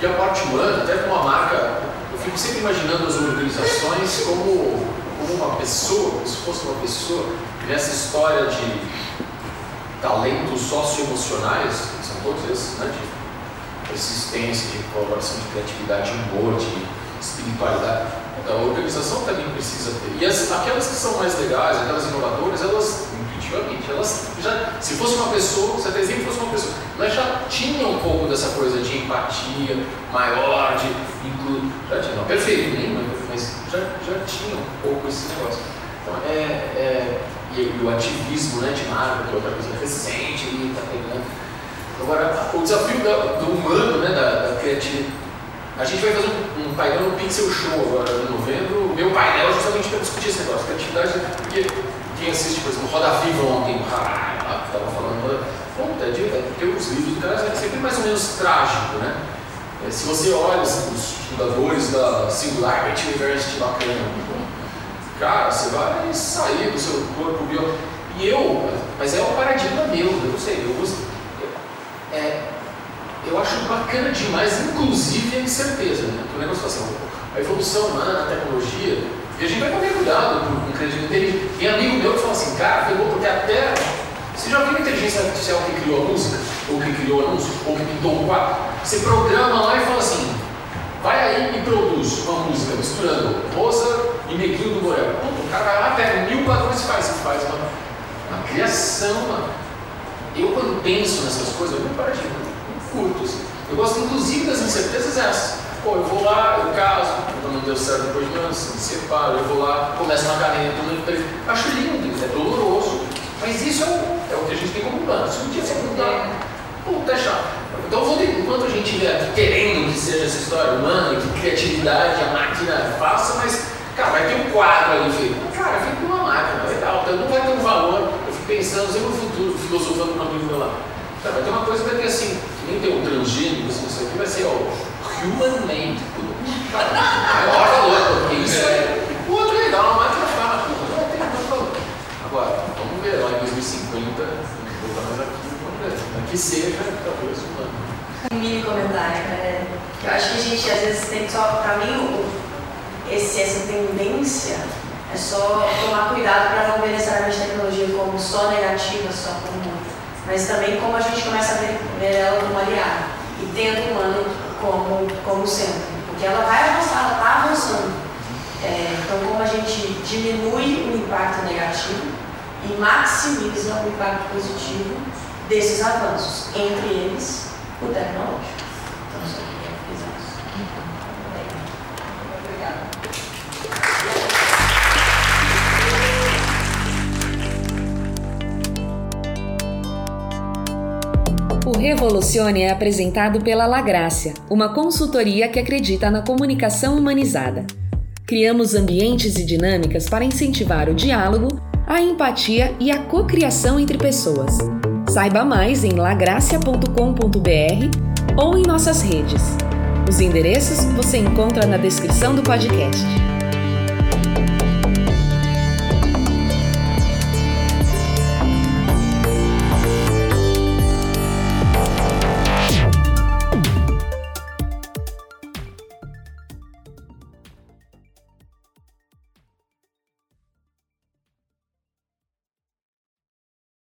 Speaker 4: E a parte humana, até com a marca, eu fico sempre imaginando as organizações como, como uma pessoa, como se fosse uma pessoa, nessa história de talentos socioemocionais, que são todos esses, né, de persistência, de colaboração, de criatividade, de humor, de espiritualidade. Então, a organização também precisa ter. E as, aquelas que são mais legais, aquelas inovadoras, elas Elas já, se fosse uma pessoa, se a Tezinha fosse uma pessoa, elas já tinham um pouco dessa coisa de empatia maior, de incluir. Já tinham, não perfeito, nem, mas já, já tinham um pouco esse negócio. Então, é, é e, e, o ativismo né, de marca, que é outra coisa recente, ali, tá pegando. Agora, o desafio da, do humano, né, da, da criatividade. A gente vai fazer um, um painel no Pixel Show agora em novembro. Meu painel justamente para discutir esse negócio, criatividade, porque quem assiste, por exemplo, Roda Viva ontem, que estava falando, Roda é, é porque os livros do cara é sempre mais ou menos trágico, né? É, se você olha assim, os fundadores da Singularity University bacana, cara, você vai sair do seu corpo bio. E eu, mas é um paradigma meu, eu não sei, eu uso. É, eu acho bacana demais, inclusive a incerteza, né? Porque o negócio assim, a evolução humana, a tecnologia, e a gente vai tomar cuidado com inteligência. Tem amigo meu que fala assim, cara, pegou porque até. Você já viu a inteligência artificial que criou a música? Ou que criou a música? Ou que pintou um quadro? Você programa lá e fala assim, vai aí e produz uma música misturando Rosa e Neguinho do Borel. o cara vai lá, pega mil padrões e faz, faz uma, uma criação. Uma... Eu quando penso nessas coisas, eu me eu curto. Assim. Eu gosto inclusive das incertezas essas. Pô, eu vou lá, eu caso, quando não deu certo depois de anos, me separo, eu vou lá, começo uma carreira, estou no emprego. Acho lindo, é doloroso. Mas isso é o, é o que a gente tem como plano. Se um dia você mudar, Puta chato. Então, vou, enquanto a gente estiver querendo que seja essa história humana, que criatividade a máquina faça, mas, cara, vai ter um quadro ali feito. Cara, feito uma máquina, legal. Então, não vai ter um valor. Eu fico pensando, sempre no futuro, filosofando com um amigo meu lá. Cara, vai ter uma coisa que vai ter assim, que nem tem um transgênico, assim, isso aqui vai ser o human made. Cara, maior valor, porque isso é. O outro é legal, pô, vai ter mais valor. Agora, vamos ver lá em 2050, voltar mais aqui, vamos ver. Que seja, talvez, humano.
Speaker 3: Um mini comentário, é, que eu acho que a gente às vezes tem só, pra mim, esse, essa tendência é só tomar cuidado para não ver necessariamente a tecnologia como só negativa, só como mas também como a gente começa a ver, ela como aliada e tendo humano como, como centro, porque ela vai avançar, ela está avançando. É, então, como a gente diminui o impacto negativo e maximiza o impacto positivo desses avanços, entre eles o tecnológico. Então, isso aqui é. Obrigada.
Speaker 1: O Revolucione é apresentado pela Lagrácia, uma consultoria que acredita na comunicação humanizada. Criamos ambientes e dinâmicas para incentivar o diálogo, a empatia e a cocriação entre pessoas. Saiba mais em lagracia.com.br ou em nossas redes. Os endereços você encontra na descrição do podcast.